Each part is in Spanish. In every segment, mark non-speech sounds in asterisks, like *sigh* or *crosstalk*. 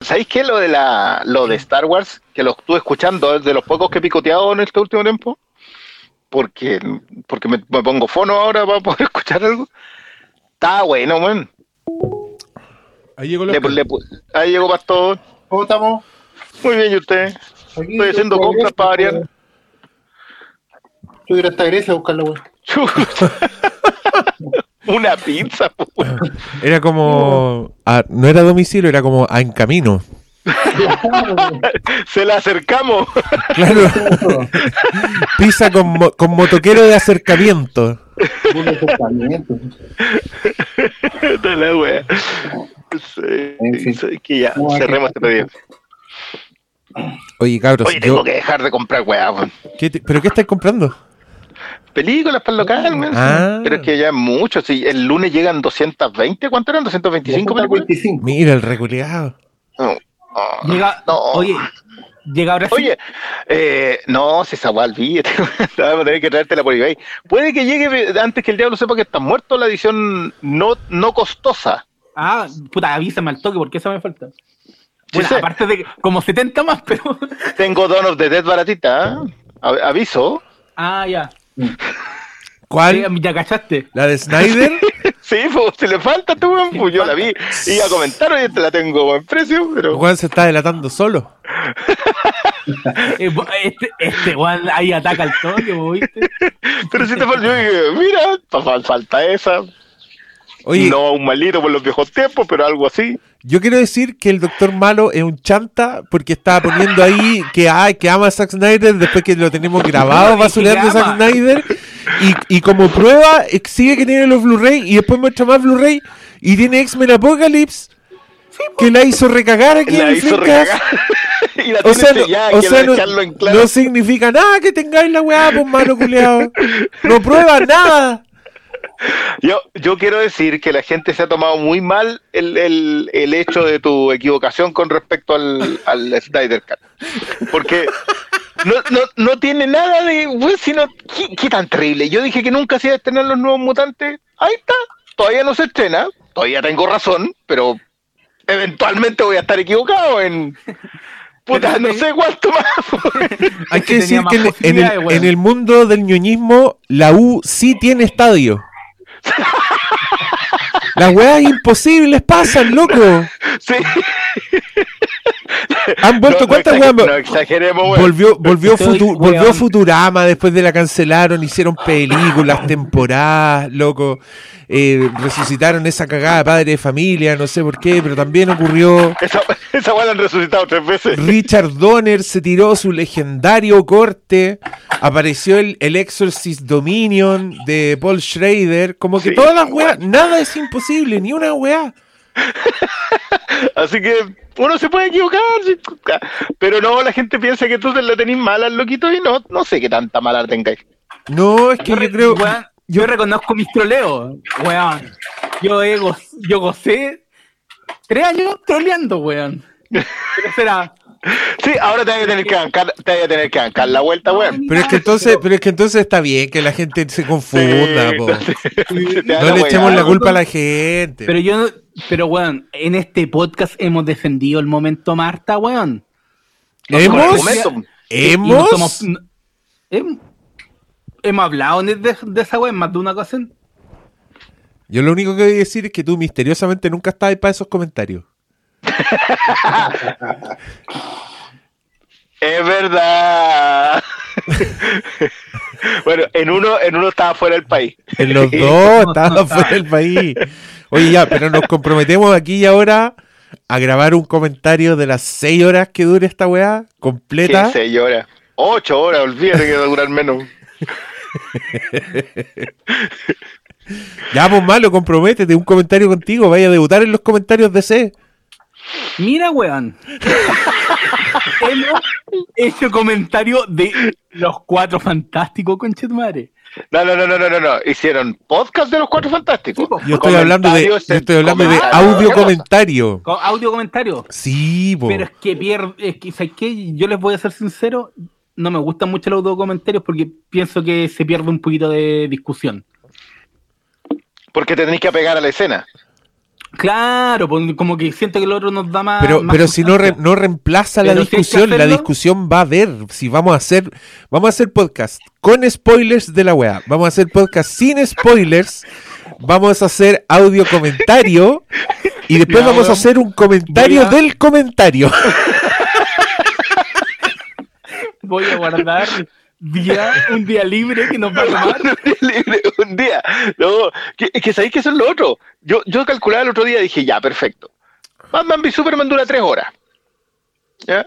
¿Sabéis qué? Lo de la lo de Star Wars, que lo estuve escuchando, es de los pocos que he picoteado en este último tiempo, porque, porque me, me pongo fono ahora para poder *laughs* escuchar algo. Está bueno, man. Ahí llegó el Le- le ahí llegó Pastor. ¿Cómo estamos? Muy bien, ¿y usted? Aquí, Estoy haciendo compras para variar. Yo ir hasta Grecia a buscar la. *laughs* Una pizza, *laughs* po. Era como. no era domicilio, era como ah, en camino. *laughs* Se la acercamos. *laughs* Claro. Pizza con, mo- con motoquero de acercamiento. Un acercamiento. De la wea. Sí, En fin. sí, que ya, cerremos este pedido. Oye, cabros, Oye, tengo yo- que dejar de comprar weá, weón. ¿qué te- ¿pero qué estáis comprando? Películas para el local. Ah. Pero es que ya es mucho. Si el lunes llegan 220, ¿cuánto eran? ¿225 películas? 25. Mira, el reculeado. No. Llega, no. Oye, llega ahora sí. Oye, eh, no, si esa weá, olvídate. *laughs* Vamos a tener que traértela por eBay. Puede que llegue antes que el diablo sepa que está muerto la edición no, no costosa. Ah, puta, avísame al toque porque eso me falta. Bueno, sé. aparte de como 70 más, pero. Tengo Dawn of the Dead baratita. ¿eh? Aviso. Ah, ya. *laughs* ¿Cuál? Sí, ya cachaste. ¿La de Snyder? *laughs* Sí, pues si le falta, tú, pues yo la vi. Y a comentar, oye, te la tengo a buen precio, pero. Juan se está delatando solo. *laughs* Eh, este, este weón ahí ataca al toque, ¿vos ¿viste? Pero si te falta, yo dije, mira, falta esa. Oye, No un malito por los viejos tiempos, pero algo así. Yo quiero decir que el Doctor Malo es un chanta porque estaba poniendo ahí que, ay, que ama a Zack Snyder después que lo tenemos *laughs* grabado basureando a Zack. Snyder. Y, y como prueba, exhibe que tiene los Blu-ray y después muestra más Blu-ray y tiene X-Men Apocalypse que la hizo recagar aquí en La el hizo Flimcast. recagar. *laughs* y la O sea, no, sellada, o sea, no, en claro. no significa nada que tengáis la weá, pues malo culeado. No prueba nada. Yo, yo quiero decir que la gente se ha tomado muy mal el, el, el hecho de tu equivocación con respecto al, al Snyder Cut. Porque no, no, no tiene nada de. Pues, sino, ¿qué, qué tan terrible? Yo dije que nunca se iba a estrenar los nuevos mutantes. Ahí está. Todavía no se estrena. Todavía tengo razón, pero eventualmente voy a estar equivocado en. Puta, no sé cuánto más. Hay que que decir que en, más en el, en el mundo del ñoñismo, la U sí tiene estadio. Las weas imposibles pasan, loco. *laughs* sí. Han vuelto No, no cuántas exager- weas. no exageremos, weón. Volvió, volvió, Futu- volvió. Futurama después de la cancelaron, hicieron películas, *laughs* temporadas, loco. Eh, resucitaron esa cagada de padre de familia, no sé por qué, pero también ocurrió. Esa, esa weá la han resucitado tres veces. Richard Donner se tiró su legendario corte. Apareció el, el Exorcist Dominion de Paul Schrader. Como que Sí. todas las weas, nada es imposible, ni una wea. *laughs* Así que uno se puede equivocar, pero no, la gente piensa que tú te la tenés mala al loquito y no, no sé qué tanta mala la tengáis. No, es que yo, creo. weón, yo, reconozco mis troleos, weón. Yo, he go- yo gocé tres años troleando, weón. Pero será. Sí, ahora te vas a tener que bancar, te a tener que bancar la vuelta, weón. Pero es que entonces, pero es que entonces está bien que la gente se confunda, Sí, po. no te- le echemos la culpa a la gente. Pero yo, no- pero weón, en este podcast hemos defendido el momento Marta, weón. ¿Hemos? ¿Hemos? somos- no- hem- hemos hablado de, esa weón más de una ocasión. Yo lo único que voy a decir es que tú misteriosamente nunca estabas ahí para esos comentarios. Es verdad. bueno, en uno, en uno estaba fuera del país. En los dos, estaba fuera del país. Oye, ya, pero nos comprometemos aquí y ahora a grabar un comentario de las seis horas que dure esta weá, completa. 15 horas. 8 horas, olvídate que va a durar menos. *laughs* Ya, pues malo, comprométete, un comentario contigo, vaya a debutar en los comentarios de C. Mira, weón. *laughs* hemos hecho comentario de los cuatro fantásticos, conchetumare. No, no, no, no, no, no, no. Hicieron podcast de los cuatro fantásticos. Sí. Yo estoy hablando de, yo estoy hablando de audio comentario. Con audio comentario. Sí, po. Pero es que pierde, es que, ¿sabes qué? Yo les voy a ser sincero, no me gustan mucho los audio comentarios porque pienso que se pierde un poquito de discusión. Porque te tenés que apegar a la escena. Claro, pues, como que siento que el otro nos da más. Pero, más pero si no, re- no reemplaza la si discusión, la discusión va a haber. Si vamos a hacer, vamos a hacer podcast con spoilers de la weá, vamos a hacer podcast sin spoilers, vamos a hacer audio comentario y después vamos a hacer un comentario a- del comentario. *laughs* Voy a guardar día, *laughs* un día libre que nos va a tomar. un día libre, un día. No, que, es que sabéis que eso es lo otro. Yo, yo calculaba el otro día y dije, ya, perfecto. Batman v Superman dura tres horas. ¿Ya?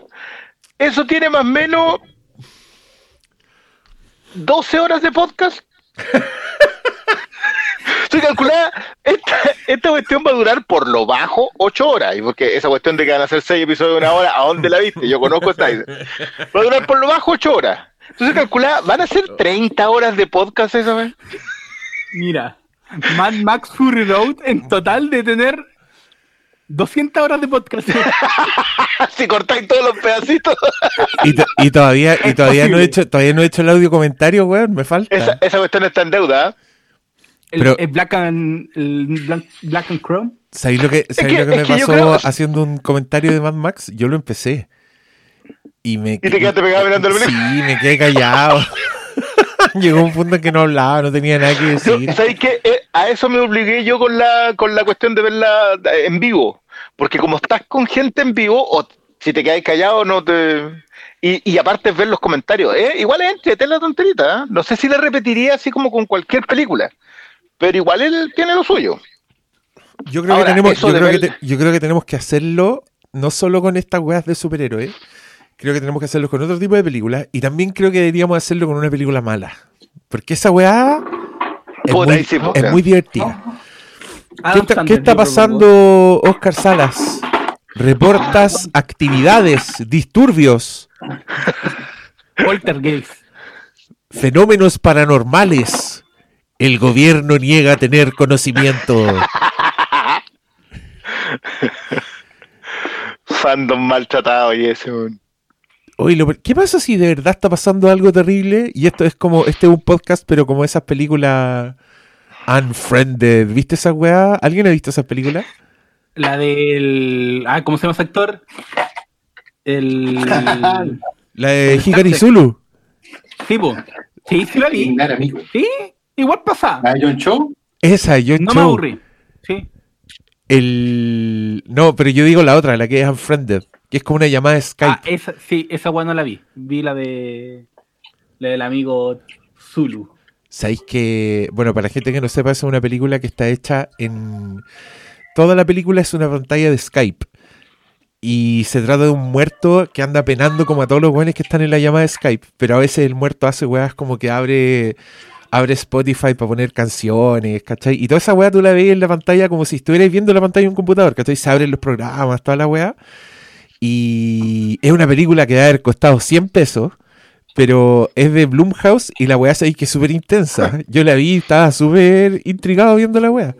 Eso tiene más o menos 12 horas de podcast. *laughs* Estoy calculada, esta, esta cuestión va a durar por lo bajo 8 horas. Y porque esa cuestión de que van a hacer 6 episodios de una hora, ¿a dónde la viste? Yo conozco Snyder. Va a durar por lo bajo 8 horas. Entonces calculada, ¿van a ser 30 horas de podcast esa vez? Mira, Mad Max Fury Road en total de tener 200 horas de podcast. *laughs* si cortáis todos los pedacitos. Y, to- y todavía, y todavía no he hecho, todavía no he hecho el audio comentario, weón, me falta. Esa, esa cuestión está en deuda. ¿eh? El, Pero- el Black and, el Black, Black and Chrome. ¿Sabéis lo que, sabéis que- lo que me que pasó creo- haciendo un comentario de Mad Max? Yo lo empecé. Y me te quedaste pegado mirando el Sí, me quedé callado. *laughs* Llegó un punto en que no hablaba, no tenía nada que Yo, decir. ¿Sabéis qué? Eh, a eso me obligué yo con la, con la cuestión de verla eh, en vivo. Porque como estás con gente en vivo, o si te quedáis callado, no te. Y, y aparte es ver los comentarios. ¿eh? Igual es entretener la tonterita. ¿eh? No sé si le repetiría así como con cualquier película. Pero igual él tiene lo suyo. Yo creo, Ahora, que tenemos, yo, creo que te- yo creo que tenemos que hacerlo no solo con estas weas de superhéroes. Creo que tenemos que hacerlo con otro tipo de películas. Y también creo que deberíamos hacerlo con una película mala. Porque esa weá es, muy, ahí sí, po, es weón. muy divertida. ¿Qué Adam está, Sandler, qué está pasando, Oscar Salas? Reportas actividades, disturbios, Poltergeist. fenómenos paranormales. El gobierno niega tener conocimiento. *laughs* Fandom maltratado y ese. Oye, lo- ¿qué pasa si de verdad está pasando algo terrible? Y esto es como, este es un podcast, pero como esas películas Unfriended. ¿Viste esa weá? ¿Alguien ha visto esas películas? La del. Ah, ¿cómo se llama ese actor? El. *laughs* La de Hikari Zulu. Sí, po. Sí, sí la vi. Sí, igual pasa. ¿La de John Cho? Esa, yo No me aburrí. El... No, pero yo digo la otra, la que es Unfriended. Que es como una llamada de Skype. Ah, esa, sí, esa weá no la vi. Vi la de. La del amigo Zulu. Sabéis que, bueno, para la gente que no sepa, es una película que está hecha en. Toda la película es una pantalla de Skype. Y se trata de un muerto que anda penando como a todos los buenos que están en la llamada de Skype. Pero a veces el muerto hace weas como que abre. Abre Spotify para poner canciones, ¿cachai? Y toda esa weá tú la veis en la pantalla como si estuvierais viendo la pantalla de un computador, ¿cachai? Se abren los programas, toda la weá. Y es una película que debe haber costado 100 pesos pero es de Blumhouse y la weá sabéis que es súper intensa. *laughs* Yo la vi estaba súper intrigado viendo la weá.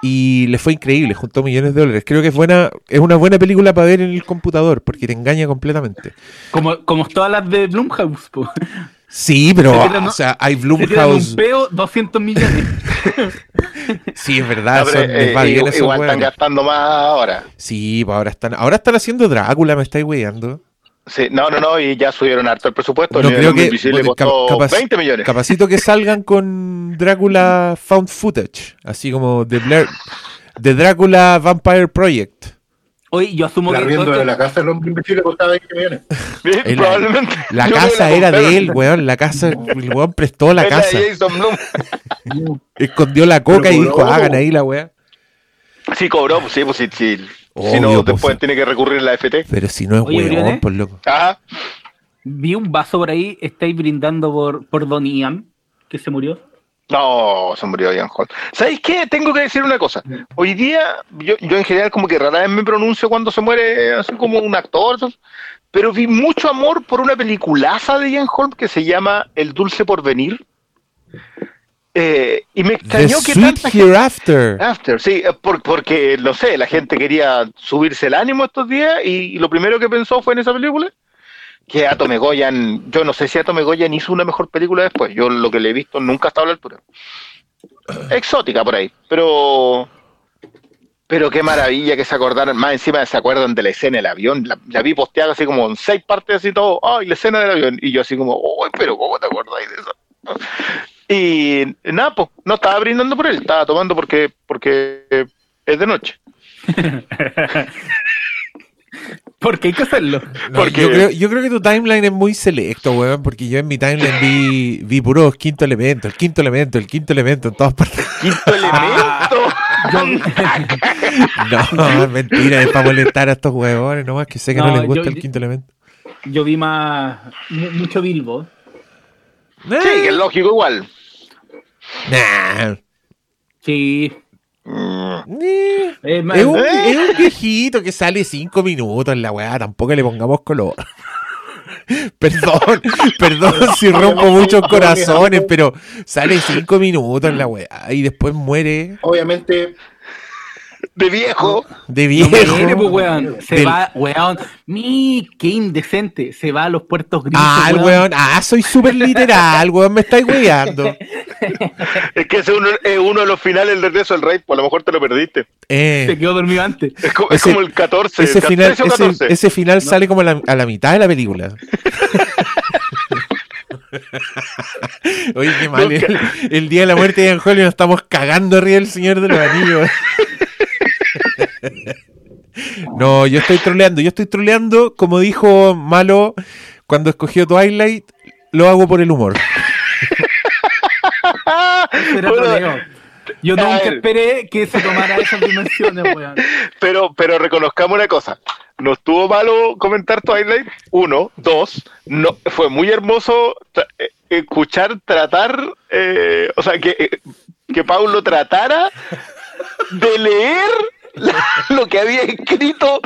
Y le fue increíble, juntó millones de dólares. Creo que es buena, es una buena película para ver en el computador, porque te engaña completamente. Como, como todas las de Blumhouse, po. Sí, pero Se tiran- o sea, hay Se Blumhouse. un peo 200 millones. *laughs* Sí, es verdad, No, son, eh, igual esos igual están gastando más ahora. Sí, pues ahora están, ahora están haciendo Drácula, me estáis weyando. Sí, no, no, no, y ya subieron harto el presupuesto. No el creo que- Invisible bueno, costó cap- capaz- 20 millones. Capacito que salgan con Drácula Found Footage, así como The, Blair, The Drácula Vampire Project. Oye, yo asumo La que. todo de la casa del hombre invisible costaba 20 millones. Bien, la- probablemente. La casa la era de él, weón. La casa, el weón prestó la Era casa. de Jason Blum. *laughs* Escondió la coca y dijo, hagan ahí la weá. Sí, cobró, pues sí, pues sí. sí. si no, pues, después sí. tiene que recurrir a la FT. Pero si no es Oye, weón, por loco. Ajá. Vi un vaso por ahí, estáis brindando por, por Don Ian, que se murió. No, se murió Ian Holm. ¿Sabéis qué? Tengo que decir una cosa. Hoy día, yo, yo en general como que rara vez me pronuncio cuando se muere así como un actor, pero vi mucho amor por una peliculaza de Ian Holm que se llama El Dulce Porvenir. Eh, y me The extrañó que Sweet tanta gente... Hereafter. After, sí, eh, por- porque, no sé, la gente quería subirse el ánimo estos días y lo primero que pensó fue en esa película, que Atome Goyan, yo no sé si Atome Goyan hizo una mejor película después, yo lo que le he visto nunca ha estado a la altura. *clears throat* Exótica por ahí, pero Pero qué maravilla que se acordaran, más encima se acuerdan de la escena del avión, la, la vi posteada así como en seis partes así todo, ay, la escena del avión, y yo así como, uy, pero ¿cómo te acordáis de eso? Y nada, pues, no estaba brindando por él, estaba tomando porque, porque es de noche. *laughs* Porque hay que hacerlo. No, Porque- yo, creo, yo creo que tu timeline es muy selecto, weón, porque yo en mi timeline vi, vi puros quinto elemento, el quinto elemento, el quinto elemento en todas partes. *laughs* Quinto elemento. *laughs* No, mentira, es para molestar a estos huevones, nomás que sé que no, No, les gusta yo- el quinto elemento. Yo vi más. mu- mucho Bilbo. Sí, que es lógico igual. Nah. Sí. Eh, Es un, ¿Eh? es un viejito que sale cinco minutos en la weá, tampoco le pongamos color. *laughs* perdón, perdón si rompo muchos corazones, pero sale cinco minutos en la weá y después muere Obviamente, De viejo. de No viejo. mire, pues, weón. Se Del- va, weón. Mi, qué indecente. Se va a los puertos grises. Ah, el weón, ah, soy súper literal, weón, me estáis weyando. Es que ese uno, es uno de los finales del regreso del rey, pues a lo mejor te lo perdiste. Eh, Se quedó dormido antes. Es como, es Ese- como el 14. ese el final, 13 o ese, 14. ese final sale como a la, a la mitad de la película. *laughs* Oye, qué mal. El, el día de la muerte de Ian Holly nos estamos cagando arriba del Señor de los Anillos. *laughs* No, yo estoy troleando. Yo estoy troleando, como dijo Malo cuando escogió Twilight, lo hago por el humor. Bueno, troleo. Yo a nunca esperé que se tomara esas dimensiones, weón. *laughs* Pero, pero reconozcamos una cosa. No estuvo malo comentar Twilight. Uno. Dos. No, fue muy hermoso tra- eh, escuchar, tratar. eh, o sea, que, eh, que Paulo tratara de leer la- *laughs* lo que había escrito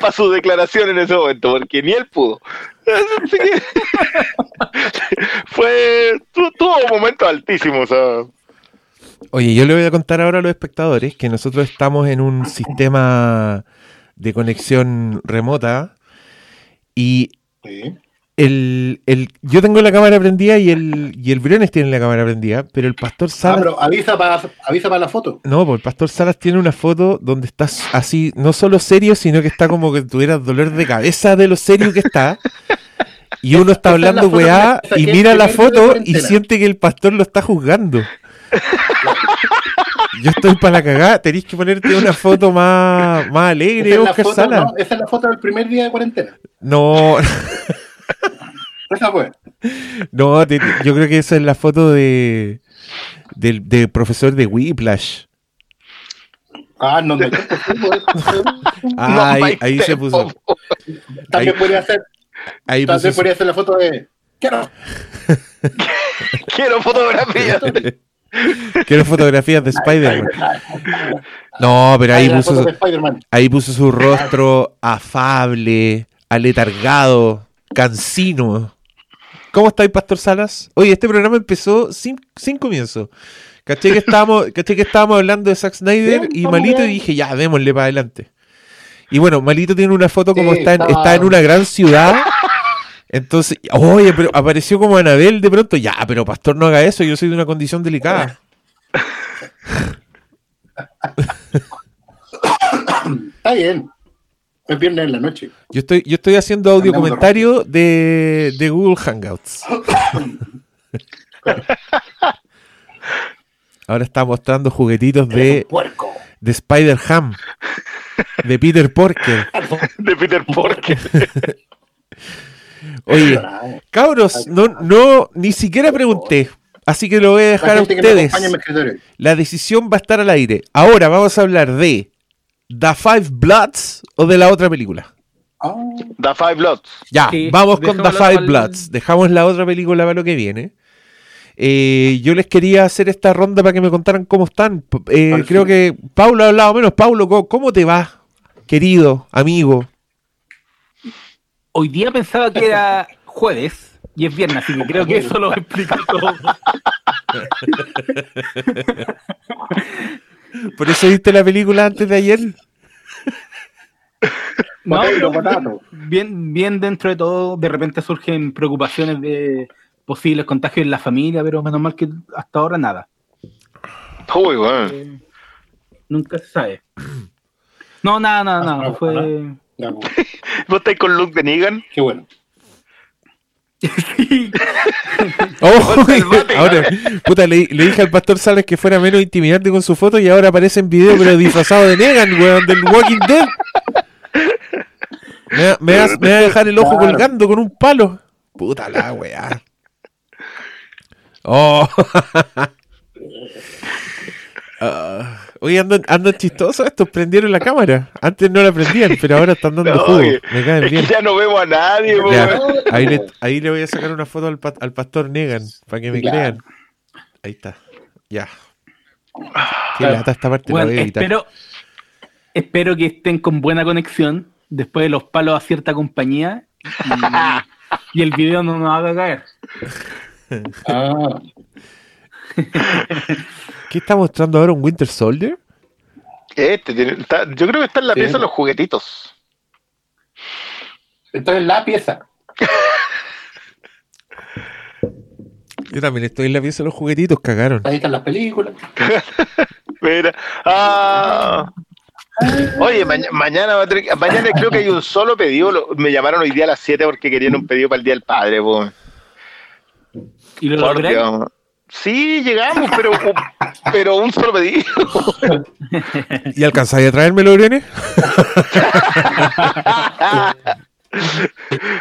para su declaración en ese momento, porque ni él pudo. *laughs* Así que fue. tu- Tuvo momentos altísimos. o sea, Oye, yo le voy a contar ahora a los espectadores que nosotros estamos en un sistema de conexión remota y sí. El, el- yo tengo la cámara prendida y el, y el Briones tiene la cámara prendida, pero el pastor Ah, Salas... pero avisa para avisa para la foto. No, pues el pastor Salas tiene una foto donde estás así, no solo serio, sino que está como que tuvieras dolor de cabeza de lo serio que está. Y uno está es hablando weá y mira la foto y siente que el pastor lo está juzgando. Yo estoy para la cagada, tenéis que ponerte una foto más, más alegre, Esa es, Oscar foto, Salas. no, esa es la foto del primer día de cuarentena. No, *laughs* Esa fue. no, te- yo creo que esa es la foto de del, del profesor de Whiplash. Ah, no, no. Ah, no ahí, hay ahí se puso. También Ahí- podría hacer, Ahí también podría hacer la foto de. Quiero. Quiero fotografía. *laughs* Quiero fotografías de Spider-Man. No, pero ahí la puso, ahí puso su rostro afable, aletargado, cansino. ¿Cómo estáis, Pastor Salas? Oye, este programa empezó sin, sin comienzo. Caché que estábamos, *laughs* caché que estábamos hablando de Zack Snyder Bien, y Malito y dije, ya, démosle para adelante. Y bueno, Malito tiene una foto como Sí, está, en, está en una gran ciudad. Entonces, oye, pero apareció como Anabel de pronto. Ya, pero Pastor, no haga eso, yo soy de una condición delicada. *laughs* Está bien. Es viernes en la noche. Yo estoy, yo estoy haciendo audio de comentario de, de Google Hangouts. *coughs* Ahora está mostrando juguetitos Eres de, un puerco. de de Peter Porker. *laughs* de Peter Porker. *laughs* Oye, cabros, no, no, ni siquiera pregunté. Así que lo voy a dejar a ustedes. La decisión va a estar al aire. Ahora vamos a hablar de The Five Bloods o de la otra película. Ah, The Five Bloods. Ya, Sí, vamos con The Five al- Bloods. Dejamos la otra película para lo que viene. Eh, yo les quería hacer esta ronda para que me contaran cómo están. Eh, creo que Paulo ha hablado menos. Paulo, ¿cómo, cómo te va, querido amigo? Hoy día pensaba que era jueves y es viernes, así que creo que eso lo explica todo. *laughs* *laughs* ¿Por eso viste la película antes de ayer? *laughs* No, potato. bien, bien dentro de todo, de repente surgen preocupaciones de posibles contagios en la familia, pero menos mal que hasta ahora nada. Uy, bueno. Nunca se sabe. No, nada, nada, nada. No, Fue. Pues, *laughs* ¿Vos estáis con Luke de Negan? Qué bueno. Sí. *laughs* Oh, *laughs* ahora, puta, le, le dije al pastor Sales que fuera menos intimidante con su foto y ahora aparece en video, pero disfrazado de Negan, weón, del Walking Dead. Me, va- me, va- me va a dejar el ojo Claro. colgando con un palo. Puta la weá. Oh. *laughs* Ah, oye, andan, andan chistosos estos, prendieron la cámara. Antes no la prendían, pero ahora están dando *laughs* No, jugo. Me caen Es que bien. ya no vemos a nadie, Ya, weón. ahí, le, ahí le voy a sacar una foto al, pa- al pastor Negan para que me crean. Ahí está. Ya. Qué Claro. lata esta parte Bueno, la voy a editar. espero, espero que estén con buena conexión después de los palos a cierta compañía y, y el video no nos haga caer. Ah, *laughs* ¿Qué está mostrando ahora un Winter Soldier? Este tiene- está- yo creo que está en la Sí. pieza de los juguetitos. entonces la pieza. Yo también estoy en la pieza de los juguetitos, cagaron. Ahí están las películas. *laughs* Mira. Ah. Oye, maña- mañana, va a tener que- mañana creo que hay un solo pedido. lo- me llamaron hoy día a las 7 porque querían un pedido para el Día del Padre. po. ¿Y lo Por lográis? Sí, llegamos, pero, pero un solo pedido. ¿Y alcanzáis a traérmelo, Brene?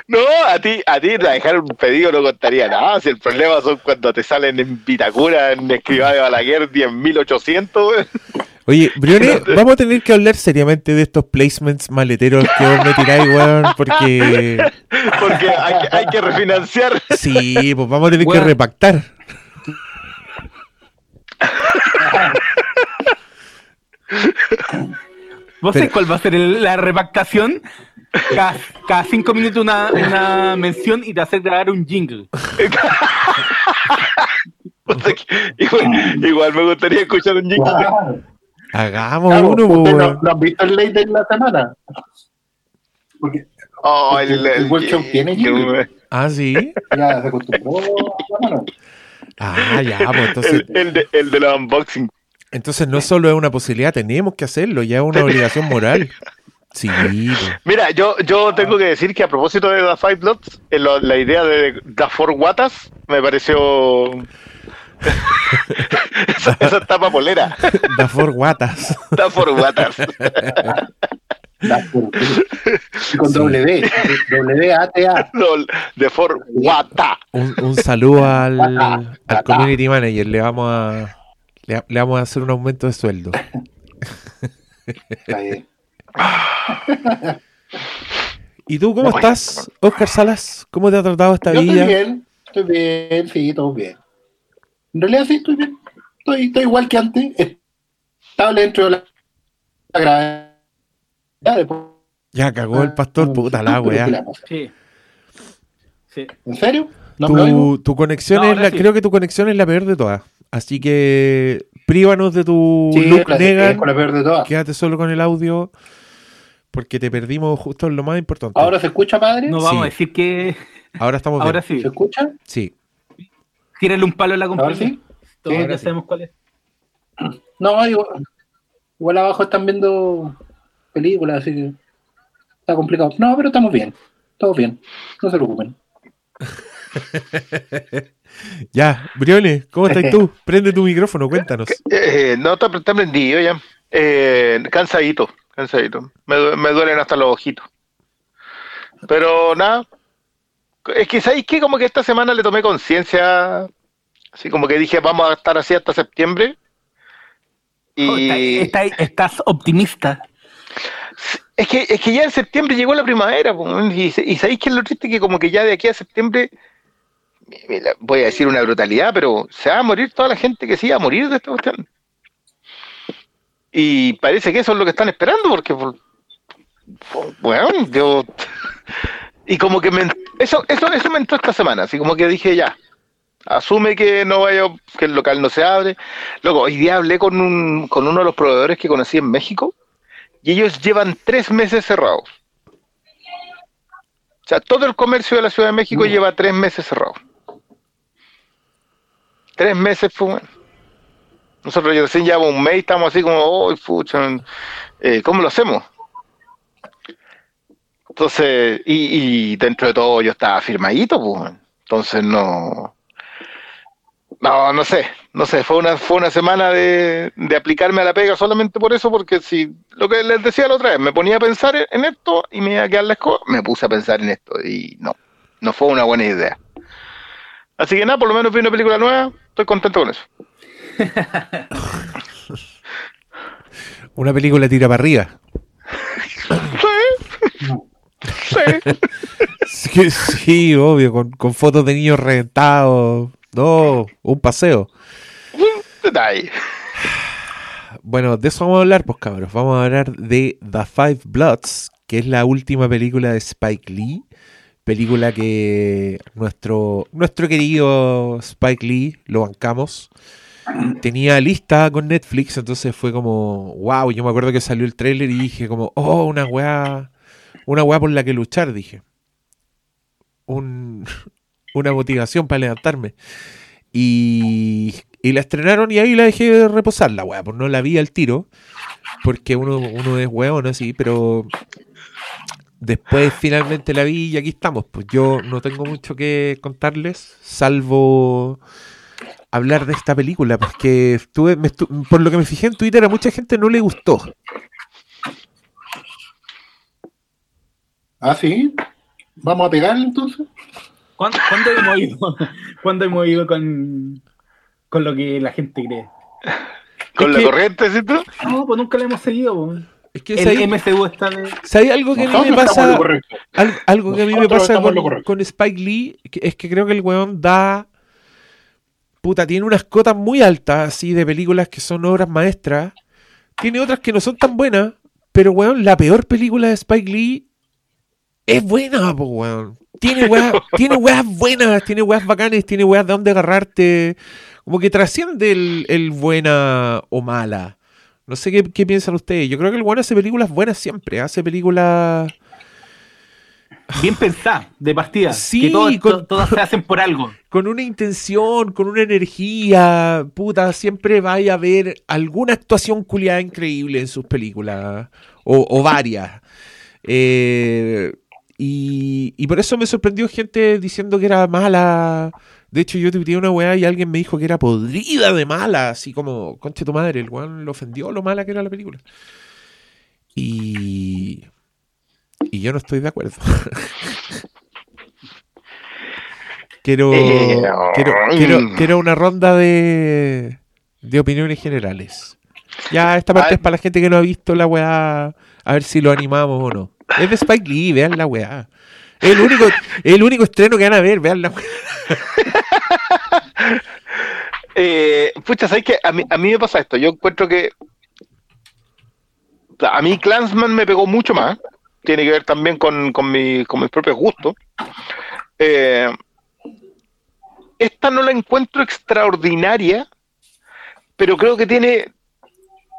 No, a ti, a ti dejar un pedido no contaría nada. Si el problema son cuando te salen en Vitacura, en Escribá de Balaguer, 10.800. weón. Oye, Briones, vamos a tener que hablar seriamente de estos placements maleteros que vos me tiráis, weón, porque... *laughs* Porque hay, que- hay que refinanciar. Sí, pues vamos a tener que repactar. ¿Vos sabés cuál va a ser el- la repactación? Cada, cada cinco minutos una, una mención y te hace grabar un jingle. Que- *laughs* igual, igual me gustaría escuchar un jingle. Claro. Hagamos Claro, uno, ¿ustedes po, no, weón. no han visto el ley de la semana? Porque Oh, el, El World Show tiene jingle. Ah, sí. ya se acostumbró a la mano. Ah, ya, pues entonces... el, el de, el de la unboxing. Entonces no solo es una posibilidad, tenemos que hacerlo, ya es una obligación moral. *laughs* Sí, pues. Mira, yo, yo tengo que decir que a propósito de The Five Bloods, eh, la idea de The Four Watas me pareció. *laughs* *laughs* esa, esa tapa polera. da for guatas. The Four Watas. Con W, W A T A. *laughs* No, The Four Wata. Un, un saludo al, al community manager, le vamos a le, le vamos a hacer un aumento de sueldo. Está bien. *laughs* ¿Y tú cómo estás, Oscar Salas? ¿Cómo te ha tratado esta Yo estoy vida? bien, estoy bien, sí, todo bien. En realidad sí, estoy bien. Estoy, estoy igual que antes. Estable dentro de la, la gravedad. después- Ya cagó el pastor, puta la Pero ¿qué le weá. hacer? Sí. Sí. ¿En serio? Tu, tu conexión No, es ahora la, sí. creo que tu conexión es la peor de todas. Así que prívanos de tu Sí, look la- Negan. es con la peor de todas. Quédate solo con el audio. Porque te perdimos justo en lo más importante. ¿Ahora se escucha, padre? No vamos Sí. a decir que Ahora estamos ahora bien. sí. ¿Se escucha? Sí. Tírale un palo a la ¿Ahora compañía. sí? Todos Sí, ya ahora sí. sabemos cuál es. No, igual, igual abajo están viendo películas, así que está complicado. No, pero estamos bien. Todo bien. No se preocupen. *laughs* Ya, Briones, ¿cómo estás tú? *laughs* Prende tu micrófono, cuéntanos. Eh, no, está, está prendido ya. Eh, cansadito, cansadito. Me, me duelen hasta los ojitos. Pero nada. Es que, ¿sabéis qué? Como que esta semana le tomé conciencia. Así como que dije, vamos a estar así hasta septiembre. Oh, Y está- está- estás optimista. Es, que, es que ya en septiembre llegó la primavera. Y, ¿sabéis qué es lo triste? Que como que ya de aquí a septiembre, voy a decir una brutalidad, pero se va a morir toda la gente que se iba a morir de esta cuestión. Y parece que eso es lo que están esperando, porque, por- por- bueno, yo... Y como que me, eso, eso, eso me entró esta semana, así como que dije ya, asume que no vaya, que el local no se abre. Luego, hoy día hablé con, un, con uno de los proveedores que conocí en México y ellos llevan tres meses cerrados. O sea, todo el comercio de la Ciudad de México lleva tres meses cerrado. Tres meses fue. Nosotros recién llevamos un mes y estamos así como, oh, fucha, eh, ¿cómo lo hacemos? Entonces, y, y dentro de todo yo estaba firmadito, pues. Entonces no. No, no sé, no sé, fue una, fue una semana de, de aplicarme a la pega solamente por eso, porque si, lo que les decía la otra vez, me ponía a pensar en esto y me iba a quedar la escoba, me puse a pensar en esto y no, no fue una buena idea. Así que nada, por lo menos vi una película nueva, estoy contento con eso. *laughs* Una película tira para arriba. Sí, sí. *laughs* Sí, sí, obvio, con, con fotos de niños reventados. No, un paseo. Detalle. Bueno, de eso vamos a hablar, pues cabros. Vamos a hablar de The Five Bloods, que es la última película de Spike Lee. Película que nuestro, nuestro querido Spike Lee lo bancamos. Tenía lista con Netflix, entonces fue como, wow, yo me acuerdo que salió el tráiler y dije como, oh, una weá, una weá por la que luchar, dije. Un, una motivación para levantarme. Y, y la estrenaron y ahí la dejé reposar la weá, pues no la vi al tiro, porque uno, uno es weón así, pero después finalmente la vi y aquí estamos. Pues yo no tengo mucho que contarles, salvo hablar de esta película, porque estuve, me estu- por lo que me fijé en Twitter a mucha gente no le gustó. Ah, sí. Vamos a pegarle entonces. ¿Cuándo, cuándo hemos *laughs* ido, ¿cuándo hemos ido con, con lo que la gente cree? Con Es la que- corriente, ¿cierto? No, pues nunca la hemos seguido. Es que El ¿sabes, MCU está de... ¿sabes algo que a mí me pasa? algo que a mí me pasa con, Spike Lee que- es que creo que el weón da. Puta, tiene unas cotas muy altas, así, de películas que son obras maestras. Tiene otras que no son tan buenas, pero weón, la peor película de Spike Lee es buena, po, weón. Tiene weas, *laughs* tiene weas buenas, tiene weas bacanes, tiene weas de dónde agarrarte. Como que trasciende el, el buena o mala. No sé qué, qué piensan ustedes. Yo creo que el weón hace películas buenas siempre. Hace películas. Bien pensada, de partida. Sí, que todo- con- to- todas se hacen por algo. *laughs* con una intención, con una energía, puta, siempre vaya a haber alguna actuación culiada increíble en sus películas, o, o varias. Eh, y, y por eso me sorprendió gente diciendo que era mala. De hecho, yo tuiteé una weá y alguien me dijo que era podrida de mala, así como, conche tu madre, el weón lo ofendió lo mala que era la película. Y, y yo no estoy de acuerdo. *laughs* quiero, Eh, quiero, quiero, quiero una ronda de, de opiniones generales. Ya, esta parte Ah. es para la gente que no ha visto la weá, a ver si lo animamos o no. Es Spike Lee, vean la weá. El único, el único estreno que van a ver, vean la weá. Eh, pucha, ¿sabes qué? A mí, a mí me pasa esto. Yo encuentro que. A mí Clansman me pegó mucho más. Tiene que ver también con, con, mi- con mis propios gustos. Eh, esta no la encuentro extraordinaria, pero creo que tiene.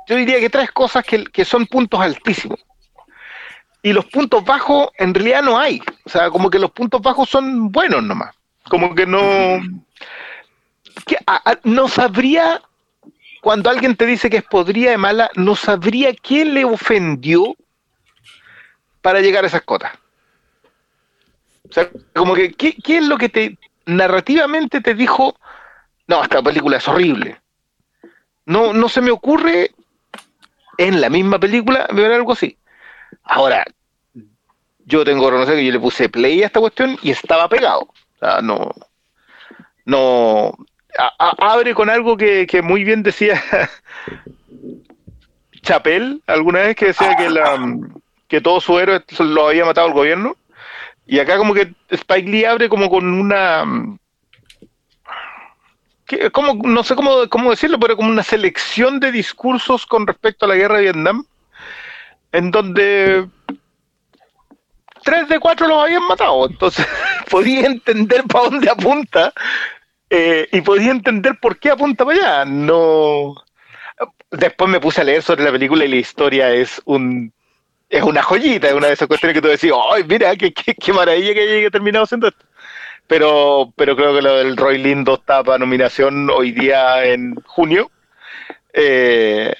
Yo diría que tres cosas que, que son puntos altísimos. Y los puntos bajos en realidad no hay. O sea, como que los puntos bajos son buenos nomás. Como que no no sabría, cuando alguien te dice que es podría de mala, no sabría qué le ofendió para llegar a esas cotas. O sea, como que, ¿qué, qué es lo que te narrativamente te dijo, no, esta película es horrible? No, no se me ocurre en la misma película ver algo así. Ahora, yo tengo que reconocer que yo le puse play a esta cuestión y estaba pegado. O sea, no, no abre con algo que, que muy bien decía *laughs* Chapel alguna vez que decía que que todos sus héroes lo había matado el gobierno y acá como que Spike Lee abre como con una que, como, no sé cómo, cómo decirlo, pero como una selección de discursos con respecto a la guerra de Vietnam, en donde tres de cuatro los habían matado. Entonces *laughs* podía entender para dónde apunta eh, y podía entender por qué apunta para allá. No. Después me puse a leer sobre la película y la historia es un es una joyita, es una de esas cuestiones que tú decís, ¡ay, mira, qué, qué, maravilla que haya terminado siendo esto! Pero, pero creo que lo del Roy Lindo está para nominación hoy día en junio. Eh,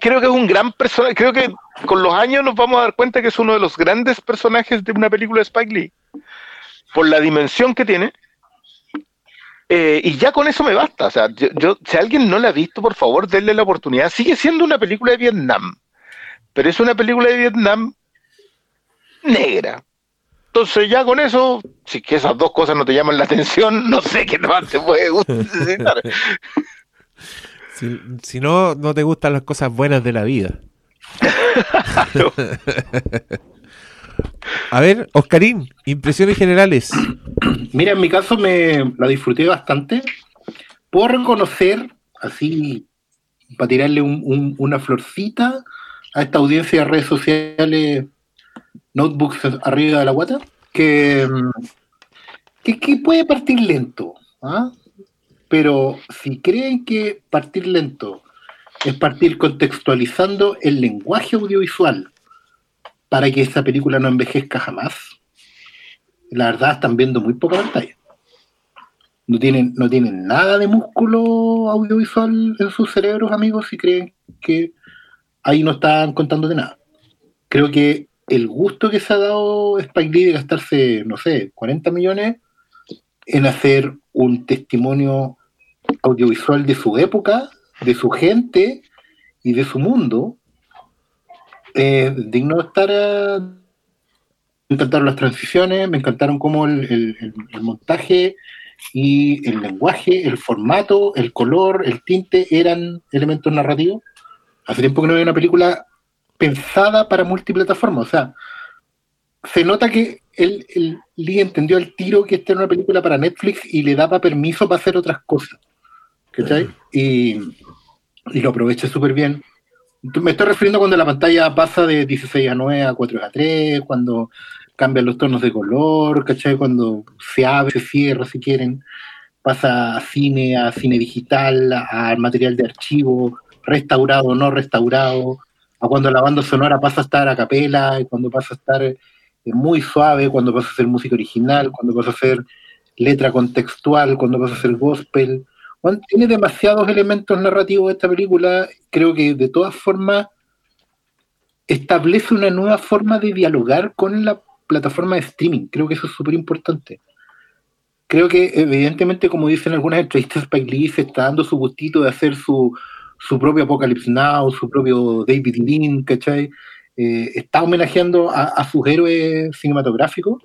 creo que es un gran personaje. Creo que con los años nos vamos a dar cuenta que es uno de los grandes personajes de una película de Spike Lee. Por la dimensión que tiene. Eh, y ya con eso me basta. O sea, yo, si alguien no la ha visto, por favor, denle la oportunidad. Sigue siendo una película de Vietnam. Pero es una película de Vietnam negra. Entonces ya con eso, si esas dos cosas no te llaman la atención, *laughs* no sé qué más te puede gustar. *laughs* Si, si no, no te gustan las cosas buenas de la vida. *laughs* A ver, Oscarín, impresiones generales. Mira, en mi caso me la disfruté bastante. Puedo reconocer, así, para tirarle un- un- una florcita a esta audiencia de redes sociales, notebooks arriba de la guata, que, mm, que, que puede partir lento. ¿ah? Pero si creen que partir lento es partir contextualizando el lenguaje audiovisual para que esa película no envejezca jamás, la verdad están viendo muy poca pantalla. No tienen, no tienen nada de músculo audiovisual en sus cerebros, amigos, y creen que ahí no están contando de nada. Creo que el gusto que se ha dado Spike Lee de gastarse, no sé, 40 millones en hacer un testimonio audiovisual de su época, de su gente y de su mundo, eh, digno de estar eh, me encantaron las transiciones, me encantaron como el, el- el- el montaje y el lenguaje, el formato, el color, el tinte eran elementos narrativos. Hace tiempo que no veo una película pensada para multiplataforma. O sea, se nota que el, el Lee entendió al tiro que esta era una película para Netflix y le daba permiso para hacer otras cosas. ¿Cachai? Y, lo aprovecha súper bien. Me estoy refiriendo cuando la pantalla pasa de 16 a 9 a 4 a 3, cuando cambian los tonos de color, ¿cachai? Cuando se abre, se cierra, si quieren, pasa a cine, a cine digital, al material de archivo, restaurado o no restaurado, a cuando la banda sonora pasa a estar a capela, y cuando pasa a estar eh, muy suave, cuando pasa a ser música original, cuando pasa a ser letra contextual, cuando pasa a ser gospel. Tiene demasiados elementos narrativos esta película. Creo que de todas formas establece una nueva forma de dialogar con la plataforma de streaming. Creo que eso es súper importante. Creo que, evidentemente, como dicen algunas entrevistas, Spike Lee se está dando su gustito de hacer su, su propio Apocalypse Now, su propio David Lean, ¿cachai? Eh, está homenajeando a, a sus héroes cinematográficos,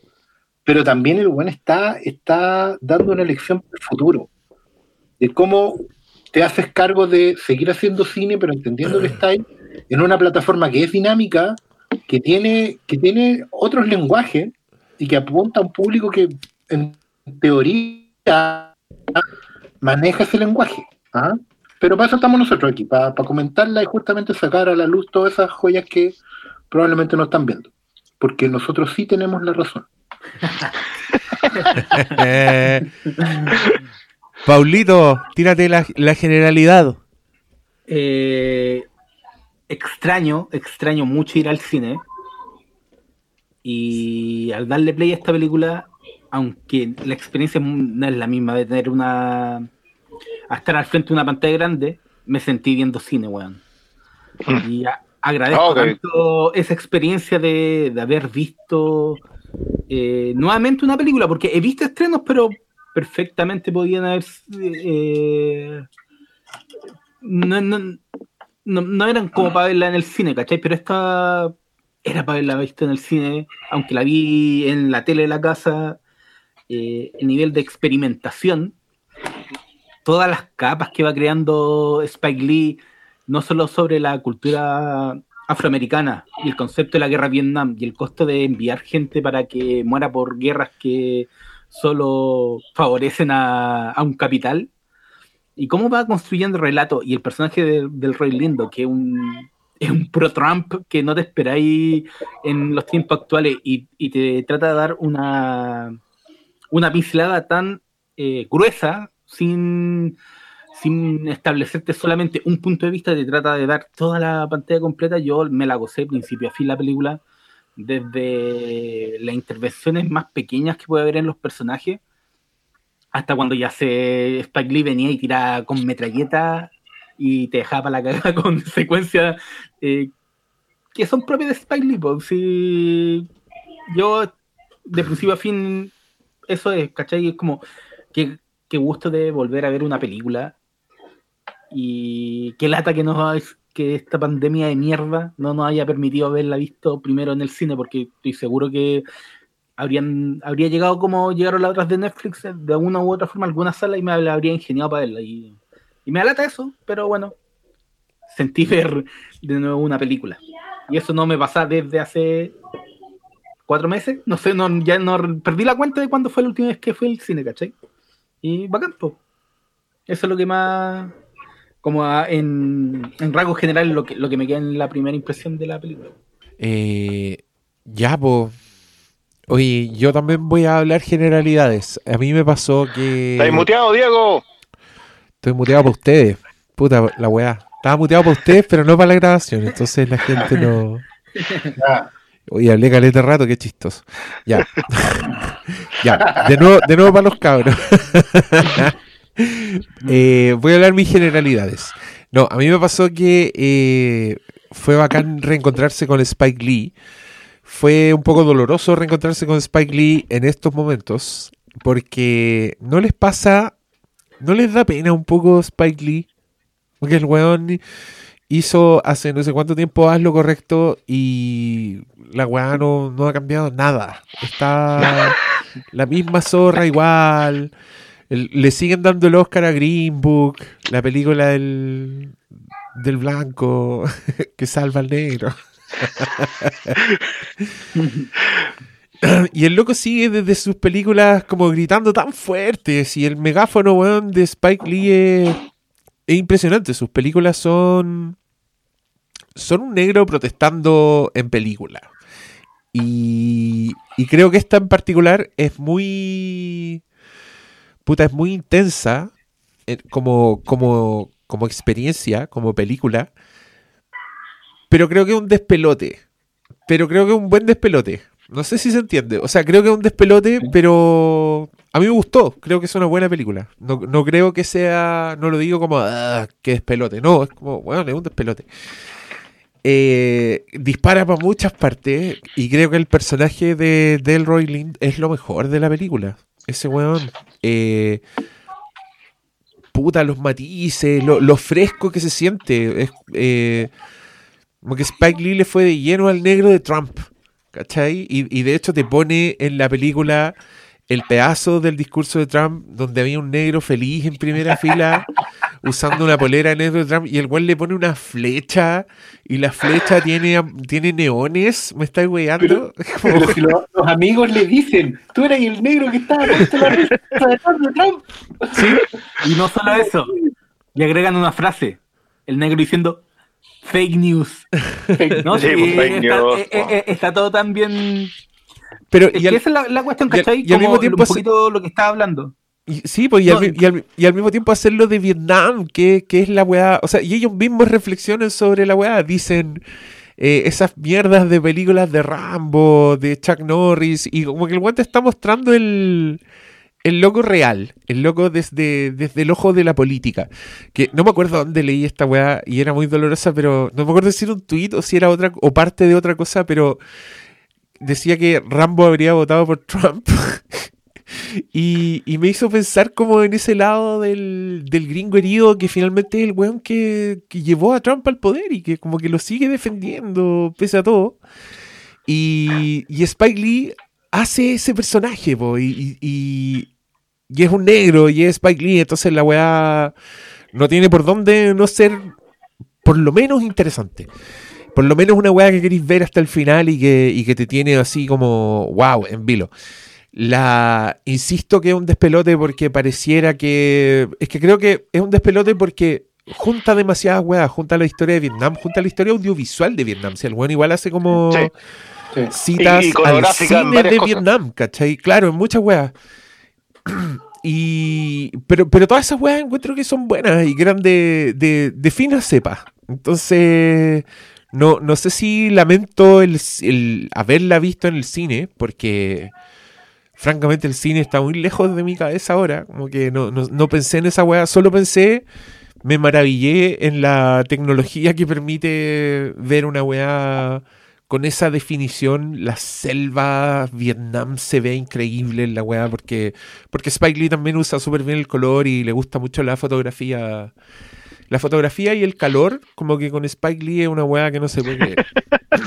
pero también el buen está, está dando una lección para el futuro de cómo te haces cargo de seguir haciendo cine, pero entendiendo que está ahí en una plataforma que es dinámica, que tiene, que tiene otros lenguajes y que apunta a un público que en teoría maneja ese lenguaje. ¿ah? Pero para eso estamos nosotros aquí, para, para comentarla y justamente sacar a la luz todas esas joyas que probablemente no están viendo. Porque nosotros sí tenemos la razón. *laughs* *laughs* *laughs* Eh, Paulito, tírate la, la generalidad. Eh, extraño, extraño mucho ir al cine. Y al darle play a esta película, aunque la experiencia no es la misma de tener una. a estar al frente de una pantalla grande, me sentí viendo cine, weón. Y a- agradezco tanto esa experiencia de, de haber visto eh, nuevamente una película, porque he visto estrenos, pero perfectamente podían haber. eh, no, no, no, no eran como para verla en el cine, ¿cachai? Pero esta era para haberla visto en el cine, aunque la vi en la tele de la casa, eh, el nivel de experimentación, todas las capas que va creando Spike Lee, no solo sobre la cultura afroamericana y el concepto de la guerra Vietnam y el costo de enviar gente para que muera por guerras que solo favorecen a, a un capital, y cómo va construyendo el relato y el personaje de- del Rey Lindo, que es un, es un pro-Trump que no te esperáis en los tiempos actuales y, y te trata de dar una, una pincelada tan eh, gruesa sin, sin establecerte solamente un punto de vista, te trata de dar toda la pantalla completa. Yo me la gocé principio a fin la película, desde las intervenciones más pequeñas que puede haber en los personajes hasta cuando ya se Spike Lee venía y tiraba con metralleta y te dejaba la cagada *laughs* con secuencias eh, que son propias de Spike Lee. po. Si yo, de principio a fin, eso es, ¿cachai? Es como, qué gusto de volver a ver una película y qué lata que, no, que esta pandemia de mierda no nos haya permitido haberla visto primero en el cine, porque estoy seguro que habrían habría llegado como llegaron las otras de Netflix eh, de alguna u otra forma alguna sala y me habría ingeniado para verla. Y, y me alata eso, pero bueno, sentí ver de nuevo una película. Y eso no me pasa desde hace cuatro meses. No sé, no, ya no perdí la cuenta de cuándo fue la última vez que fue al cine, ¿cachai? Y bacán, po. Eso es lo que más, como a- en, en rasgos generales, lo que, lo que me queda en la primera impresión de la película. Eh, ya, po. Oye, yo también voy a hablar generalidades. A mí me pasó que. ¿Estáis muteado, Diego? Estoy muteado para ustedes. Puta, la weá. Estaba muteado para ustedes, pero no para la grabación. Entonces la gente no. Ya. Oye, hablé caleta rato, qué chistoso. Ya. *laughs* ya, de nuevo, de nuevo para los cabros. *laughs* *laughs* Eh, voy a hablar mis generalidades. No, a mí me pasó que eh, fue bacán reencontrarse con Spike Lee. Fue un poco doloroso reencontrarse con Spike Lee en estos momentos. Porque no les pasa, no les da pena un poco Spike Lee. Porque el weón hizo hace no sé cuánto tiempo haz lo correcto y la weá no, no ha cambiado nada. Está *laughs* la misma zorra igual. Le siguen dando el Oscar a Green Book, la película del, del blanco *laughs* que salva al negro. *laughs* Y el loco sigue desde sus películas como gritando tan fuertes. Y el megáfono, de Spike Lee es, es impresionante. Sus películas son. Son un negro protestando en película. Y, y creo que esta en particular es muy. Puta, es muy intensa. eh, Como, como, como experiencia, como película. Pero creo que es un despelote. Pero creo que es un buen despelote. No sé si se entiende. O sea, creo que es un despelote, pero a mí me gustó. Creo que es una buena película. No, no creo que sea. No lo digo como. "Ah, qué despelote. No, es como. Bueno, es un despelote. Eh, dispara para muchas partes. Y creo que el personaje de Delroy Lind es lo mejor de la película. Ese weón. Eh, puta, los matices, lo, fresco que se siente. Eh, como que Spike Lee le fue de lleno al negro de Trump. ¿Cachai? Y, y de hecho te pone en la película el pedazo del discurso de Trump donde había un negro feliz en primera fila *laughs* usando una polera de negro de Trump y el cual le pone una flecha y la flecha tiene, tiene neones. ¿Me estáis weyando? *laughs* Como- Pero si lo- los amigos le dicen, tú eres el negro que estaba puesto la de Trump. Y no solo eso, y agregan una frase, el negro diciendo fake news. ¿no? Sí, Sí, pues, fake está, news, eh, eh, eh, está todo tan bien... Pero Es y que al- esa es la, la cuestión, y al- ¿cachai? y al mismo tiempo un se- poquito lo que estaba hablando. Y- sí, pues, y, al, No, mi- y al- y al mismo tiempo hacerlo de Vietnam, que, que es la weá. O sea, y ellos mismos reflexionan sobre la weá. Dicen eh, esas mierdas de películas de Rambo, de Chuck Norris, y como que el weón te está mostrando el, el loco real, el loco desde, desde el ojo de la política. Que no me acuerdo dónde leí esta weá y era muy dolorosa, pero no me acuerdo si era un tuit o si era otra, o parte de otra cosa, pero decía que Rambo habría votado por Trump. *laughs* *laughs* Y, me hizo pensar como en ese lado del, gringo herido que finalmente es el weón que, llevó a Trump al poder y que como que lo sigue defendiendo pese a todo. Y, y Spike Lee hace ese personaje, po, y es un negro y es Spike Lee, entonces la weá no tiene por dónde no ser por lo menos interesante. Por lo menos una weá que queréis ver hasta el final y que, y que te tiene así como wow, en vilo. La insisto que es un despelote porque pareciera que. Es que creo que es un despelote porque junta demasiadas weas, junta la historia de Vietnam, junta la historia audiovisual de Vietnam. Si el weón igual hace como Sí. Sí. citas Y- y al cine de cosas. Vietnam, ¿cachai? Claro, en muchas weas. *clears throat* Y, pero, pero todas esas weas encuentro que son buenas y que eran de, de, de fina cepa. Entonces, no, no sé si lamento el, el haberla visto en el cine, porque francamente el cine está muy lejos de mi cabeza ahora. Como que no, no, no pensé en esa wea, solo pensé me maravillé en la tecnología que permite ver una weá con esa definición. La selva, Vietnam se ve increíble en la weá porque, porque Spike Lee también usa súper bien el color y le gusta mucho la fotografía. La fotografía y el calor, como que con Spike Lee es una weá que no se puede creer. *laughs*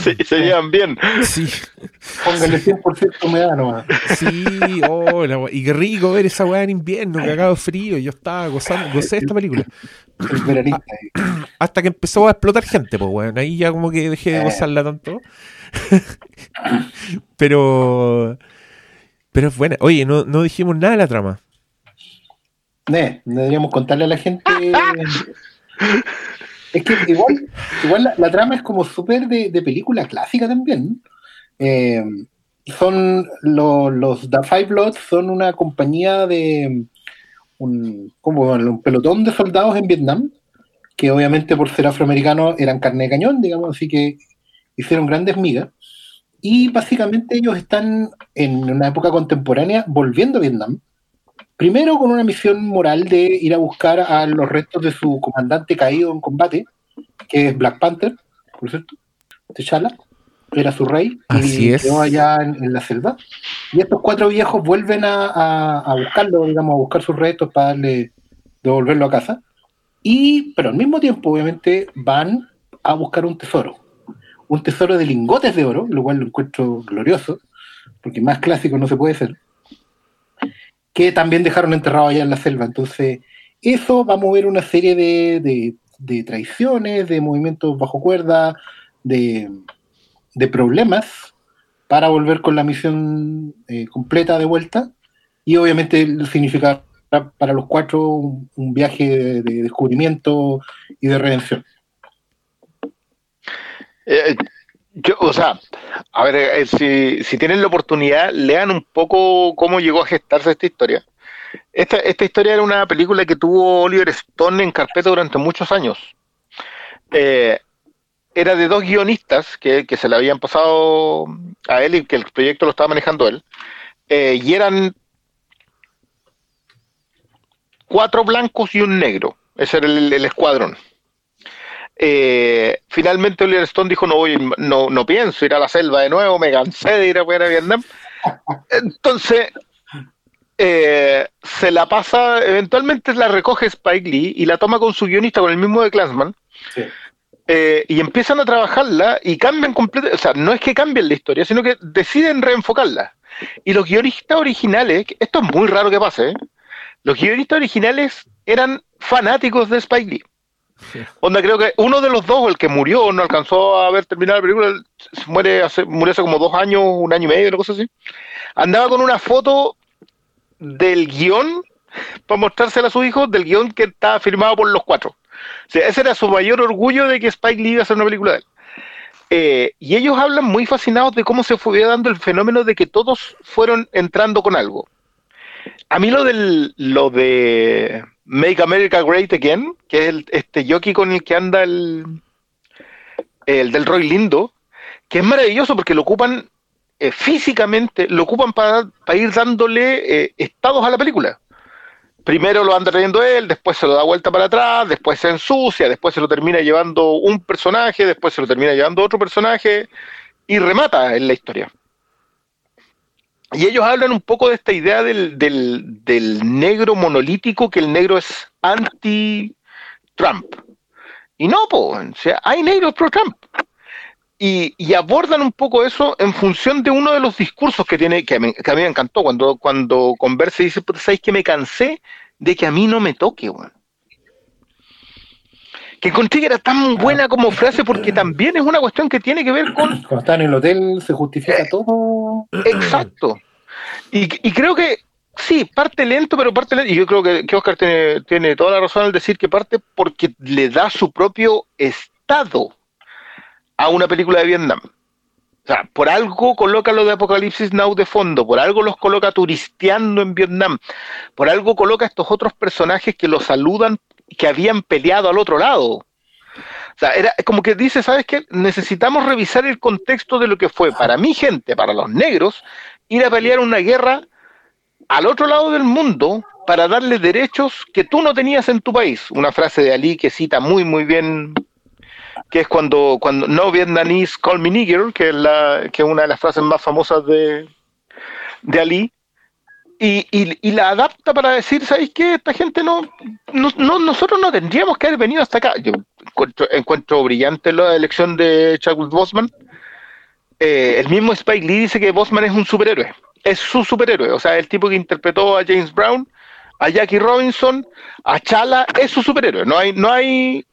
Sí, se llevan bien. Sí, Póngale 100% humedad nomás. sí, oh, la weá. y qué rico ver esa weá en invierno, cagado de frío. Yo estaba gozando, gocé de esta película. Ahí. *clears throat* Hasta que empezó a explotar gente, pues, weón. Ahí ya como que dejé de Eh. gozarla tanto. *laughs* pero. Pero es buena. Oye, no, no dijimos nada de la trama. Ne, deberíamos contarle a la gente. *laughs* es que igual, igual la, trama es como súper de, de película clásica también. Eh, son lo- los The Five Bloods son una compañía de un, como un pelotón de soldados en Vietnam que obviamente por ser afroamericanos eran carne de cañón, digamos, así que hicieron grandes migas. Y básicamente ellos están en una época contemporánea volviendo a Vietnam Primero con una misión moral de ir a buscar a los restos de su comandante caído en combate, que es Black Panther, por cierto, T'Challa, era su rey, Así y es. quedó allá en, en la selva. Y estos cuatro viejos vuelven a, a- a buscarlo, digamos, a buscar sus restos para darle, devolverlo a casa. Y, pero al mismo tiempo, obviamente, van a buscar un tesoro. Un tesoro de lingotes de oro, lo cual lo encuentro glorioso, porque más clásico no se puede ser que también dejaron enterrado allá en la selva. Entonces, eso va a mover una serie de, de- traiciones, de movimientos bajo cuerda, de, de problemas para volver con la misión eh, completa de vuelta. Y obviamente significa para los cuatro un, viaje de, de descubrimiento y de redención. Eh, yo, o sea, a ver, eh, si, si tienen la oportunidad, lean un poco cómo llegó a gestarse esta historia. Esta, esta historia era una película que tuvo Oliver Stone en carpeta durante muchos años. Eh, era de dos guionistas que, que se le habían pasado a él y que el proyecto lo estaba manejando él. Eh, y eran cuatro blancos y un negro. Ese era el, el escuadrón. Eh, finalmente Oliver Stone dijo no voy, no, no pienso ir a la selva de nuevo, me cansé de ir a, a Vietnam. Entonces eh, se la pasa, eventualmente la recoge Spike Lee y la toma con su guionista, con el mismo de Clansman, Sí. eh, y empiezan a trabajarla y cambian completamente, o sea, no es que cambien la historia, sino que deciden reenfocarla. Y los guionistas originales, esto es muy raro que pase, ¿eh? los guionistas originales eran fanáticos de Spike Lee. *laughs* Onda, creo que uno de los dos, el que murió, no alcanzó a ver terminado la película, muere hace, murió hace como dos años, un año y medio, una cosa así. Andaba con una foto del guion para mostrársela a sus hijos, del guion que estaba firmado por los cuatro. O sea, ese era su mayor orgullo de que Spike Lee iba a hacer una película de él. Eh, y ellos hablan muy fascinados de cómo se fue dando el fenómeno de que todos fueron entrando con algo. A mí lo del lo de Make America Great Again, que es el, este jockey con el que anda el, el del Roy Lindo, que es maravilloso porque lo ocupan eh, físicamente, lo ocupan para, ir dándole eh, estados a la película. Primero lo anda trayendo él, después se lo da vuelta para atrás, después se ensucia, después se lo termina llevando un personaje, después se lo termina llevando otro personaje y remata en la historia. Y ellos hablan un poco de esta idea del, del, del negro monolítico, que el negro es anti-Trump. Y no, po, o sea, hay negros pro-Trump. Y, y abordan un poco eso en función de uno de los discursos que tiene, que a mí, me encantó, cuando, cuando conversa y dice, "Puta, ¿sabéis que me cansé de que a mí no me toque, weón? Que encontré que era tan buena como frase porque también es una cuestión que tiene que ver con Cuando está en el hotel se justifica Eh. todo. Exacto. Y, y creo que sí, parte lento, pero parte lento. Y yo creo que, que Oscar tiene, tiene toda la razón al decir que parte porque le da su propio estado a una película de Vietnam. O sea, por algo coloca lo de Apocalipsis Now de fondo, por algo los coloca turisteando en Vietnam, por algo coloca estos otros personajes que los saludan que habían peleado al otro lado. O sea, era como que dice, ¿sabes qué? Necesitamos revisar el contexto de lo que fue para mi gente, para los negros, ir a pelear una guerra al otro lado del mundo para darle derechos que tú no tenías en tu país. Una frase de Ali que cita muy, muy bien, que es cuando, cuando no vietnamese call me nigger, que es, la, que es una de las frases más famosas de, de Ali, y, y, la adapta para decir, ¿sabéis qué? Esta gente no, no, no, nosotros no tendríamos que haber venido hasta acá. Yo encuentro, encuentro brillante la elección de Chadwick Boseman. Eh, el mismo Spike Lee dice que Bosman es un superhéroe. Es su superhéroe. O sea, el tipo que interpretó a James Brown, a Jackie Robinson, a Chala, es su superhéroe. No hay, no hay.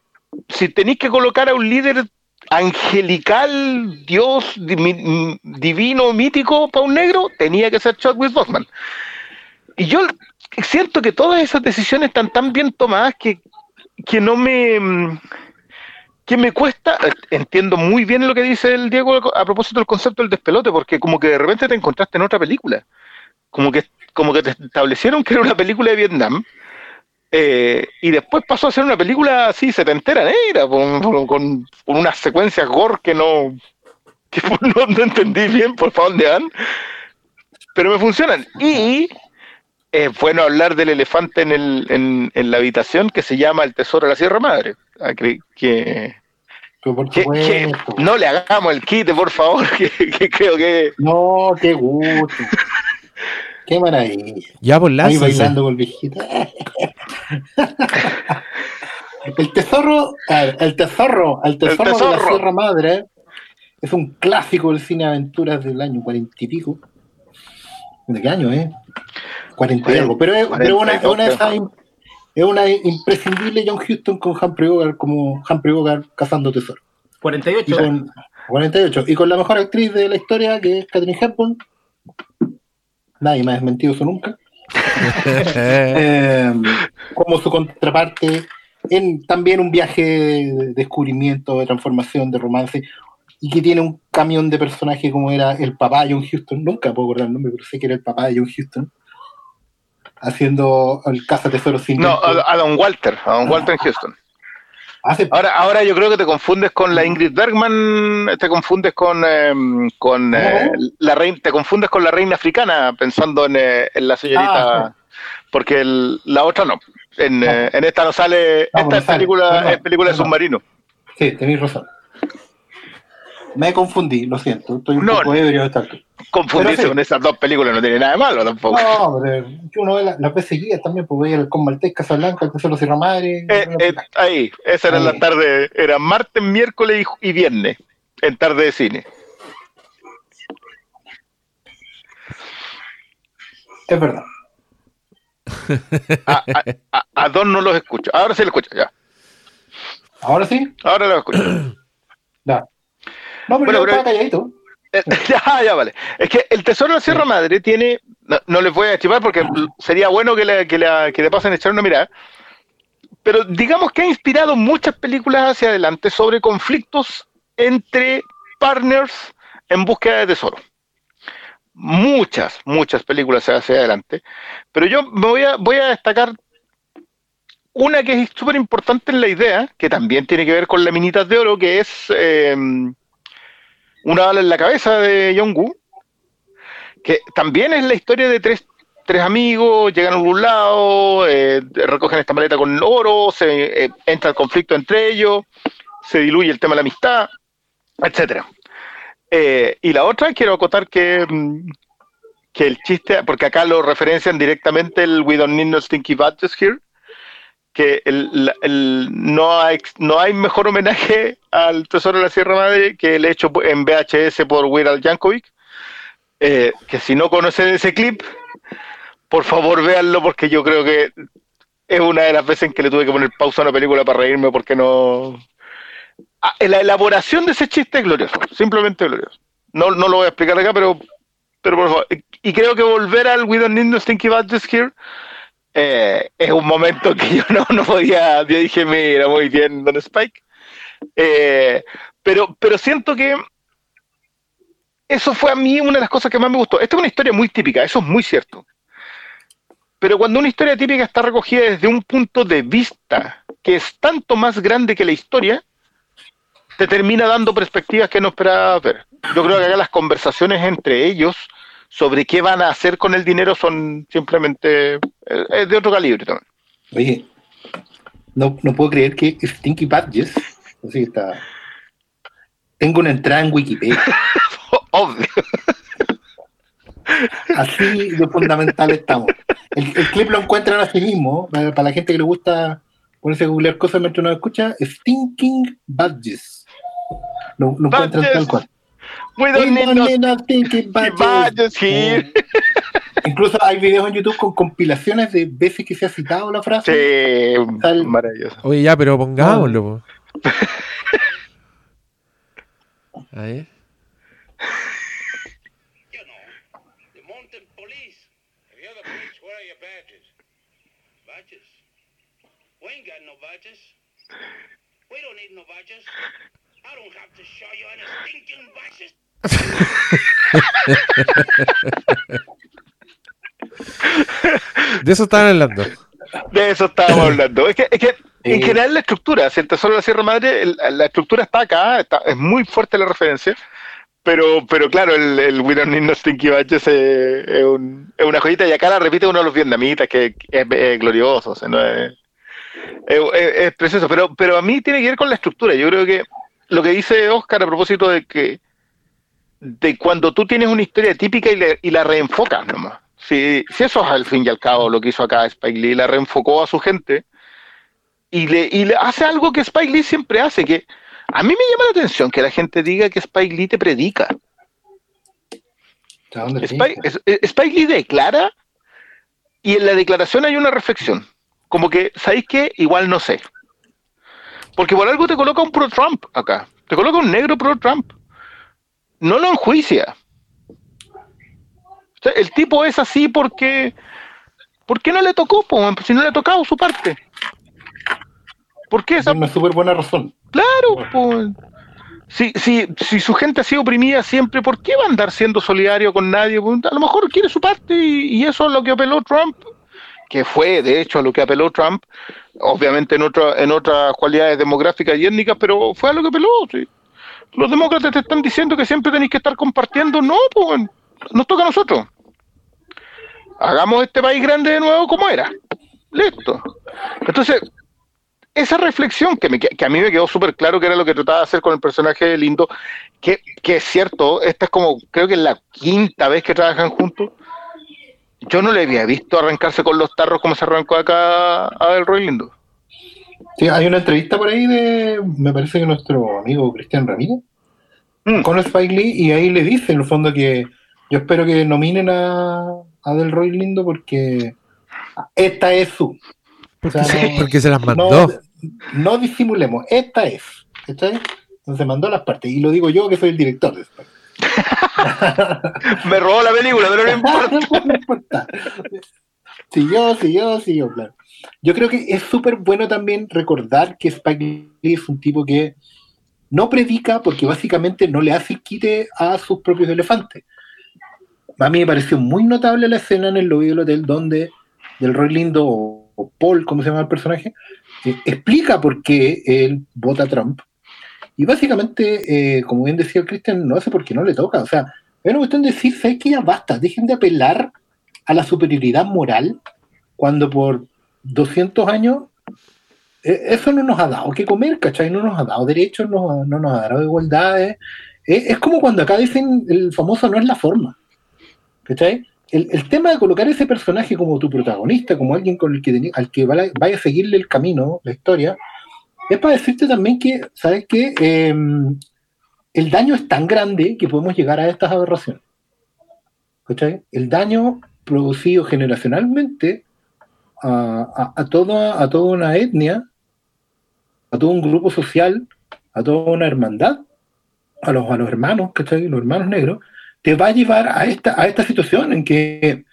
Si tenéis que colocar a un líder angelical, Dios, divino, mítico para un negro, tenía que ser Chadwick Boseman. Y yo siento que todas esas decisiones están tan bien tomadas que, que no me que me cuesta, entiendo muy bien lo que dice el Diego a propósito del concepto del despelote, porque como que de repente te encontraste en otra película, como que, como que te establecieron que era una película de Vietnam, eh, y después pasó a ser una película así setentera negra, con, con, unas secuencias gore que no, *laughs* que no, entendí bien por favor dónde pero me funcionan. Y es bueno hablar del elefante en, el, en, en, la habitación que se llama El Tesoro de la Sierra Madre. Ah, que, que, que, no le hagamos el quite, por favor, *laughs* que, creo que... No, qué gusto. qué maravilla. Ya por Ahí bailando con el viejito. el tesoro, el tesoro, el tesoro, el tesoro de la Sierra Madre es un clásico del cine aventuras del año cuarenta y pico. ¿De qué año, eh? 40 y algo. Pero es, pero una, una esa, es una imprescindible John Houston con Humphrey Bogart como Humphrey Bogart cazando tesoro. 48. Y con, 48. Y con la mejor actriz de la historia, que es Catherine Hepburn. Nadie me ha desmentido eso nunca. *laughs* eh, como su contraparte en también un viaje de descubrimiento, de transformación, de romance, y que tiene un camión de personaje como era el papá de John Houston, nunca puedo acordar el nombre, pero sé que era el papá de John Houston, haciendo el caza tesoro sin. No, a, Don Walter, a Don Walter en Houston. Ahora, ahora yo creo que te confundes con la Ingrid Bergman, te confundes con, em, con eh, la reina, te confundes con la reina africana pensando en, eh, en la señorita, ah, porque la otra no. En, eh, en, esta no sale, esta es película, es película de submarino. Sí, tenéis razón. Me confundí, lo siento. Estoy un poco ebrio de estar Confundirse con esas dos películas no tiene nada de malo tampoco. No, pero uno ve las la veces también, pues veía el con Maltés, Casablanca, el Tesoro Sierra Madre. Eh, eh, ahí, esa era la tarde, era martes, miércoles y, viernes, en tarde de cine. Es verdad. a, a, a, dos no los escucho. Ahora sí lo escucho, ya. ¿Ahora sí? Ahora los escucho. ya. No, pero, bueno, pero calladito. Eh, *laughs* ya, ya, vale. Es que el Tesoro de la Sierra Madre tiene. No, les voy a estimar porque sería bueno que le, que, le, que le pasen a echar una mirada. Pero digamos que ha inspirado muchas películas hacia adelante sobre conflictos entre partners en búsqueda de tesoro. Muchas, muchas películas hacia adelante. Pero yo me voy a, voy a destacar una que es súper importante en la idea, que también tiene que ver con las minitas de oro, que es. Eh, una bala en la cabeza de Jong-Woo, que también es la historia de tres, tres amigos, llegan a algún lado, eh, recogen esta maleta con oro, se eh, entra el conflicto entre ellos, se diluye el tema de la amistad, etcétera. Eh, y la otra, quiero acotar que, mm, que el chiste, porque acá lo referencian directamente el We Don't Need No Stinky Badges Here, que el, el, no, hay, no hay mejor homenaje al Tesoro de la Sierra Madre que el hecho en VHS por Weird Al Yankovic. Eh, que si no conocen ese clip, por favor véanlo porque yo creo que es una de las veces en que le tuve que poner pausa a una película para reírme porque no... Ah, la elaboración de ese chiste es glorioso, simplemente glorioso. No, no lo voy a explicar acá, pero, pero por favor. Y creo que volver al We Don't Need No Stinky Badges Here eh, es un momento que yo no, podía, yo dije, mira, muy bien, Don Spike. Eh, pero, pero siento que eso fue a mí una de las cosas que más me gustó. Esta es una historia muy típica, eso es muy cierto. Pero cuando una historia típica está recogida desde un punto de vista que es tanto más grande que la historia, te termina dando perspectivas que no esperaba ver. Yo creo que acá las conversaciones entre ellos sobre qué van a hacer con el dinero son simplemente eh, es de otro calibre también. Oye, no, no puedo creer que Stinky Badges, así que está. Tengo una entrada en Wikipedia. *laughs* Obvio. Así de fundamental estamos. El, el clip lo encuentran así mismo, para, para la gente que le gusta ponerse a googlear cosas mientras nos escucha, Stinking Badges. Lo, lo encuentran tal cual. We don't need no no stinking badges. badges here. Eh, Incluso hay videos en YouTube con compilaciones de veces que se ha citado la frase. Sí, Tal- maravilloso. Oye, ya, pero pongámoslo. po. *laughs* A ver. We don't need no badges. I don't have to show you any stinking badges. De eso estaban hablando. De eso estábamos *laughs* hablando. Es que, es que en Sí. general la estructura, si el Tesoro de la Sierra Madre, el- la estructura está acá, está- es muy fuerte la referencia, pero, pero claro, el, el We Don't Need No Stinky Badges es, es un- es una joyita y acá la repite uno de los vietnamitas, que es, es glorioso, o sea, no es, es, es- es precioso, pero, pero a mí tiene que ver con la estructura. Yo creo que lo que dice Oscar a propósito de que de cuando tú tienes una historia típica y, le- y la reenfocas nomás. Si, si eso es al fin y al cabo lo que hizo acá Spike Lee, la reenfocó a su gente y le, y le hace algo que Spike Lee siempre hace, que a mí me llama la atención que la gente diga que Spike Lee te predica. ¿A dónde Spike, Spike Lee declara y en la declaración hay una reflexión. Como que, ¿sabéis qué? Igual no sé. Porque por algo te coloca un pro-Trump acá. Te coloca un negro pro-Trump. No lo enjuicia. O sea, el tipo es así porque... ¿Por qué no le tocó? po, si no le ha tocado su parte. ¿Por qué esa Es una súper buena razón. Claro, pues. Si, si, si su gente ha sido oprimida siempre, ¿por qué va a andar siendo solidario con nadie? A lo mejor quiere su parte y, y eso es lo que apeló Trump, que fue de hecho a lo que apeló Trump, obviamente en, otra, en otras cualidades demográficas y étnicas, pero fue a lo que apeló. sí. Los demócratas te están diciendo que siempre tenéis que estar compartiendo. No, pues nos toca a nosotros. Hagamos este país grande de nuevo como era. Listo. Entonces, esa reflexión que, me, que a mí me quedó súper claro que era lo que trataba de hacer con el personaje de Lindo, que, que es cierto, esta es como, creo que es la quinta vez que trabajan juntos. Yo no le había visto arrancarse con los tarros como se arrancó acá a El Roy Lindo. Sí, hay una entrevista por ahí de, me parece que nuestro amigo Cristian Ramírez, Mm. con Spike Lee, y ahí le dice en el fondo que yo espero que nominen a, a Del Roy Lindo porque esta es su. Porque, O sea, se, no- porque se las mandó. no disimulemos, esta es. ¿Cachai? Entonces mandó las partes, y lo digo yo que soy el director de Spike. *laughs* Me robó la película, pero no *laughs* importa. no importa. Siguió, siguió, siguió, claro. Yo creo que es súper bueno también recordar que Spike Lee es un tipo que no predica porque básicamente no le hace el quite a sus propios elefantes. A mí me pareció muy notable la escena en el lobby del hotel donde del Roy Lindo o, Paul, ¿cómo se llama el personaje? eh, explica por qué él vota a Trump. Y básicamente, eh, como bien decía el Christian, no hace porque no le toca. O sea, es una cuestión de decir, ¿sabes que ya basta? Dejen de apelar a la superioridad moral cuando por 200 años eh, eso no nos ha dado que comer, ¿cachai? No nos ha dado derechos, no, no nos ha dado igualdades. Eh, es como cuando acá dicen el famoso no es la forma, ¿cachai? El, el tema de colocar ese personaje como tu protagonista, como alguien con el que al que vaya a seguirle el camino, la historia, es para decirte también que, ¿sabes qué? Eh, el daño es tan grande que podemos llegar a estas aberraciones. ¿Cachai? El daño producido generacionalmente a, a- a toda una etnia, a todo un grupo social, a toda una hermandad, a los, a los hermanos, ¿cachai? Los hermanos negros, te va a llevar a esta, a esta situación en que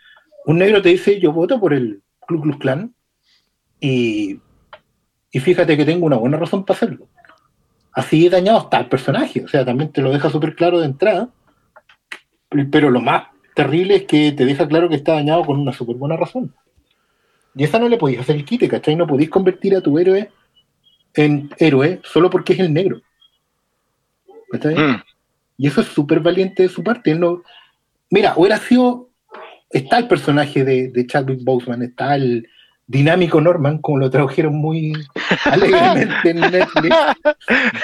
un negro te dice, yo voto por el Ku Klux Klan y, y fíjate que tengo una buena razón para hacerlo. Así dañado está el personaje, o sea, también te lo deja súper claro de entrada, pero lo más terrible es que te deja claro que está dañado con una súper buena razón. Y esa no le podéis hacer el quite, ¿cachai? No podéis convertir a tu héroe en héroe solo porque es el negro. ¿Cachai? Mm. Y eso es súper valiente de su parte. Él no, mira, hubiera sido. Está el personaje de, de Chadwick Boseman, está el dinámico Norman, como lo tradujeron muy *laughs* alegremente en Netflix.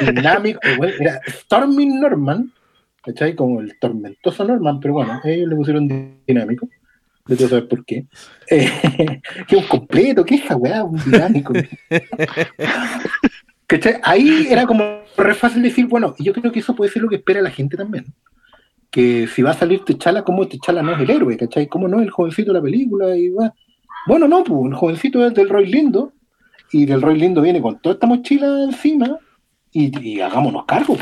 Dinámico, eh, bueno, era Storming Norman, ¿cachai? Como el tormentoso Norman, pero bueno, ellos le pusieron dinámico. No tengo saber por qué. Eh, *laughs* que un completo, ¿qué es esa weá? Un dinámico. *laughs* ¿Cachai? Ahí era como re fácil decir, bueno, yo creo que eso puede ser lo que espera la gente también. Que si va a salir Techala, ¿cómo Techala no es el héroe? ¿Cachai? ¿Cómo no es el jovencito de la película? Y va. Bueno, no, pues el jovencito es del Roy Lindo, y del Roy Lindo viene con toda esta mochila encima, y, y hagámonos cargo.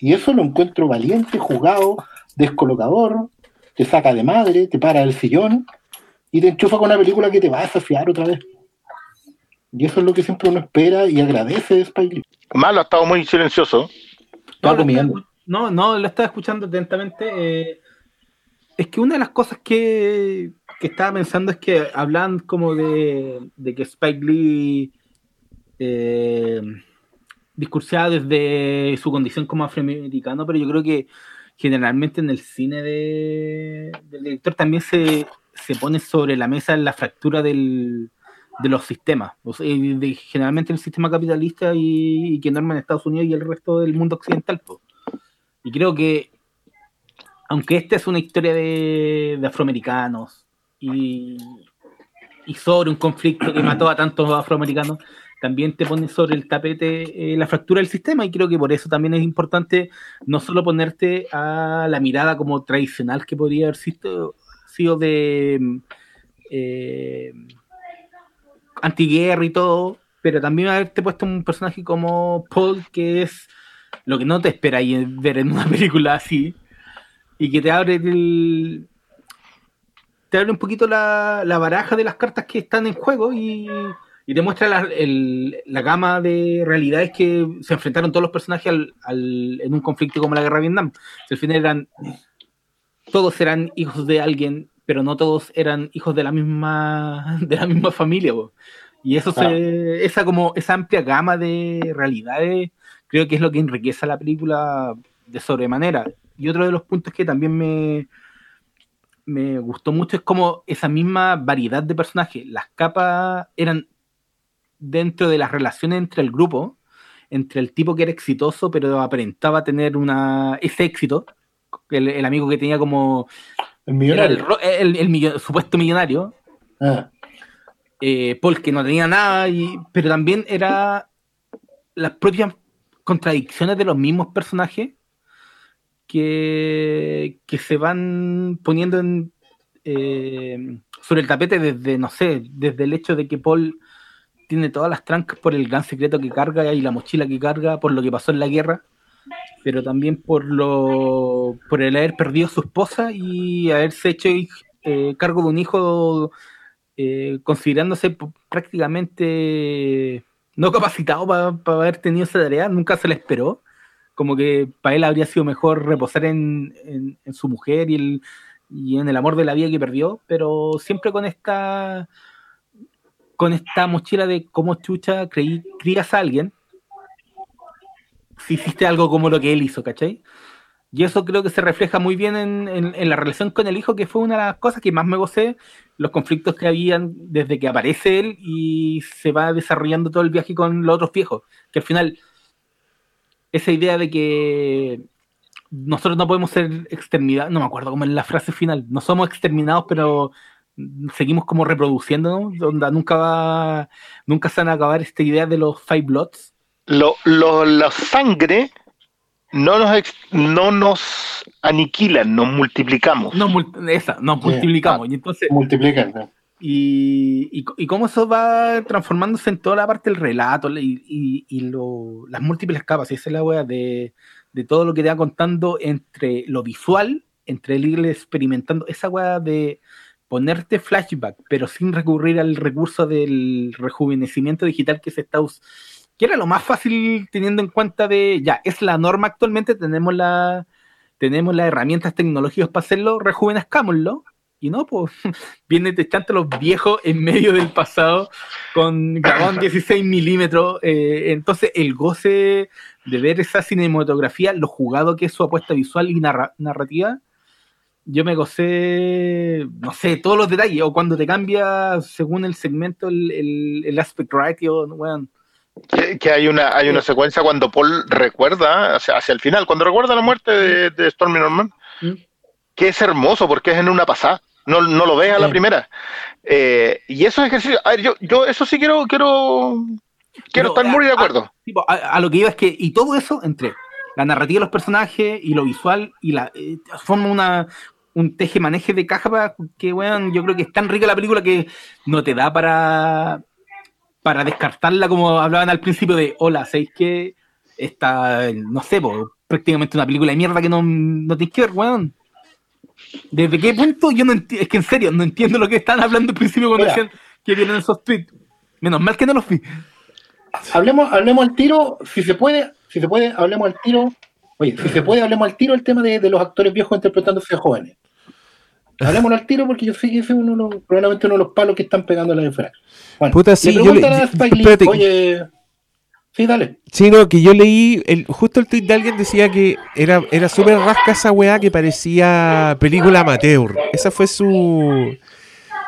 Y eso lo encuentro valiente, jugado, descolocador, te saca de madre, te para el sillón, y te enchufa con una película que te va a desafiar otra vez. Y eso es lo que siempre uno espera y agradece de Spike Lee. Malo ha estado muy silencioso. Estaba lo comiendo. no, no, lo estaba escuchando atentamente. eh, es que una de las cosas que, que estaba pensando es que hablan como de, de que Spike Lee eh, desde su condición como afroamericano, pero yo creo que generalmente en el cine de, del director también se, se pone sobre la mesa la fractura del, de los sistemas, o sea, de- generalmente el sistema capitalista y, y que norma en Estados Unidos y el resto del mundo occidental. Y creo que, aunque esta es una historia de, de afroamericanos y, y sobre un conflicto que mató a tantos afroamericanos, también te pone sobre el tapete eh, la fractura del sistema y creo que por eso también es importante no solo ponerte a la mirada como tradicional que podría haber sido, sido de eh, antiguerra y todo, pero también haberte puesto un personaje como Paul que es lo que no te esperáis ver en una *laughs* película así y que te abre el, te abre un poquito la, la baraja de las cartas que están en juego y, y te muestra la, el- la gama de realidades que se enfrentaron todos los personajes al- al- en un conflicto como la guerra de Vietnam. Si al final eran todos eran hijos de alguien, pero no todos eran hijos de la misma *laughs* de la misma familia. Y eso Claro. se, esa como esa amplia gama de realidades creo que es lo que enriquece a la película de sobremanera. Y otro de los puntos que también me, me gustó mucho es como esa misma variedad de personajes. Las capas eran dentro de las relaciones entre el grupo, entre el tipo que era exitoso, pero aparentaba tener una ese éxito, el, el amigo que tenía como El millonario. el- el millo- supuesto millonario, Ah, eh, Paul que no tenía nada, y, pero también era las propias contradicciones de los mismos personajes que, que se van poniendo en, eh, sobre el tapete desde, no sé, desde el hecho de que Paul tiene todas las trancas por el gran secreto que carga y la mochila que carga, por lo que pasó en la guerra, pero también por lo por el haber perdido a su esposa y haberse hecho eh, cargo de un hijo eh, considerándose prácticamente no capacitado para haber tenido esa tarea, nunca se le esperó. Como que para él habría sido mejor reposar en, en- en su mujer y, el, y en el amor de la vida que perdió, pero siempre con esta con esta mochila de cómo chucha creí, crías a alguien si hiciste algo como lo que él hizo, ¿cachai? Y eso creo que se refleja muy bien en, en- en la relación con el hijo, que fue una de las cosas que más me gocé, los conflictos que habían desde que aparece él y se va desarrollando todo el viaje con los otros viejos, que al final esa idea de que nosotros no podemos ser exterminados, no me acuerdo cómo es la frase final, no somos exterminados, pero seguimos como reproduciéndonos, donde nunca va, nunca se van a acabar esta idea de los Five Bloods. Lo, lo- la sangre no nos, ex- no nos aniquilan, nos multiplicamos. Esa, nos Sí. multiplicamos. Y entonces, multiplican. Y, y, cómo eso va transformándose en toda la parte del relato y, lo- las múltiples capas, y esa es la wea de, de todo lo que te va contando entre lo visual, entre el ir experimentando, esa wea de ponerte flashback, pero sin recurrir al recurso del rejuvenecimiento digital que se está us- que era lo más fácil teniendo en cuenta de, ya, es la norma actualmente, tenemos la tenemos las herramientas tecnológicas para hacerlo, rejuvenezcámoslo, y no, pues *laughs* viene echando los viejos en medio del pasado con grabado en 16 milímetros. eh, entonces, el goce de ver esa cinematografía, lo jugado que es su apuesta visual y narra- narrativa, yo me gocé, no sé, todos los detalles, o cuando te cambia según el segmento el, el, el aspect ratio, que hay una hay una secuencia cuando Paul recuerda, hacia, hacia el final, cuando recuerda la muerte de, de Stormy Norman, ¿Mm? que es hermoso porque es en una pasada. No, no lo ves a la Sí. primera. Eh, y esos ejercicios, a ver, yo, yo eso sí quiero, quiero, quiero Pero, estar muy de a- acuerdo. A, a lo que iba es que, y todo eso entre la narrativa de los personajes y lo visual, y la eh, forma una un teje-maneje de caja para que, weón, yo creo que es tan rica la película que no te da para para descartarla como hablaban al principio de, hola, ¿sabéis que esta, no sé, po, prácticamente una película de mierda que no, no tienes que ver, weón? ¿Desde qué punto? Yo no entiendo, es que en serio, no entiendo lo que están hablando al principio cuando decían que vienen esos tweets. Menos mal que no los vi. Hablemos, hablemos al tiro, si se puede, si se puede, hablemos al tiro. Oye, si se puede, hablemos al tiro el tema de, de los actores viejos interpretándose a jóvenes. Hablemos al tiro porque yo sé que ese es uno de los- probablemente uno de los palos que están pegando la de fuera. Bueno, Puta, sí, le yo le- a Spike Lee, oye, sí, dale. Sí, no, que yo leí, el, justo el tweet de alguien decía que era, era súper rasca esa weá que parecía película amateur. Esa fue su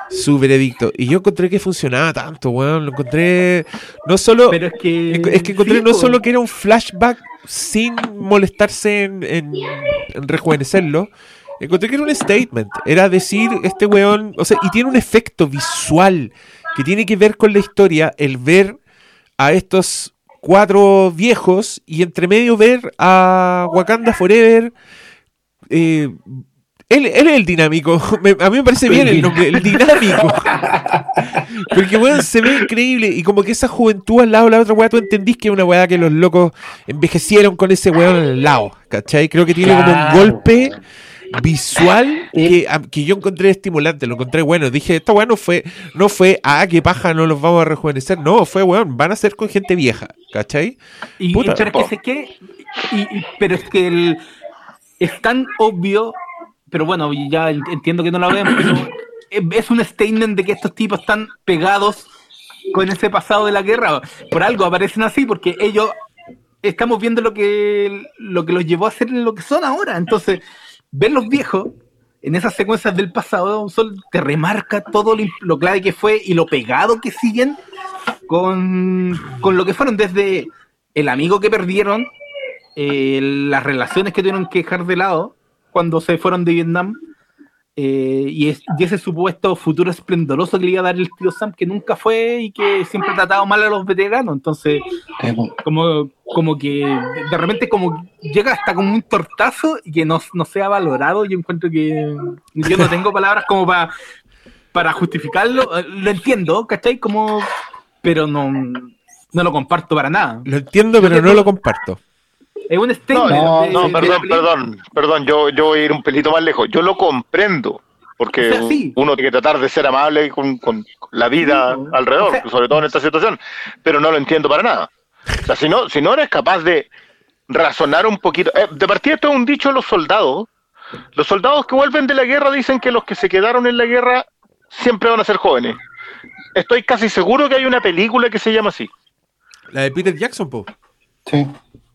su veredicto. Y yo encontré que funcionaba tanto, weón. Lo encontré no solo... Pero es que. Es que encontré sí, no solo que era un flashback sin molestarse en, en- en rejuvenecerlo, encontré que era un statement. Era decir, este weón, o sea, y tiene un efecto visual que tiene que ver con la historia, el ver a estos cuatro viejos y entre medio ver a Wakanda Forever. eh, él, él es el dinámico. *laughs* Me- a mí me parece bien el nombre, el dinámico. *laughs* Porque, weón, se ve increíble. Y como que esa juventud al lado de la otra weá, tú entendís que es una weá que los locos envejecieron con ese weón al lado. ¿Cachai? Creo que tiene como un golpe. Visual Y- que, a- que yo encontré estimulante, lo encontré bueno. Dije, esta weá no fue, no fue, ah, qué paja, no los vamos a rejuvenecer. No, fue weón, van a ser con gente vieja. ¿Cachai? Y, Puta. pero es que qué. y- y- pero es que el, es tan obvio. Pero bueno, ya en- entiendo que no lo ven, pero es- es un statement de que estos tipos están pegados con ese pasado de la guerra. Por algo aparecen así, porque ellos estamos viendo lo que, lo que los llevó a ser lo que son ahora. Entonces, ver los viejos en esas secuencias del pasado son- te remarca todo lo clave que fue y lo pegado que siguen con, con lo que fueron desde el amigo que perdieron, eh, las relaciones que tuvieron que dejar de lado cuando se fueron de Vietnam, eh, y, es- y ese supuesto futuro esplendoroso que le iba a dar el tío Sam, que nunca fue y que siempre ha tratado mal a los veteranos. Entonces, po. como, como que de repente como llega hasta como un tortazo y que no, no sea valorado. Yo encuentro que yo no tengo palabras como para para justificarlo. Eh, Lo entiendo, ¿cachai? Como, pero no, no lo comparto para nada. Lo entiendo, pero no lo comparto. Es un No, statement. no, de- no, perdón, de- perdón, perdón, yo, yo voy a ir un pelito más lejos. Yo lo comprendo, porque O sea, sí. uno tiene que tratar de ser amable con, con la vida Sí, alrededor, o sea- sobre todo en esta situación, pero no lo entiendo para nada. O sea, si no, si no eres capaz de razonar un poquito, eh, de partida esto es un dicho de los soldados. Los soldados que vuelven de la guerra dicen que los que se quedaron en la guerra siempre van a ser jóvenes. Estoy casi seguro que hay una película que se llama así. La de Peter Jackson, po. Sí,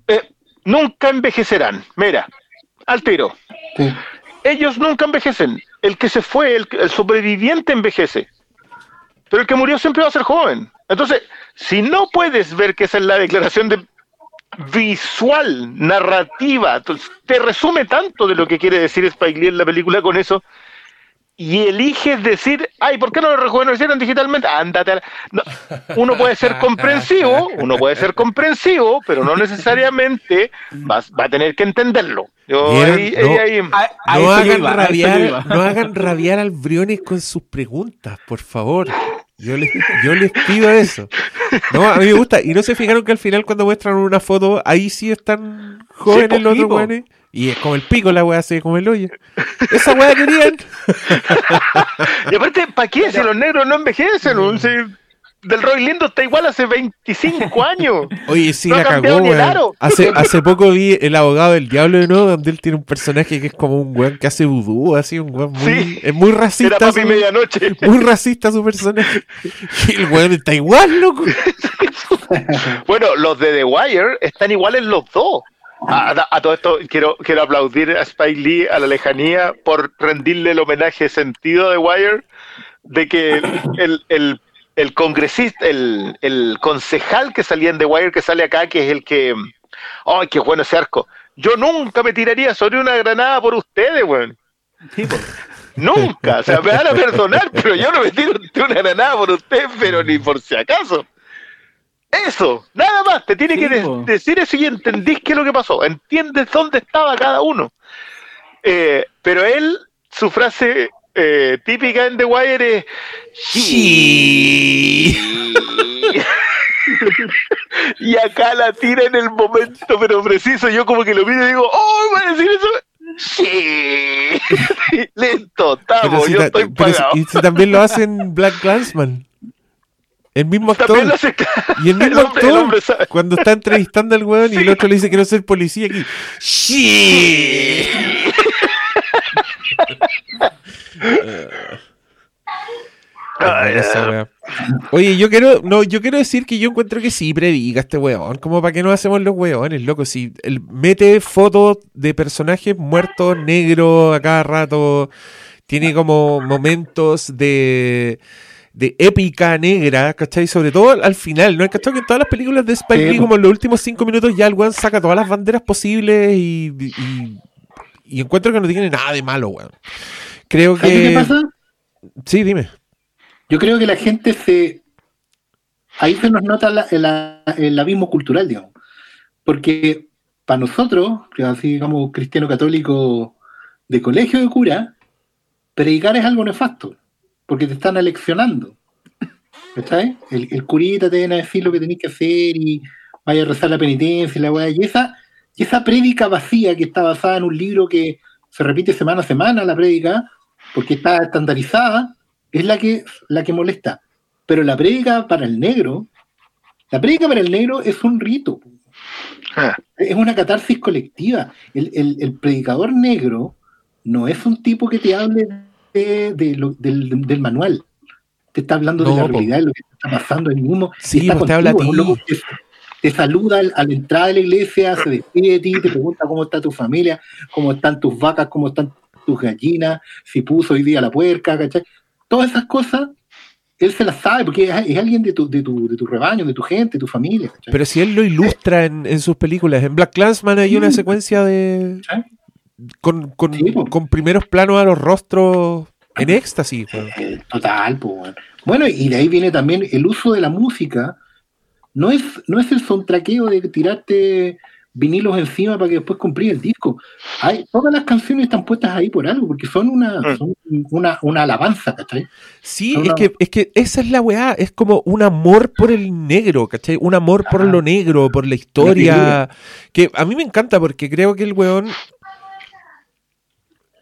Eh, nunca envejecerán. Mira, al tiro. sí. Ellos nunca envejecen. El que se fue, el, el sobreviviente envejece. Pero el que murió siempre va a ser joven. Entonces, si no puedes ver que esa es la declaración de visual, narrativa, te resume tanto de lo que quiere decir Spike Lee en la película con eso, y eliges decir, ay, ¿por qué no lo rejuvenecieron digitalmente? Ándate. a la-". No, uno puede ser comprensivo, uno puede ser comprensivo, pero no necesariamente vas, va a tener que entenderlo. Yo Vieron, ahí- no. ahí- ahí- A- a No eso yo hagan, iba, rabiar, no hagan rabiar al Briones con sus preguntas, por favor. Yo les, yo les pido eso. No, a mí me gusta. Y no se fijaron que al final cuando muestran una foto, ahí sí están jóvenes los otros. Y es como el pico la weá, se como el hoyo. Esa weá querían. *laughs* Y aparte, ¿para qué? Si los negros no envejecen. un- si del Roy Lindo está igual hace 25 *laughs* años. Oye, sí No la cagó, weón. Hace, *laughs* hace poco vi El abogado del diablo de nuevo, donde él tiene un personaje que es como un weón que hace vudú, así, un weón muy. Sí. Es muy Era racista. papi su- medianoche. muy racista su personaje. Y el weón está igual, loco. Bueno, los de The Wire están iguales los dos. A, todo esto quiero, quiero aplaudir a Spike Lee a la lejanía por rendirle el homenaje sentido de Wire de que el, el, el congresista, el, el concejal que salía en The Wire que sale acá, que es el que. ¡Ay, qué bueno ese arco! Yo nunca me tiraría sobre una granada por ustedes, weón. Sí. Nunca. O sea, me van a perdonar, pero yo no me tiro una granada por ustedes, pero ni por si acaso. Eso, nada más. Te tiene Sí, que de- decir eso y entendís qué es lo que pasó. Entiendes dónde estaba cada uno. Eh, pero él, su frase eh, típica en The Wire es. Sí. *laughs* y acá la tira en el momento, pero preciso. Yo como que lo miro y digo, ¡Oh, va a decir eso! ¡Sí! *laughs* Pero estamos, si yo estoy pero si- pagado. y si también lo hacen Black Clansman. El mismo actor. También lo hace Y el *laughs* mismo el hombre- el actor, cuando está entrevistando al weón y el otro le dice quiero ser policía aquí. ¡Sí! *laughs* Wea. Oye, yo quiero, no, yo quiero decir que yo encuentro que sí predica este weón. Como para qué no hacemos los weones, loco. Si él mete fotos de personajes muertos, negros a cada rato. Tiene como momentos de, de épica negra, ¿cachai? Sobre todo al, al final, ¿no? ¿Cachai? Que en todas las películas de Spike Lee, como en los últimos cinco minutos, ya el weón saca todas las banderas posibles y, y, y encuentro que no tiene nada de malo, weón. Creo ¿Sabes qué que. pasa? Sí, dime. Yo creo que la gente se. Ahí se nos nota la- la- el abismo cultural, digamos. Porque para nosotros, que así digamos cristiano católico de colegio de cura, predicar es algo nefasto, porque te están aleccionando. ¿Cachai? El, el curita te viene a decir lo que tenés que hacer y vaya a rezar la penitencia y la weá. Y esa, y esa prédica vacía que está basada en un libro que se repite semana a semana, la prédica, porque está estandarizada, es la que, la que molesta. Pero la prédica para el negro, la prédica para el negro es un rito, Ah, es una catarsis colectiva. El, el- el predicador negro no es un tipo que te hable de- de lo- del, del manual. Te está hablando de No, la po. realidad, de lo que te está pasando ahí mismo. Sí, está pues te habla a contigo, ti. que Te saluda al- a la entrada de la iglesia, se despide de ti, te pregunta cómo está tu familia, cómo están tus vacas, cómo están tus gallinas, si puso hoy día la puerca, ¿cachai? Todas esas cosas, él se las sabe porque es, es alguien de tu, de, tu, de tu rebaño, de tu gente, de tu familia. ¿cachai? Pero si él lo ilustra en, en sus películas. En Black Clansman hay una Mm. secuencia de. ¿Cachai? Con, con, Sí, con primeros planos a los rostros en éxtasis. weón. Eh, Total, pues, bueno. Bueno, y de ahí viene también el uso de la música. No es, no es el sontraqueo de tirarte vinilos encima para que después compré el disco. Hay, todas las canciones están puestas ahí por algo, porque son una, Mm. son una, una alabanza, ¿cachai? Sí, es que, es que esa es la weá. Es como un amor por el negro, ¿cachai? Un amor por lo negro, por la historia. Que a mí me encanta porque creo que el weón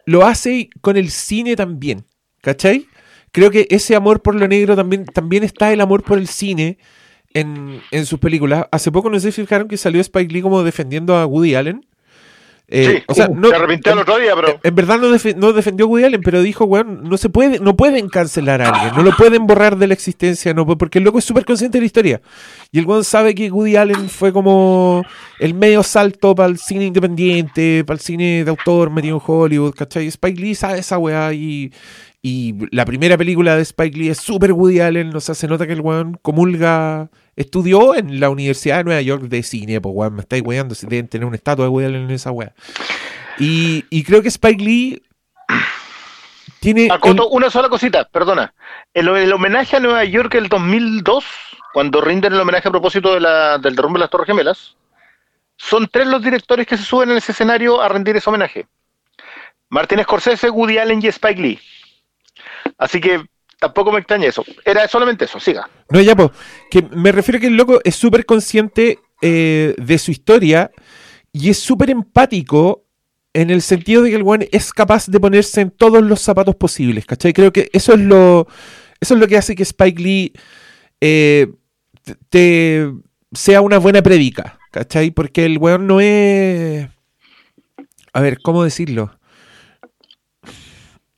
lo hace con el cine también, ¿cachai? Creo que ese amor por lo negro también, también está el amor por el cine en, en sus películas. Hace poco no sé si fijaron que salió Spike Lee como defendiendo a Woody Allen. Eh, sí, o sea, uh, no, se arrepintió el otro día, pero. en verdad no, defe- no defendió a Woody Allen, pero dijo, weón, no se puede, no pueden cancelar a alguien, no lo pueden borrar de la existencia, no, porque el loco es súper consciente de la historia. Y el weón sabe que Woody Allen fue como el medio salto para el cine independiente, para el cine de autor metido en Hollywood, ¿cachai? Spike Lee sabe esa weá y, y la primera película de Spike Lee es súper Woody Allen, o sea, se nota que el weón comulga, estudió en la Universidad de Nueva York de cine, pues weón, me estáis weando, si deben tener una estatua de Woody Allen en esa weá. Y, y creo que Spike Lee tiene. Acoto el- una sola cosita, perdona. El, el homenaje a Nueva York del 2002, cuando rinden el homenaje a propósito de la, del derrumbe de las Torres Gemelas, son tres los directores que se suben en ese escenario a rendir ese homenaje. Martin Scorsese, Woody Allen y Spike Lee. Así que tampoco me extraña eso. Era solamente eso, siga. No, ya, pues. Que me refiero a que el loco es súper consciente eh, de su historia y es súper empático en el sentido de que el weón es capaz de ponerse en todos los zapatos posibles, ¿cachai? Creo que eso es lo, eso es lo que hace que Spike Lee eh, te- sea una buena predica, ¿cachai? Porque el weón no es... A ver, ¿cómo decirlo?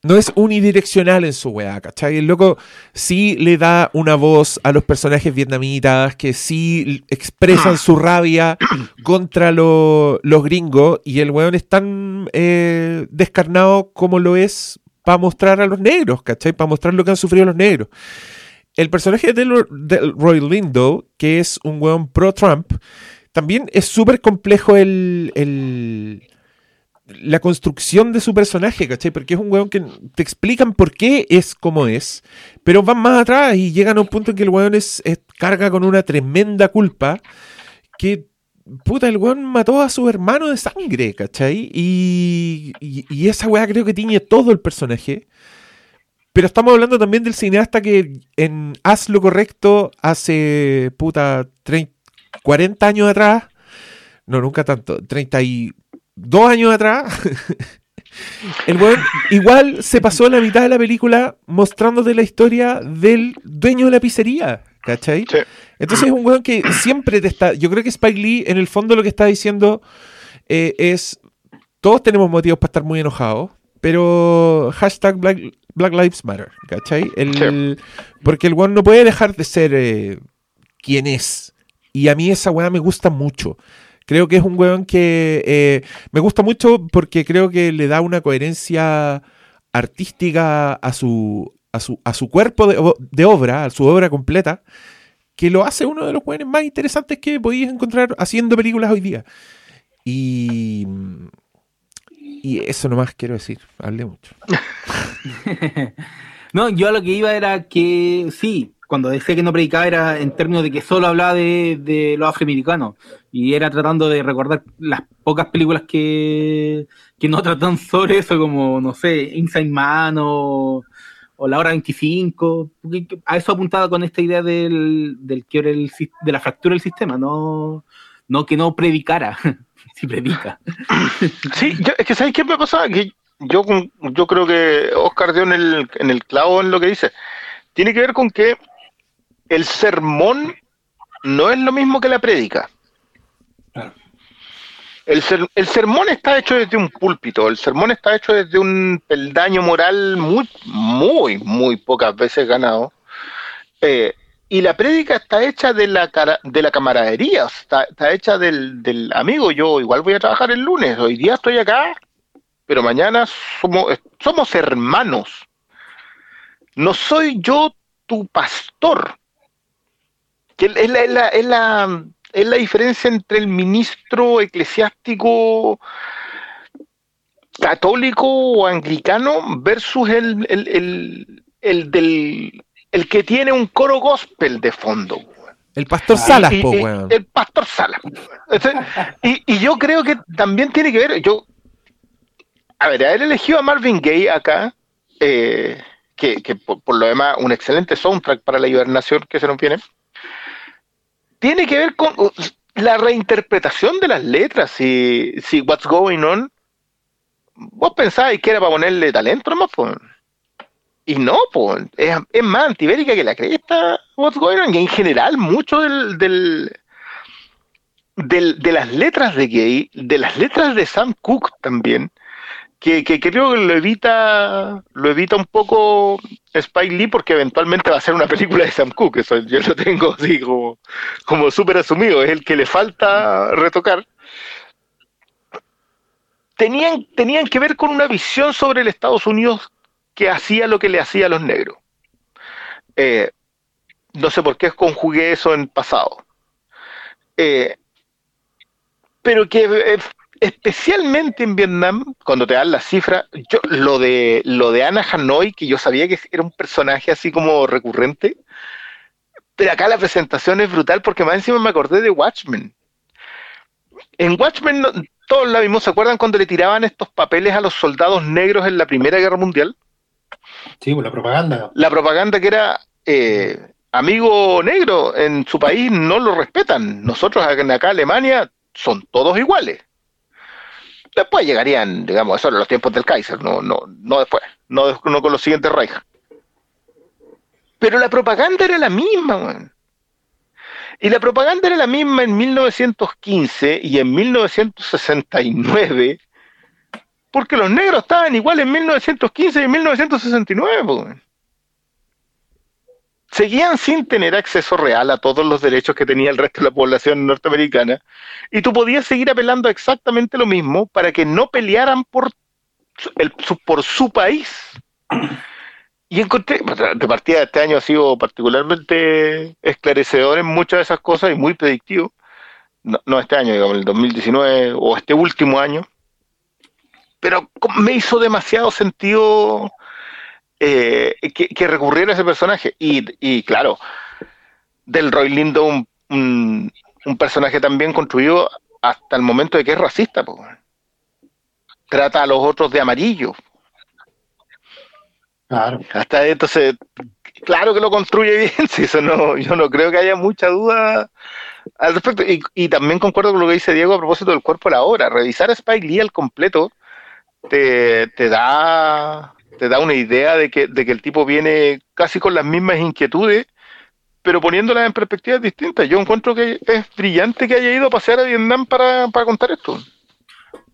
No es unidireccional en su weá, ¿cachai? El loco sí le da una voz a los personajes vietnamitas que sí expresan su rabia *clears throat* contra lo- los gringos y el weón es tan eh, descarnado como lo es para mostrar a los negros, ¿cachai? Para mostrar lo que han sufrido los negros. El personaje de Del- Delroy Lindo, que es un weón pro-Trump, también es súper complejo el, el- la construcción de su personaje, ¿cachai? Porque es un weón que te explican por qué es como es, pero van más atrás y llegan a un punto en que el weón es, carga con una tremenda culpa que, puta, el weón mató a su hermano de sangre, ¿cachai? Y, y, y esa weá creo que tiñe todo el personaje. Pero estamos hablando también del cineasta que en Haz lo correcto hace, puta, 30, 40 años atrás, no, nunca tanto, 32 años atrás, *laughs* el weón igual se pasó la mitad de la película mostrándote la historia del dueño de la pizzería, ¿cachai? Sí. Entonces es un weón que siempre te está. Yo creo que Spike Lee, en el fondo, lo que está diciendo eh, es: todos tenemos motivos para estar muy enojados, pero hashtag Black, Black Lives Matter, ¿cachai? El- Porque el weón no puede dejar de ser eh, quien es. Y a mí esa weá me gusta mucho. Creo que es un weón que eh, me gusta mucho porque creo que le da una coherencia artística a su, a su, a su cuerpo de, obra, a su obra completa, que lo hace uno de los weones más interesantes que podéis encontrar haciendo películas hoy día. Y, y eso nomás quiero decir, hablé mucho. *laughs* No, yo a lo que iba era que sí, cuando decía que no predicaba era en términos de que solo hablaba de, de los afroamericanos y era tratando de recordar las pocas películas que, que no tratan sobre eso, como, no sé, Inside Man o, o La Hora 25. porque A eso apuntaba con esta idea del, del quiebre del sis- de la fractura del sistema, no, no que no predicara, *laughs* si predica. *coughs* Sí, es que ¿sabes qué me pasa? Que yo, yo creo que Oscar dio en el, en el clavo en lo que dice. Tiene que ver con que el sermón no es lo mismo que la prédica. El, ser- el sermón está hecho desde un púlpito, el sermón está hecho desde un peldaño moral muy, muy, muy pocas veces ganado. Eh, y la prédica está hecha de la, camaradería, está, hecha del, amigo. Yo igual voy a trabajar el lunes, hoy día estoy acá, pero mañana somos, somos hermanos. No soy yo tu pastor. Es la, es la diferencia entre el ministro eclesiástico católico o anglicano versus el, el, el, el del el que tiene un coro gospel de fondo. El pastor Ah, Salas, Y- po, y- weón. El pastor Salas. Y, y yo creo que también tiene que ver, yo, a ver, haber elegido a Marvin Gaye acá, eh, que, que por, por lo demás un excelente soundtrack para la hibernación que se nos viene, tiene que ver con la reinterpretación de las letras. Si, si What's Going On, vos pensabais que era para ponerle talento nomás, pues. Y no, pues, es, es más antibérica que la cresta What's Going On. Y en general, mucho del, del, del- de las letras de Gay, de las letras de Sam Cooke también, que, que creo que lo evita, lo evita un poco Spike Lee porque eventualmente va a ser una película de Sam Cooke, eso yo lo tengo así como, como súper asumido, es el que le falta retocar. Tenían, tenían que ver con una visión sobre el Estados Unidos que hacía lo que le hacía a los negros. Eh, no sé por qué conjugué eso en pasado. Eh, pero que eh, especialmente en Vietnam, cuando te dan las cifras, yo lo de lo de Ana Hanoi, que yo sabía que era un personaje así como recurrente, pero acá la presentación es brutal porque más encima me acordé de Watchmen. En Watchmen no- todos la vimos, ¿se acuerdan cuando le tiraban estos papeles a los soldados negros en la Primera Guerra Mundial? Sí, por la propaganda. la propaganda que era eh, amigo negro en su país no lo respetan. Nosotros acá en Alemania son todos iguales. Después llegarían, digamos, eso en los tiempos del Kaiser, no, no, no después, no, con los siguientes Reich. Pero la propaganda era la misma, weón. Y la propaganda era la misma en 1915 y en 1969 Porque los negros estaban igual en 1915 y en 1969. po, weón. Seguían sin tener acceso real a todos los derechos que tenía el resto de la población norteamericana. Y tú podías seguir apelando exactamente lo mismo para que no pelearan por el, su- por su país. Y encontré, de partida este año ha sido particularmente esclarecedor en muchas de esas cosas y muy predictivo. No, no este año, digamos, el 2019 o este último año. Pero me hizo demasiado sentido eh, que, que recurriera a ese personaje. Y, y claro, del Roy Lindo, un, un, un personaje también construido hasta el momento de que es racista. po. Trata a los otros de amarillo. Claro. Hasta entonces, claro que lo construye bien, *laughs* si eso no, yo no creo que haya mucha duda al respecto. Y, y también concuerdo con lo que dice Diego a propósito del cuerpo de la obra. Revisar a Spike Lee al completo te, te da te da una idea de que, de que el tipo viene casi con las mismas inquietudes, pero poniéndolas en perspectivas distintas. Yo encuentro que es brillante que haya ido a pasear a Vietnam para, para contar esto.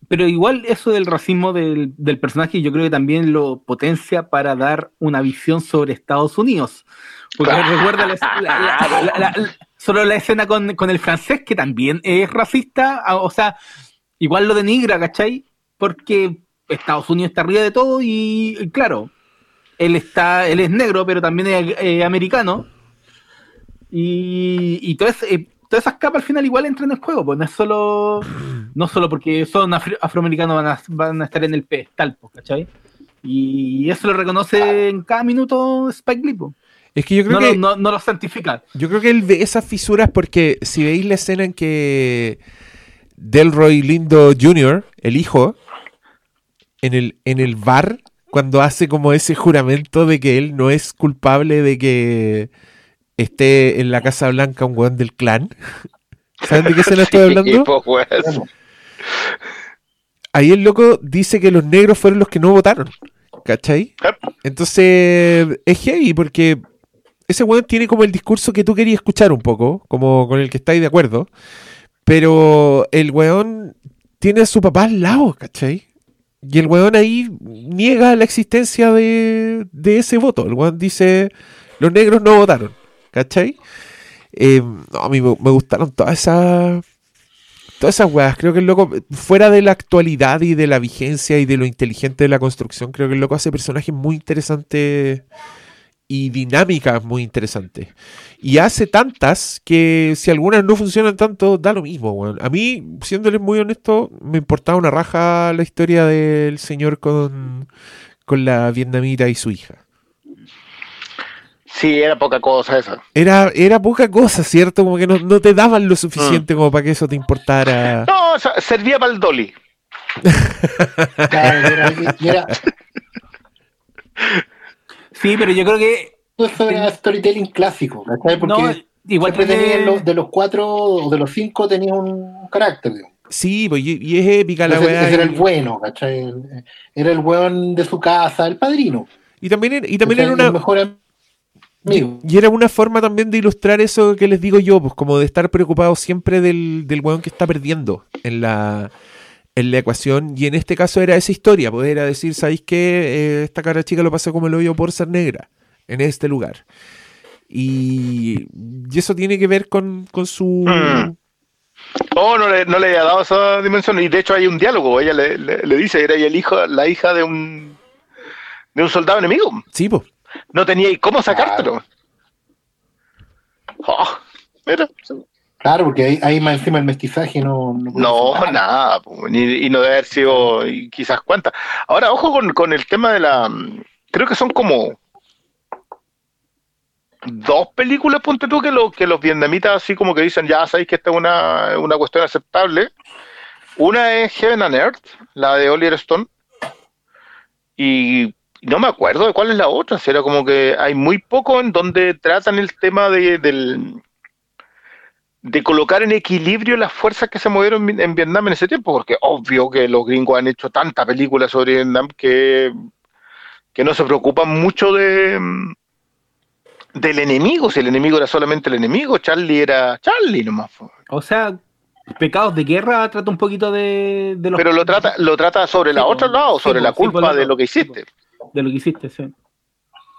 Pero igual eso del racismo del, del personaje yo creo que también lo potencia para dar una visión sobre Estados Unidos. Porque recuerda la, *laughs* la- solo la escena con, con el francés, que también es racista, a- o sea, igual lo denigra, ¿cachai? Porque Estados Unidos está arriba de todo y, claro, él está, él es negro, pero también es eh, americano. Y, y todas, eh, todas esas capas al final igual entran en juego, pues no es solo, no solo porque son afro- afroamericanos van a, van a estar en el pedestal, pues, ¿cachai? Y eso lo reconoce en cada minuto Spike Lee, pues. Es que yo creo no, que lo, no, no lo santifica. Yo creo que él ve esas fisuras porque si veis la escena en que Delroy Lindo Jr., el hijo, en el, en el bar, cuando hace como ese juramento de que él no es culpable de que esté en la Casa Blanca un weón del clan. *laughs* ¿Saben de qué escena estoy hablando? Sí, pues. Ahí el loco dice que los negros fueron los que no votaron. ¿Cachai? Entonces es heavy porque ese weón tiene como el discurso que tú querías escuchar un poco, como con el que estáis de acuerdo. Pero el weón tiene a su papá al lado, ¿cachai? Y el weón ahí niega la existencia de, de ese voto. El weón dice, los negros no votaron, ¿cachai? Eh, no, a mí me, gustaron todas esas... Todas esas weas, creo que el loco, fuera de la actualidad y de la vigencia y de lo inteligente de la construcción, creo que el loco hace personajes muy interesantes y dinámicas muy interesantes. Y hace tantas que si algunas no funcionan tanto, da lo mismo, weón. A mí, siéndoles muy honesto, me importaba una raja la historia del señor con, con la vietnamita y su hija. Sí, era poca cosa esa. Era, era poca cosa, ¿cierto? Como que no, no te daban lo suficiente como para que eso te importara. *laughs* No, o sea, servía para el dolly. Claro, era- era- *laughs* Sí, pero yo creo que eso era storytelling clásico, ¿cachai? Porque no, igual siempre tiene- tenía los- de los cuatro o de los cinco tenía un carácter, digamos. Sí, pues, y, y es épica la weá. ese era y- el bueno, ¿cachai? Era el weón de su casa, el padrino. Y también, era- y también era una, mejor amigo. Y era una forma también de ilustrar eso que les digo yo, pues como de estar preocupado siempre del, del weón que está perdiendo en la, en la ecuación. Y en este caso era esa historia, pues era decir, ¿sabéis qué? Eh, esta cara chica lo pasó como el hoyo por ser negra en este lugar. Y, y eso tiene que ver con, con su... Mm. Oh, no le, no le había dado esa dimensión. Y de hecho hay un diálogo. Ella le, le- le dice, era el hijo, la hija de un de un soldado enemigo. Sí, pues. No tenía y cómo sacártelo. Oh, mira. Claro, porque ahí, ahí más encima el mestizaje no. No, No, nada. ni- y no debe haber sido quizás cuántas. Ahora, ojo con, con el tema de la... Creo que son como dos películas, ponte tú, que, lo, que los vietnamitas así como que dicen, ya sabéis que esta es una, una cuestión aceptable. Una es Heaven and Earth, la de Oliver Stone. Y no me acuerdo de cuál es la otra. Si era como que hay muy poco en donde tratan el tema de, del, de colocar en equilibrio las fuerzas que se movieron en, Vietnam en ese tiempo, porque obvio que los gringos han hecho tanta película sobre Vietnam que, que no se preocupan mucho de del enemigo, si el enemigo era solamente el enemigo, Charlie era Charlie nomás. O sea, Pecados de Guerra trata un poquito de, de los. Pero lo trata, lo trata sobre la Sí, otra po. lado, sobre la sí, culpa de lo que hiciste. De lo que hiciste, sí.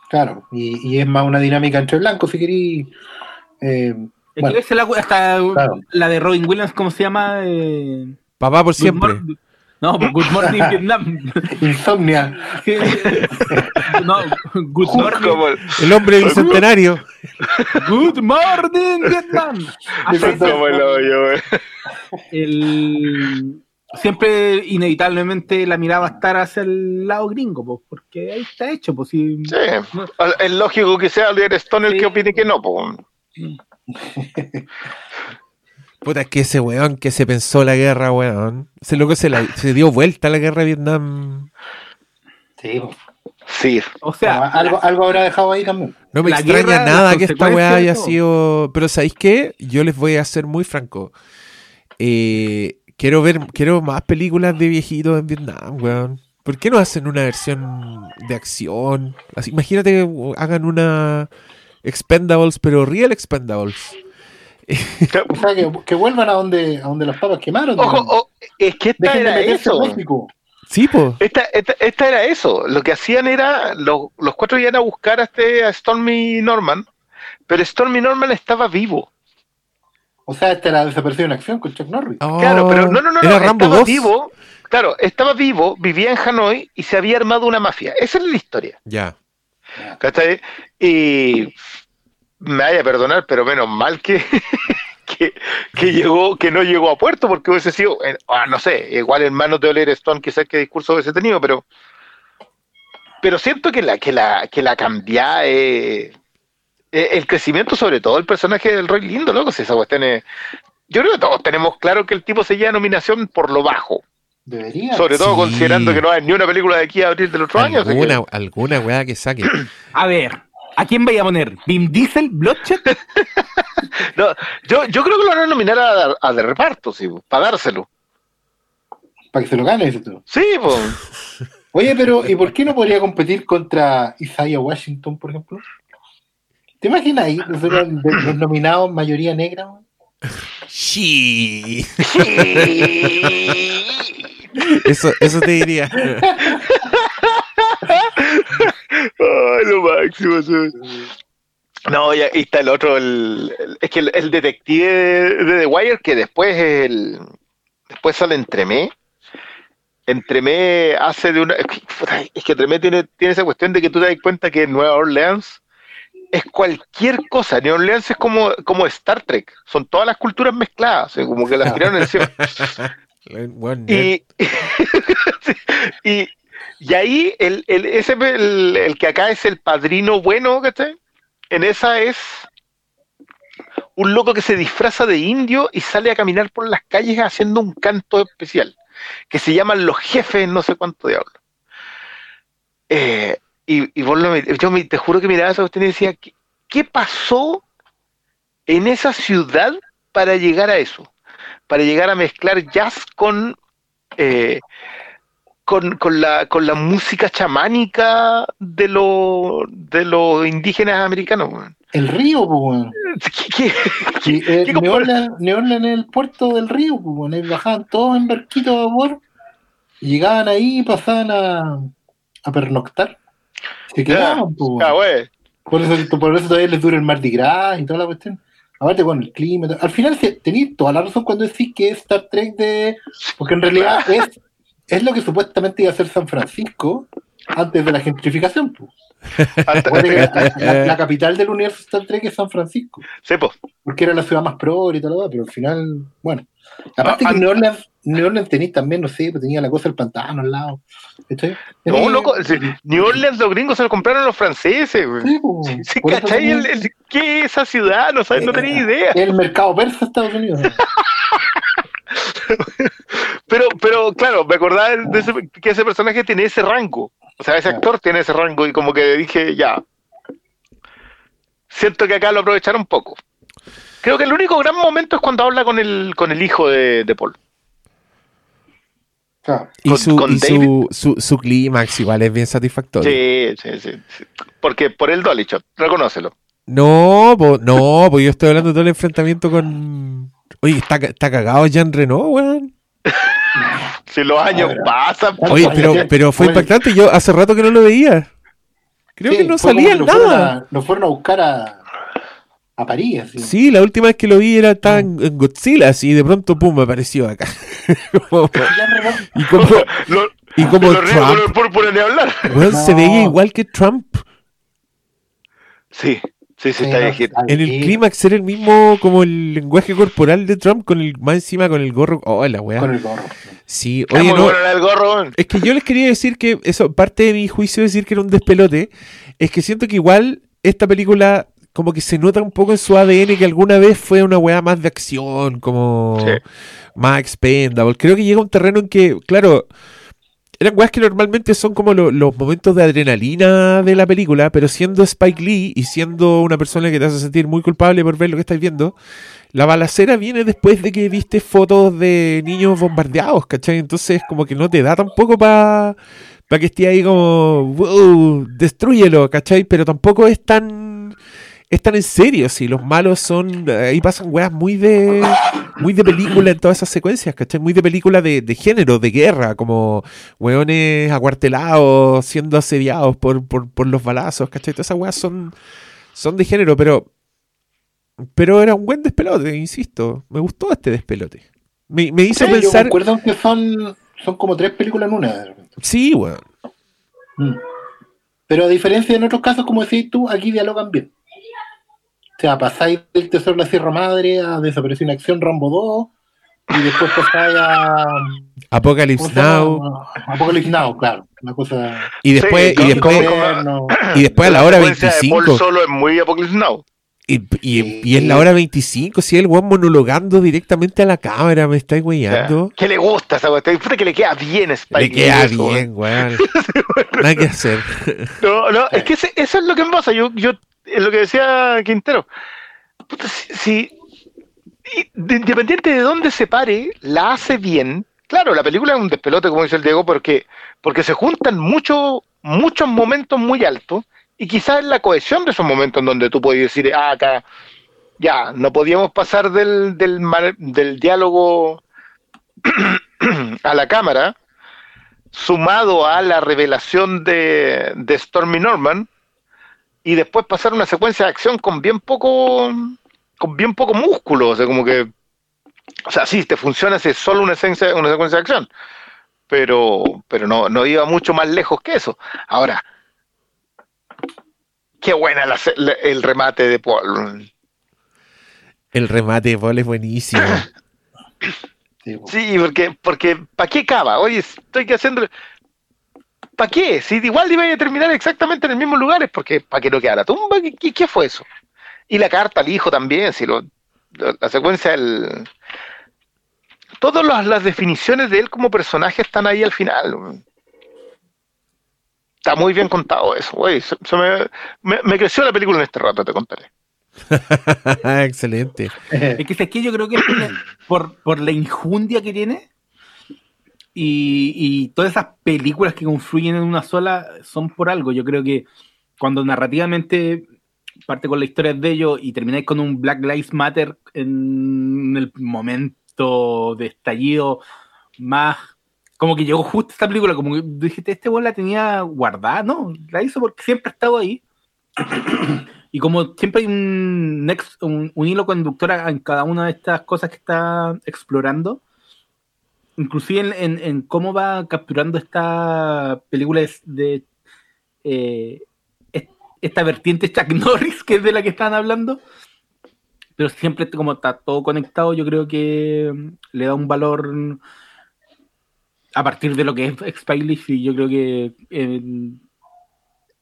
Claro, y, y es más una dinámica entre blancos, si querí. Eh, bueno, es la, hasta Claro. la de Robin Williams, ¿cómo se llama? Eh, Papá por Good siempre. Mor- No, pues, Good Morning *laughs* Vietnam. insomnia. no, Good Morning, el- El hombre bicentenario. Good Morning Vietnam. El hoyo, güey. el siempre inevitablemente la mirada va a estar hacia el lado gringo, pues, porque ahí está hecho, pues si Sí. Es lógico que sea Oliver Stone el Sí. que opine que no, po. *laughs* Puta, es que ese weón que se pensó la guerra, weón. Ese loco se, la- se dio vuelta a la guerra de Vietnam. Sí. Sí. o sea, algo, algo habrá dejado ahí también. No me La extraña guerra, nada que esta weá haya todo. sido. Pero ¿sabéis qué? Yo les voy a ser muy franco. Eh, quiero ver, quiero más películas de viejitos en Vietnam, weón. ¿Por qué no hacen una versión de acción? Así, imagínate que hagan una Expendables, pero real Expendables. O sea, que, que vuelvan a donde, a donde las papas quemaron. Ojo, es que esta Dejen era eso. Sí, po. Esta, esta, esta era eso. Lo que hacían era, lo- los cuatro iban a buscar a, este, a Stormy Norman, pero Stormy Norman estaba vivo. O sea, esta era desaparecida en acción con Chuck Norris. Claro, pero no, no, no, no, Era Rambo estaba 2. vivo. Claro, estaba vivo, vivía en Hanoi y se había armado una mafia. Esa es la historia. Ya. ¿Cachai? Y me vaya a perdonar, pero menos mal que, *laughs* que, que llegó, que no llegó a puerto, porque hubiese sido, eh, ah, no sé, igual en manos de Oliver Stone, quizás qué discurso hubiese tenido, pero pero siento que la, que la, que la cambiada eh, eh, el crecimiento, sobre todo el personaje del Roy Lindo, loco, si esa cuestión es. Yo creo que todos tenemos claro que el tipo se lleva nominación por lo bajo. Debería. Sobre todo Sí. considerando que no hay ni una película de aquí a abril del otro año. así que- Alguna, alguna weá que saque. a ver, ¿a quién vaya a poner? ¿Vin Diesel? ¿Bloodshed? *laughs* No, yo, yo creo que lo van a nominar a, a de reparto, sí, para dárselo. Para que se lo gane, dices tú. Sí, pues. *laughs* Oye, pero ¿y por qué no podría competir contra Isaiah Washington, por ejemplo? ¿Te imaginas ahí nosotros los nominados mayoría negra? man? Sí. *laughs* Eso, eso te diría. Ay, lo máximo. sí. No, y ahí está el otro, el, el- es que el, el detective de, de The Wire, que después el, después sale Entremé. Entremé hace de una. Es que, Entremé tiene, tiene esa cuestión de que tú te das cuenta que Nueva Orleans es cualquier cosa. Nueva Orleans es como, como Star Trek. Son todas las culturas mezcladas, o sea, como que las tiraron encima. *laughs* Y, *laughs* y ahí el, el, ese, el, que acá es el padrino bueno, ¿cachai? En esa es un loco que se disfraza de indio y sale a caminar por las calles haciendo un canto especial, que se llaman los jefes, no sé cuánto diablo. Eh, y, y vos lo yo te juro que miraba esa cuestión y decía, ¿qué, qué pasó en esa ciudad para llegar a eso? Para llegar a mezclar jazz con, eh, con, con la, con la música chamánica de, lo, de los indígenas americanos. El río, pues. *laughs* ¿Qué- qué- Y, qué- eh, es el puerto del río, pues, bajaban todos en barquito a vapor. Llegaban ahí y pasaban a, a pernoctar. Se quedaban, pues. Ah. Por eso, por eso todavía les dura el Mardi Gras y toda la cuestión. Aparte con el clima. Al final tenéis toda la razón cuando decís que es Star Trek de. Porque en realidad *laughs* es, es lo que supuestamente iba a ser San Francisco antes de la gentrificación. pues. La, la- la capital del universo Star Trek es San Francisco. Sí, pues. Porque era la ciudad más progre y todo lo demás, pero al final, bueno. Aparte Ah, que ah. New Orleans, New Orleans tenéis también, no sé, pues tenía la cosa del pantano al lado. ¿Cachai? No, loco. sí, New Orleans, los gringos se lo compraron los franceses, güey. Sí, pues, Sí, sí, por eso ¿cachai? tenía- El- el- ¿Qué es esa ciudad? No, sabes, no tenía idea. El mercado persa de Estados Unidos. *laughs* Pero, pero claro, me acordaba de ese- que ese personaje tiene ese rango. O sea, ese actor tiene ese rango y como que dije, ya. Siento que acá lo aprovecharon un poco. Creo que el único gran momento es cuando habla con el, con el hijo de, de Paul. Claro. Y, con- su, con y su, su, su clímax igual es bien satisfactorio. Sí, sí, sí, sí. Porque por el Dolly Shot, reconócelo. No, po- no, pues yo estoy hablando de todo el enfrentamiento con, Oye, está, está cagado Jean Reno, weón. Si los años Ahora. pasan. Bueno, Oye, pero, fue impactante. Yo hace rato que no lo veía. Creo Sí, que no salía que nada. Lo fueron a buscar a, a París. Así. Sí, la última vez que lo vi era estaba en, en Godzilla, así y de pronto, pum, me apareció acá. *laughs* Como- *laughs* *laughs* y como, Lo- y como Trump, púrpura ni hablar. weón, se veía igual que Trump. Sí, sí, sí, está viejito. En el clímax era el mismo como el lenguaje corporal de Trump con el más encima con el gorro. Oh, la weá. Con el gorro. Sí, oye, no. bueno el gorro. weón. Es que yo les quería decir que eso, parte de mi juicio decir que era un despelote, es que siento que igual esta película como que se nota un poco en su ADN que alguna vez fue una weá más de acción, como Sí. más expendable. Creo que llega a un terreno en que, claro, eran weas que normalmente son como lo- los momentos de adrenalina de la película, pero siendo Spike Lee y siendo una persona que te hace sentir muy culpable por ver lo que estás viendo, la balacera viene después de que viste fotos de niños bombardeados, ¿cachai? Entonces como que no te da tampoco para que esté ahí como, wow, destruyelo, ¿cachai? Pero tampoco es tan... Es tan en serio, si los malos son. Ahí pasan weas muy de. Muy de película en todas esas secuencias, ¿cachai? Muy de película de, de género, de guerra, como weones acuartelados, siendo asediados por, por, por los balazos, ¿cachai? Todas esas weas son, son de género, pero. Pero era un buen despelote, insisto. Me gustó este despelote. Me, me hizo Sí, yo pensar. recuerdo que son, son como tres películas en una. de repente. Sí, weón. Mm. Pero a diferencia de en otros casos, como decís tú, aquí dialogan bien. O sea, pasáis del Tesoro de la Sierra Madre a Desaparición en Acción Rambo 2 y después pasáis a... Apocalypse ¿cómo se llama? Now. Apocalypse Now, claro. Una cosa... Y después, Sí, y después, como- Gobierno. y después a la hora secuencia de Paul 25. solo es muy Apocalypse Now. Y, y, y es la hora 25, si el weón monologando directamente a la cámara, me estáis weyando. ¿Qué le gusta esa? Disfruta que le queda bien Spike Le queda eso, bien, weón. *laughs* Nada que hacer. No, no, es que ese- eso es lo que me pasa. Yo, yo, es lo que decía Quintero. Puta, si, si- independiente de dónde se pare, la hace bien. Claro, la película es un despelote, como dice el Diego, porque, porque se juntan muchos muchos momentos muy altos y quizás es la cohesión de esos momentos en donde tú puedes decir, ah, acá, ya, no podíamos pasar del, del, del diálogo *clears throat* a la cámara, sumado a la revelación de, de Stormy Norman, y después pasar una secuencia de acción con bien poco con bien poco músculo, o sea, como que o sea, sí, te funciona si es solo una, esencia, una secuencia de acción, pero pero no, no iba mucho más lejos que eso. Ahora, qué buena la se- la- el remate de Paul. El remate de Paul es buenísimo. *laughs* Sí, porque, porque ¿para qué cava? Oye, estoy que haciendo... ¿Para qué? Si igual iba a terminar exactamente en el mismo lugar, es porque para que no queda la tumba. ¿Qué, qué, qué fue eso? Y la carta al hijo también, si lo, la, la secuencia del... Todas las, las definiciones de él como personaje están ahí al final. Está muy bien contado eso, güey. Se- se me, me- me creció la película en este rato, te contaré. *laughs* Excelente. Es que es que yo creo que es por la- por, por la injundia que tiene y, y todas esas películas que confluyen en una sola son por algo. Yo creo que cuando narrativamente parte con la historia de ellos y termináis con un Black Lives Matter en el momento de estallido más como que llegó justo esta película, como que dijiste, este weón la tenía guardada, no, la hizo porque siempre ha estado ahí. *clears throat* Y como siempre hay un, nex- un, hilo conductor en cada una de estas cosas que está explorando, inclusive en, en- cómo va capturando esta película de, eh, es- esta vertiente Chuck Norris, que es de la que están hablando, pero siempre como está todo conectado, yo creo que le da un valor a partir de lo que es Lee, y yo creo que eh,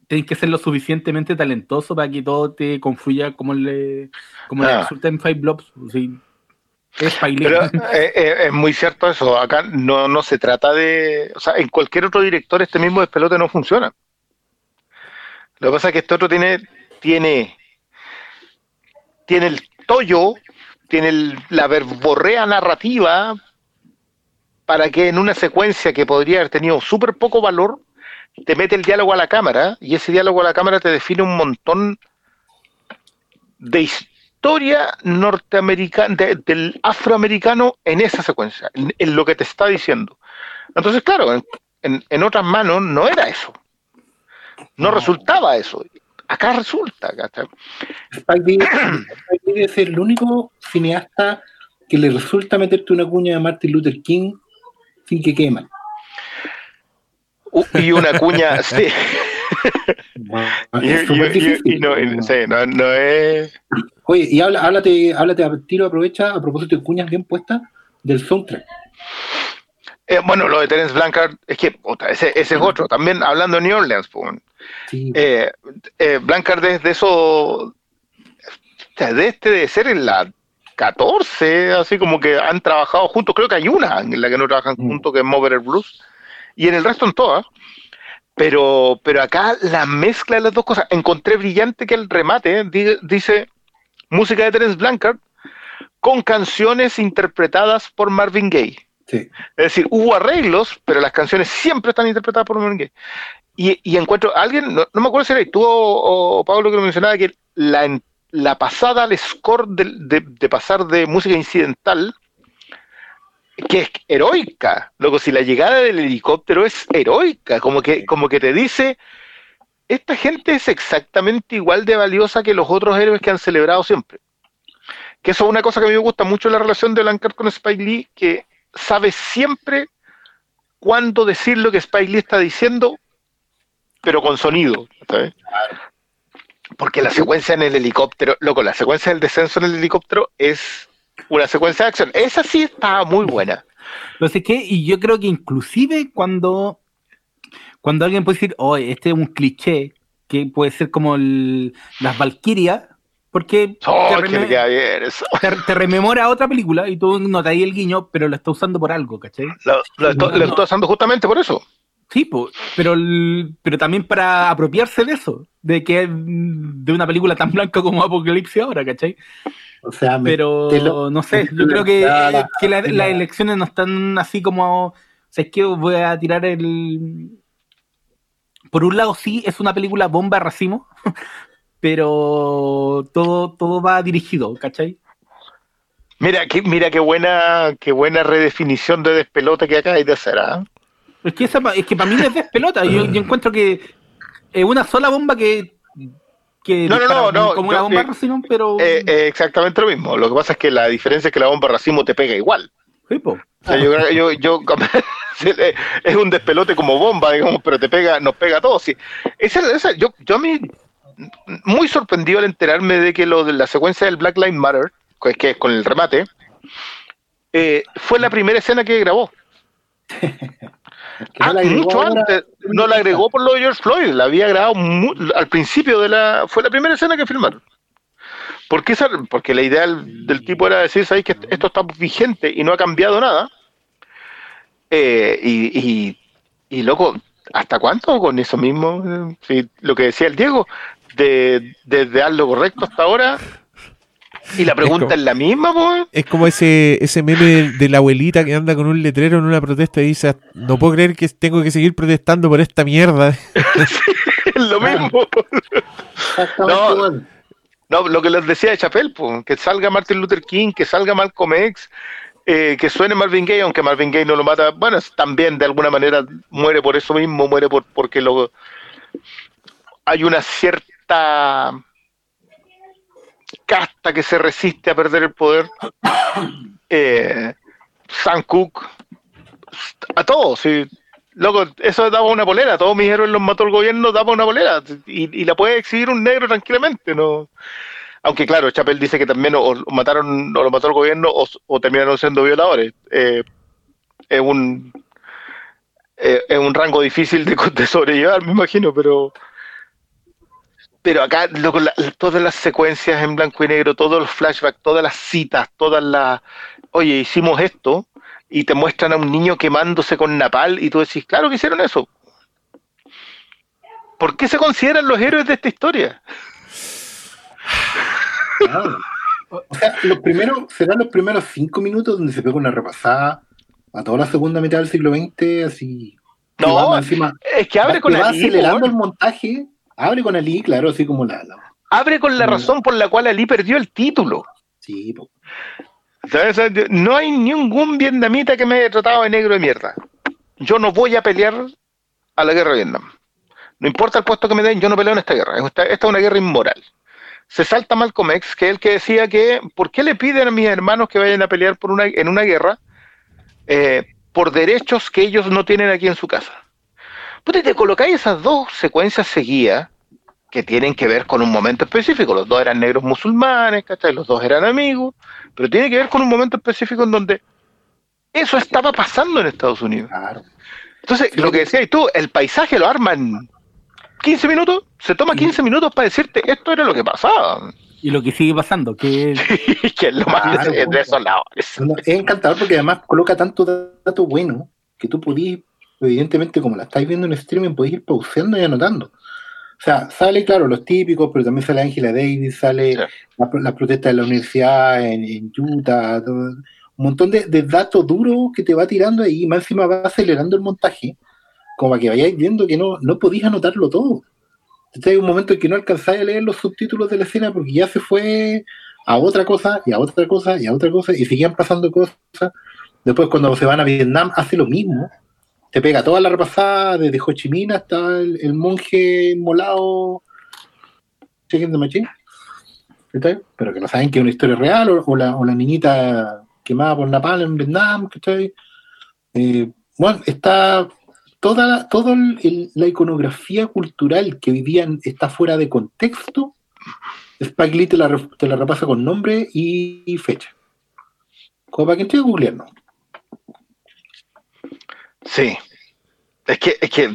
tenéis que ser lo suficientemente talentoso para que todo te confluya como le, como le Ah. resulta en Five Blobs. Sí. Es. Pero *laughs* eh, eh, es muy cierto eso. Acá no, no se trata de. O sea, en cualquier otro director este mismo despelote no funciona. Lo que pasa es que este otro tiene. Tiene, tiene el tollo, tiene el- la verborrea narrativa para que en una secuencia que podría haber tenido súper poco valor, te mete el diálogo a la cámara y ese diálogo a la cámara te define un montón de historia norteamericana de- del afroamericano en esa secuencia, en, en lo que te está diciendo. Entonces, claro, en, en- en otras manos no era eso. No resultaba eso. Acá resulta. Spike es el único cineasta que le resulta meterte una cuña de Martin Luther King sin que quema. U- Y una cuña, *laughs* sí. Es no, sí, no- no es. Oye, y habla, háblate, háblate a tiro, aprovecha, a propósito de cuñas bien puestas, del soundtrack. Eh, bueno, lo de Terence Blanchard, es que ese, ese es otro. También hablando de New Orleans, Sí, eh, eh, Blanchard desde eso, de este de ser en la 14, así como que han trabajado juntos. Creo que hay una en la que no trabajan Mm. juntos, que es Mover Blues, y en el resto en todas. Pero, pero acá la mezcla de las dos cosas, encontré brillante que el remate di- dice música de Terence Blanchard con canciones interpretadas por Marvin Gaye. sí. Es decir, hubo arreglos, pero las canciones siempre están interpretadas por Marvin Gaye. Y, y encuentro, alguien, no, no me acuerdo si era tú o, o Pablo que lo mencionaba, que la, en- la pasada al score de, de pasar de música incidental, que es heroica, luego si la llegada del helicóptero es heroica, como que, como que te dice, esta gente es exactamente igual de valiosa que los otros héroes que han celebrado siempre. Que eso es una cosa que a mí me gusta mucho la relación de Blanchard con Spike Lee, que sabe siempre cuándo decir lo que Spike Lee está diciendo, pero con sonido. ¿sabes? Porque la secuencia en el helicóptero, loco, la secuencia del descenso en el helicóptero es una secuencia de acción. Esa sí está muy buena. No sé qué, y yo creo que inclusive cuando, cuando alguien puede decir, oh, este es un cliché, que puede ser como el- las Valkyrias, porque Oh, te, te- te rememora otra película y tú notas ahí el guiño, pero lo está usando por algo, ¿cachai? Lo, lo estoy usando justamente por eso. Sí, po, pero, pero también para apropiarse de eso, de que de una película tan blanca como Apocalipsis ahora, ¿cachai? O sea, Pero no sé, yo creo que, en la- que la- las la- elecciones no están así como. O sea, es que voy a tirar el. Por un lado, sí, es una película bomba racimo, *laughs* pero todo, todo va dirigido, ¿cachai? Mira, qué, mira qué buena, qué buena redefinición de despelote que acabáis de hacer, ¿ah? Es que, esa es que para mí no es despelota. Yo, yo encuentro que es una sola bomba que. que No, no, no, no, Como una bomba eh, racimo, pero. Eh, eh, exactamente lo mismo. Lo que pasa es que la diferencia es que la bomba racimo te pega igual. sí, po. O sea, yo, yo, yo- *laughs* es un despelote como bomba, digamos, pero te pega, nos pega a todos. Sí. Esa, esa- yo, yo a mí, muy sorprendido al enterarme de que lo de la secuencia del Black Lives Matter, que es, que es con el remate, eh, fue la primera escena que grabó. *laughs* no Ah, mucho ahora. antes, no la agregó por lo de George Floyd, la había grabado al principio de la, fue la primera escena que filmaron. ¿Por qué esa- porque la idea del, del tipo era decir, ¿sabéis que esto está vigente y no ha cambiado nada? Eh, y, y, y, loco, ¿hasta cuánto con eso mismo? Eh, sí, lo que decía el Diego, de, desde haz lo correcto hasta ahora. Y la pregunta como- es, la misma, pues. Es como ese, ese meme de, de la abuelita que anda con un letrero en una protesta y dice, no puedo creer que tengo que seguir protestando por esta mierda. *laughs* *laughs* Es lo mismo. No. No, lo que les decía de Chapel, pues, que salga Martin Luther King, que salga Malcolm X, eh, que suene Marvin Gaye, aunque Marvin Gaye no lo mata, bueno, también de alguna manera muere por eso mismo, muere por porque lo hay una cierta casta que se resiste a perder el poder. *coughs* Eh, Sam Cook, a todos, sí. Loco, eso daba una polera, todos mis héroes los mató el gobierno, daba una polera, y, y la puede exhibir un negro tranquilamente, ¿no? Aunque claro, Chapel dice que también o, o mataron, o lo mató el gobierno, o, o terminaron siendo violadores. Eh, es un eh, es un rango difícil de, *laughs* de sobrellevar, me imagino, pero pero acá la- todas las secuencias en blanco y negro, todos los flashbacks, todas las citas, todas las oye, hicimos esto, y te muestran a un niño quemándose con napal, y tú decís, claro que hicieron eso. ¿Por qué se consideran los héroes de esta historia? Claro. O sea, los primeros, serán los primeros cinco minutos donde se pega una repasada a toda la segunda mitad del siglo XX, así. No, encima, Es que abre va- con que va acelerando el montaje, abre con Ali, claro, así como la, la, abre con la Mm. razón por la cual Ali perdió el título. Sí, po. ¿Sabes? No hay ningún vietnamita que me haya tratado de negro de mierda. Yo no voy a pelear a la guerra de Vietnam. No importa el puesto que me den, yo no peleo en esta guerra. Esta, esta es una guerra inmoral. Se salta Malcolm X, que es el que decía que, ¿por qué le piden a mis hermanos que vayan a pelear por una, en una guerra eh, por derechos que ellos no tienen aquí en su casa? Pues te colocáis esas dos secuencias seguidas que tienen que ver con un momento específico. Los dos eran negros musulmanes, ¿cachai? Los dos eran amigos, pero tiene que ver con un momento específico en donde eso estaba pasando en Estados Unidos. Claro. Entonces, lo que decías tú, el paisaje lo arman 15 minutos, se toma 15 minutos para decirte esto era lo que pasaba. Y lo que sigue pasando, que *laughs* que es lo más Claro, desolador. No, Es encantador porque además coloca tanto dato bueno que tú podís, evidentemente, como la estáis viendo en streaming, podéis ir pauseando y anotando. O sea, sale, claro, los típicos, pero también sale Angela Davis, sale Sí. la, la protesta de la universidad en, en Utah, todo- un montón de, de datos duros que te va tirando ahí, y más encima va acelerando el montaje, como para que vayáis viendo que no, no podéis anotarlo todo. Entonces hay un momento en que no alcanzáis a leer los subtítulos de la escena porque ya se fue a otra cosa y a otra cosa y a otra cosa y seguían pasando cosas. Después cuando se van a Vietnam hace lo mismo. Te pega toda la repasada desde Ho Chi Minh hasta el, monje molado Chicken the Machine. ¿cachai? Pero que no saben que es una historia real o, la, o la niñita quemada por Napalm en Vietnam. ¿cachai? Eh, bueno, está toda, toda la iconografía cultural que vivían está fuera de contexto. Spike Lee te la, te repasa con nombre y, y fecha. Como para que esté googleando. Sí. Es que, es que,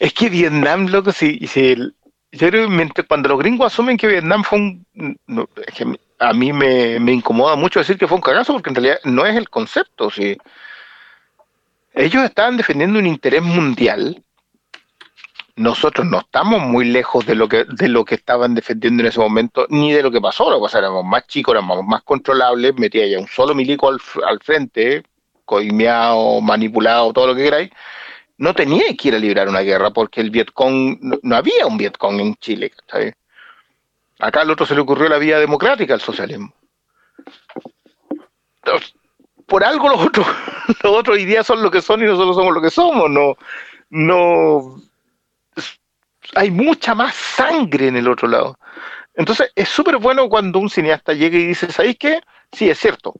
es que Vietnam, loco, si, si el- yo creo que cuando los gringos asumen que Vietnam fue un, es que a mí me, me incomoda mucho decir que fue un cagazo porque en realidad no es el concepto, sí. Ellos estaban defendiendo un interés mundial. Nosotros no estamos muy lejos de lo que de lo que estaban defendiendo en ese momento, ni de lo que pasó. Lo que éramos más chicos, éramos más controlables, metía ya un solo milico al, al frente, coimeado, manipulado, todo lo que queráis, no tenía que ir a librar una guerra porque el Vietcong, no, había un Vietcong en Chile. Acá al otro se le ocurrió la vía democrática al socialismo. Por algo los otros, *laughs* los otros hoy son lo que son y nosotros somos lo que somos. No, no, hay mucha más sangre en el otro lado. Entonces es súper bueno cuando un cineasta llega y dice, ¿sabéis qué? Sí, es cierto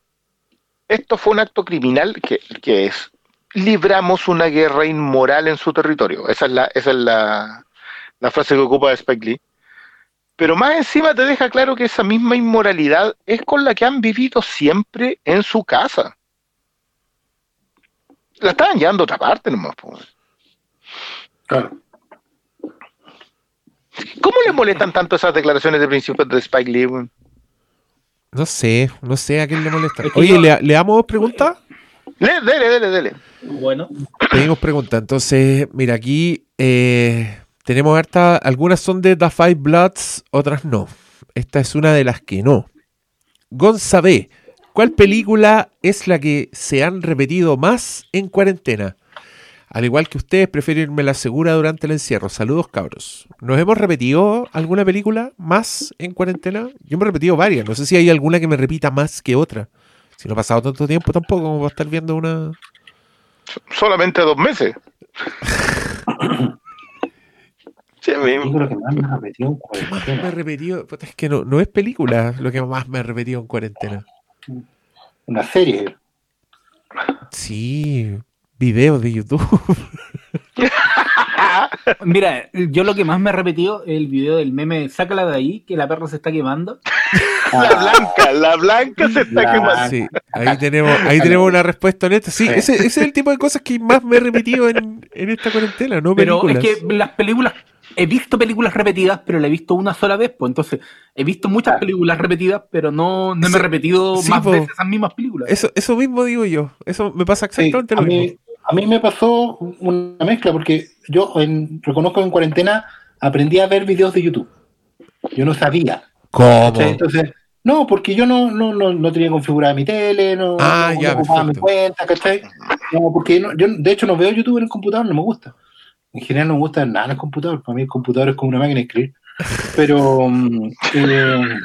esto fue un acto criminal que, que es libramos una guerra inmoral en su territorio. Esa es la, esa es la, la frase que ocupa Spike Lee. Pero más encima te deja claro que esa misma inmoralidad es con la que han vivido siempre en su casa. La estaban llevando a otra parte nomás. po. Claro. ¿Cómo le molestan tanto esas declaraciones de principios de Spike Lee? No sé, no sé a quién le molesta. Oye, yo- ¿le, le damos preguntas? Le- Dele, dele, dele. bueno. Pedimos preguntas. Entonces, mira, aquí eh, tenemos harta. Algunas son de The Five Bloods, otras no. Esta es una de las que no. Gonzabé, ¿cuál película es la que se han repetido más en cuarentena? Al igual que ustedes, prefiero irme la segura durante el encierro. Saludos, cabros. ¿Nos hemos repetido alguna película más en cuarentena? Yo me he repetido varias. No sé si hay alguna que me repita más que otra. Si no ha pasado tanto tiempo tampoco como para estar viendo una... Solamente dos meses. *laughs* Sí, lo que más me repetió en más me he cuarentena. repetido? Es que no, no es película lo que más me he repetido en cuarentena. Una serie. Sí, videos de YouTube. *laughs* Mira, yo lo que más me he repetido es el video del meme, sácala de ahí, que la perra se está quemando. *laughs* La blanca, la blanca se está La- quemando. Sí, ahí tenemos, ahí tenemos una respuesta honesta. Sí, ese, ese es el tipo de cosas que más me he repetido en, en esta cuarentena, no Pero películas. es que las películas, he visto películas repetidas, pero la he visto una sola vez, pues entonces he visto muchas películas repetidas, pero no, no me he repetido sí, más po. veces esas mismas películas. Eso, eso mismo digo yo. Eso me pasa exactamente lo mí, mismo. A mí me pasó una mezcla porque yo en- reconozco que en cuarentena aprendí a ver videos de YouTube. Yo no sabía. ¿Cómo? Entonces, no, porque yo no, no, no, no tenía configurada mi tele, no, Ah, no- ya, no ocupaba mi perfecto. cuenta, ¿cachai? No, porque no- yo de hecho no veo YouTube en el computador, no me gusta. En general no me gusta nada en el computador, para mí el computador es como una máquina de escribir. Pero mm, eh,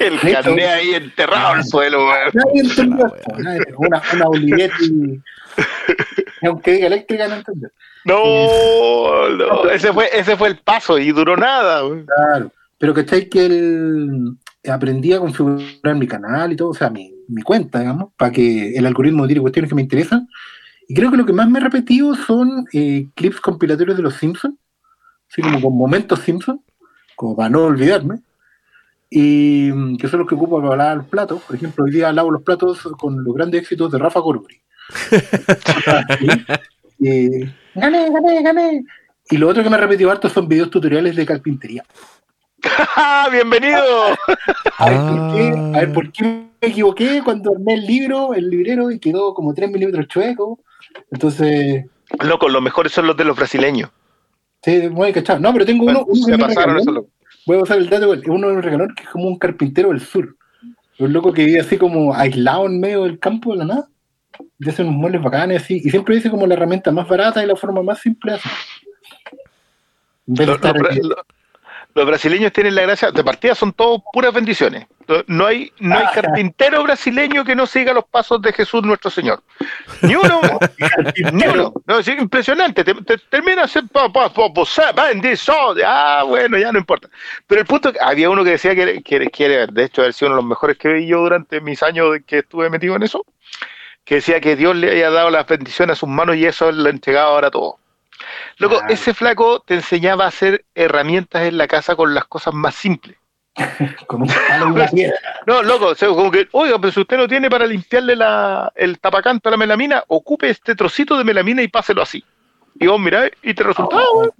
El carnet ahí enterrado en el suelo, weón. nadie entendió Ah, esto, una, una Olivetti, aunque diga eléctrica, no entendió. No, no, ese fue, ese fue el paso y duró nada. Claro, pero ¿cachai? Que él aprendí a configurar mi canal y todo, o sea, mi, mi cuenta, digamos, para que el algoritmo tire cuestiones que me interesan. Y creo que lo que más me he repetido son eh, clips compilatorios de los Simpsons, así como con momentos Simpsons, como para no olvidarme, y mm, que son los que ocupo para lavar los platos. Por ejemplo, hoy día lavo los platos con los grandes éxitos de Rafa Corbury. *laughs* y, gané, gané, gané. Y lo otro que me repetido harto son videos tutoriales de carpintería. ¡Ah, *laughs* ¡Bienvenido! *laughs* A ver, ¿por qué, a ver, ¿por qué me equivoqué cuando armé el libro, el librero, y quedó como 3 milímetros chueco? Entonces, Loco, los mejores son los de los brasileños. sí, muy cachado. No, pero tengo uno, uno Se que me pasaron regaló. eso, loco. Voy a usar el dato, uno de un regalón que es como un carpintero del sur. Un loco que vive así como aislado en medio del campo de la nada. Y hace unos muebles bacanes así. Y siempre dice como la herramienta más barata y la forma más simple de Los, los- los- los brasileños tienen la gracia, de partida son todos puras bendiciones. No hay, no hay Ah. carpintero brasileño que no siga los pasos de Jesús nuestro Señor. Ni uno, *laughs* ni uno. No, es impresionante. Te, te- termina bendición. Ah, bueno, ya no importa. Pero el punto, es que había uno que decía que, que, que de hecho, haber sido uno de los mejores que vi yo durante mis años que estuve metido en eso, que decía que Dios le había dado las bendiciones a sus manos y eso lo entregaba ahora todo. Loco, Claro. ese flaco te enseñaba a hacer herramientas en la casa con las cosas más simples. *laughs* con un palo y una *laughs* piedra. No, loco, o sea, como que, oiga, pero si usted no tiene para limpiarle la, el tapacanto a la melamina, ocupe este trocito de melamina y páselo así. Y vos mirá, y te resultaba, weón.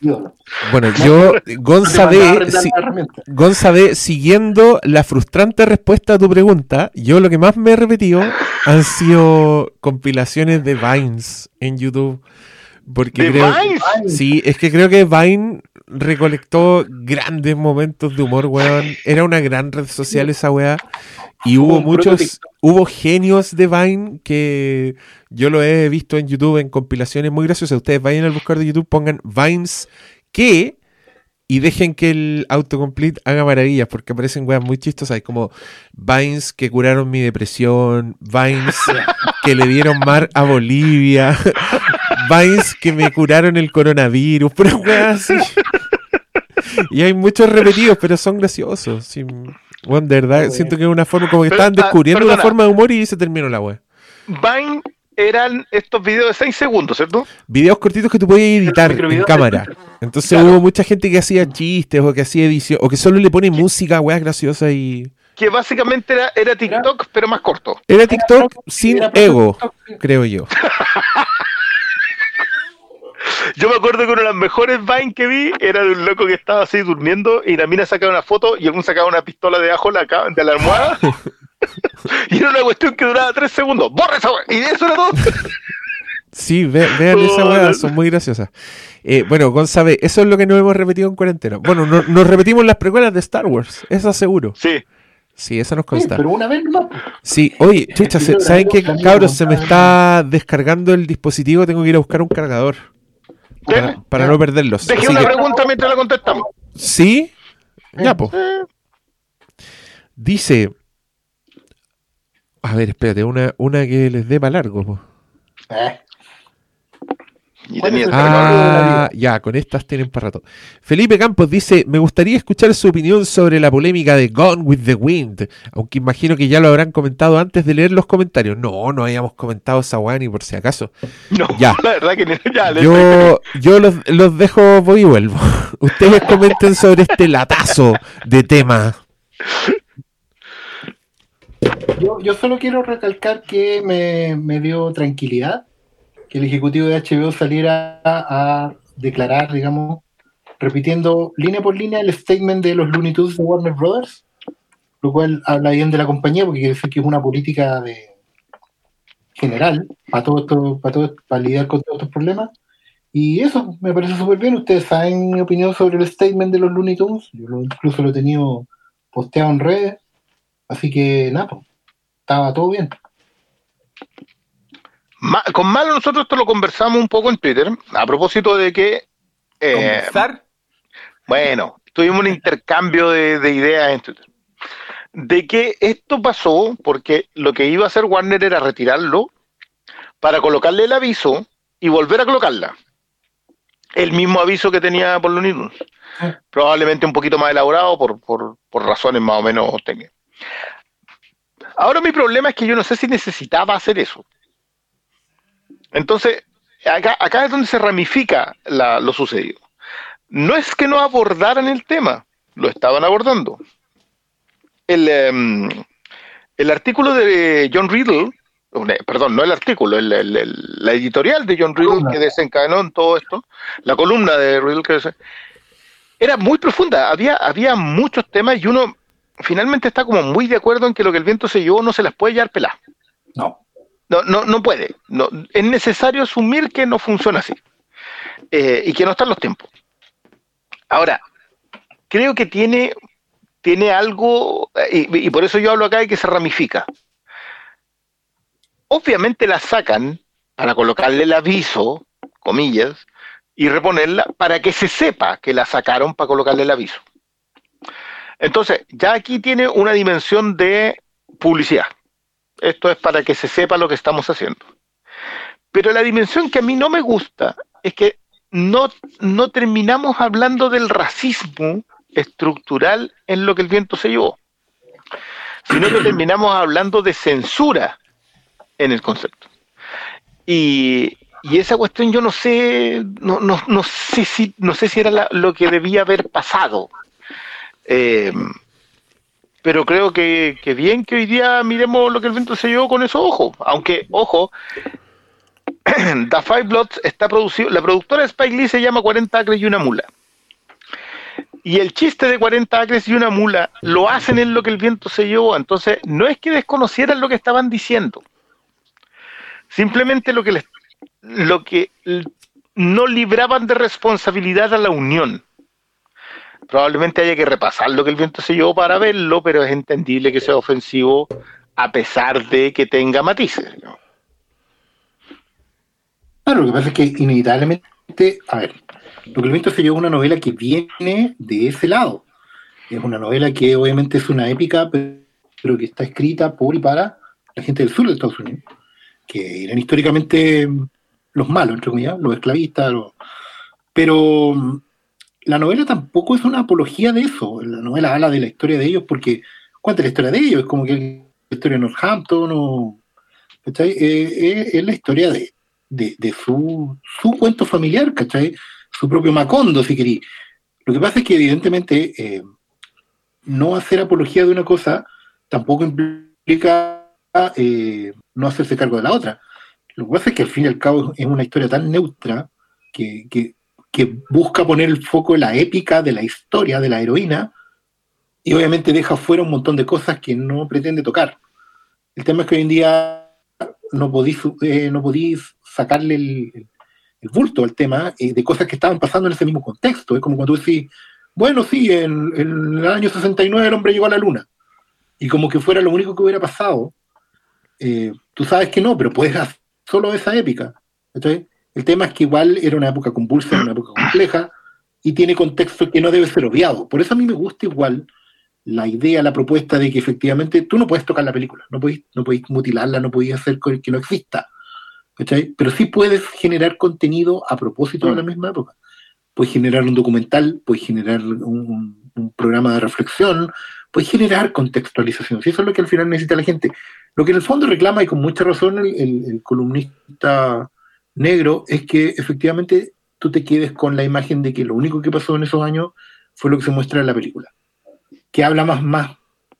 Dios. Bueno, yo, Gonza No te mandaba a D, si-. Gonza D, siguiendo la frustrante respuesta a tu pregunta, yo lo que más me he repetido han sido compilaciones de Vines en YouTube. Porque ¿De creo, Vines? Sí, es que creo que Vine recolectó grandes momentos de humor, weón. Era una gran red social esa weá. Y hubo muchos, hubo genios de Vine que yo lo he visto en YouTube en compilaciones muy graciosas. Ustedes vayan al buscar de YouTube, pongan Vines que y dejen que el autocomplete haga maravillas, porque aparecen weas muy chistosas. Hay como Vines que curaron mi depresión, Vines *laughs* que le dieron mar a Bolivia, Vines que me curaron el coronavirus, pero weas así. Y hay muchos repetidos, pero son graciosos. Sí, bueno, de verdad, siento que es una forma, como que Pero, estaban ah, descubriendo una forma de humor y se terminó la wea. Vine eran estos videos de 6 segundos, ¿cierto? Videos cortitos que tú podías editar en cámara. de- Entonces Claro. hubo mucha gente que hacía chistes o que hacía edición o que solo le pone música a weas graciosas y. Que básicamente era, era TikTok, pero más corto. Era TikTok Era sin ego, TikTok, creo yo. *laughs* Yo me acuerdo que una de las mejores Vine que vi era de un loco que estaba así durmiendo y la mina sacaba una foto y algún sacaba una pistola de ajo la de la almohada. *laughs* *laughs* y era una cuestión que duraba 3 segundos. ¡Borra esa! Y eso era todo. Sí, ve- vean esa no. son muy graciosas. Eh, bueno, González, eso es lo que nos hemos repetido en cuarentena. Bueno, no- nos repetimos las precuelas de Star Wars, eso seguro. Sí. Sí, eso nos Sí, consta. pero una vez más. Sí, oye, chucha, ¿saben qué, cabros? Se me está descargando el dispositivo, tengo que ir a buscar un cargador. Para, para no perderlos. Deje Así una que- pregunta mientras la contestamos. ¿Sí? Ya, pues. Eh, Dice. A ver, espérate, una, una que les dé para largo. po. Eh, Ah, ya, con estas tienen para rato. Felipe Campos dice: Me gustaría escuchar su opinión sobre la polémica de Gone with the Wind. Aunque imagino que ya lo habrán comentado antes de leer los comentarios. No, no hayamos comentado esa ni por si acaso. No, *laughs* Ya. *laughs* la verdad que ni- ya, Yo, yo los, los dejo, voy y vuelvo. *laughs* Ustedes comenten sobre este latazo de tema. Yo, solo quiero recalcar que me, dio tranquilidad que el ejecutivo de HBO saliera a, declarar, digamos, repitiendo línea por línea el statement de los Looney Tunes de Warner Brothers, lo cual habla bien de la compañía porque quiere decir que es una política de general para todo esto, para todo para lidiar con todos estos problemas. Y eso me parece súper bien. Ustedes saben mi opinión sobre el statement de los Looney Tunes. Yo lo- incluso lo he tenido posteado en redes. Así que nada, estaba todo bien. Ma- con Malo nosotros esto lo conversamos un poco en Twitter, a propósito de que, eh, Conversar. bueno, tuvimos un intercambio de, de ideas en Twitter. De que esto pasó porque lo que iba a hacer Warner era retirarlo para colocarle el aviso y volver a colocarla. El mismo aviso que tenía por Looney Ah. Probablemente un poquito más elaborado por, por, por razones más o menos técnicas. Ahora mi problema es que yo no sé si necesitaba hacer eso. Entonces, acá, acá es donde se ramifica la- lo sucedido. No es que no abordaran el tema, lo estaban abordando. El, em, el artículo de John Riddle, perdón, no el artículo, el- el- el- la editorial de John Riddle que desencadenó en todo esto, la columna de Riddle que desen- era muy profunda, había, había muchos temas y uno finalmente está como muy de acuerdo en que lo que el viento se llevó no se las puede llevar peladas. No. No, no, no puede. No, es necesario asumir que no funciona así eh, y que no están los tiempos. Ahora, creo que tiene, tiene algo, eh, y, y por eso yo hablo acá de que se ramifica. Obviamente la sacan para colocarle el aviso, comillas, y reponerla para que se sepa que la sacaron para colocarle el aviso. Entonces, ya aquí tiene una dimensión de publicidad. Esto es para que se sepa lo que estamos haciendo. Pero la dimensión que a mí no me gusta es que no, no terminamos hablando del racismo estructural en lo que el viento se llevó, sino que terminamos hablando de censura en el concepto. Y, esa cuestión yo no sé, no, no, no sé si, no sé si era lo que debía haber pasado. Eh, pero creo que, bien que hoy día miremos lo que el viento se llevó con esos ojos. Aunque, ojo, *clears throat* The Five Bloods está producido, la productora de Spike Lee se llama 40 acres y una mula. Y el chiste de 40 acres y una mula lo hacen en lo que el viento se llevó. Entonces, no es que desconocieran lo que estaban diciendo. Simplemente lo que les, lo que no libraban de responsabilidad a la unión. Probablemente haya que repasar lo que el viento se llevó para verlo, pero es entendible que sea ofensivo a pesar de que tenga matices. Claro, lo que pasa es que inevitablemente, a ver, lo que el viento se llevó es una novela que viene de ese lado. Es una novela que obviamente es una épica, pe- pero que está escrita por y para la gente del sur de Estados Unidos, que eran históricamente los malos, entre comillas, los esclavistas, los- pero la novela tampoco es una apología de eso. La novela habla de la historia de ellos porque cuenta la historia de ellos, es como que la historia de Northampton o... ¿cachai? Eh, eh, es la historia de, su, su cuento familiar, ¿cachai? Su propio Macondo, si querí. Lo que pasa es que evidentemente eh, no hacer apología de una cosa tampoco implica no hacerse cargo de la otra. Lo que pasa es que al fin y al cabo es una historia tan neutra que, que busca poner el foco en la épica de la historia de la heroína y obviamente deja fuera un montón de cosas que no pretende tocar. El tema es que hoy en día no podís, eh, no podís sacarle el, el- bulto al tema eh, de cosas que estaban pasando en ese mismo contexto. Es como cuando decís, bueno, sí, en, en el año 69 el hombre llegó a la luna. Y como que fuera lo único que hubiera pasado. Eh, tú sabes que no, pero puedes hacer solo esa épica. ¿cachai? El tema es que igual era una época convulsa, era una época compleja, y tiene contexto que no debe ser obviado. Por eso a mí me gusta igual la idea, la propuesta de que efectivamente tú no puedes tocar la película, no puedes, no puedes mutilarla, no puedes hacer que no exista. ¿cachai? Pero sí puedes generar contenido a propósito de la misma época. Puedes generar un documental, puedes generar un, un programa de reflexión, puedes generar contextualización. Si eso es lo que al final necesita la gente. Lo que en el fondo reclama, y con mucha razón, el, el- el columnista negro, es que efectivamente tú te quedes con la imagen de que lo único que pasó en esos años fue lo que se muestra en la película. Que habla más, más,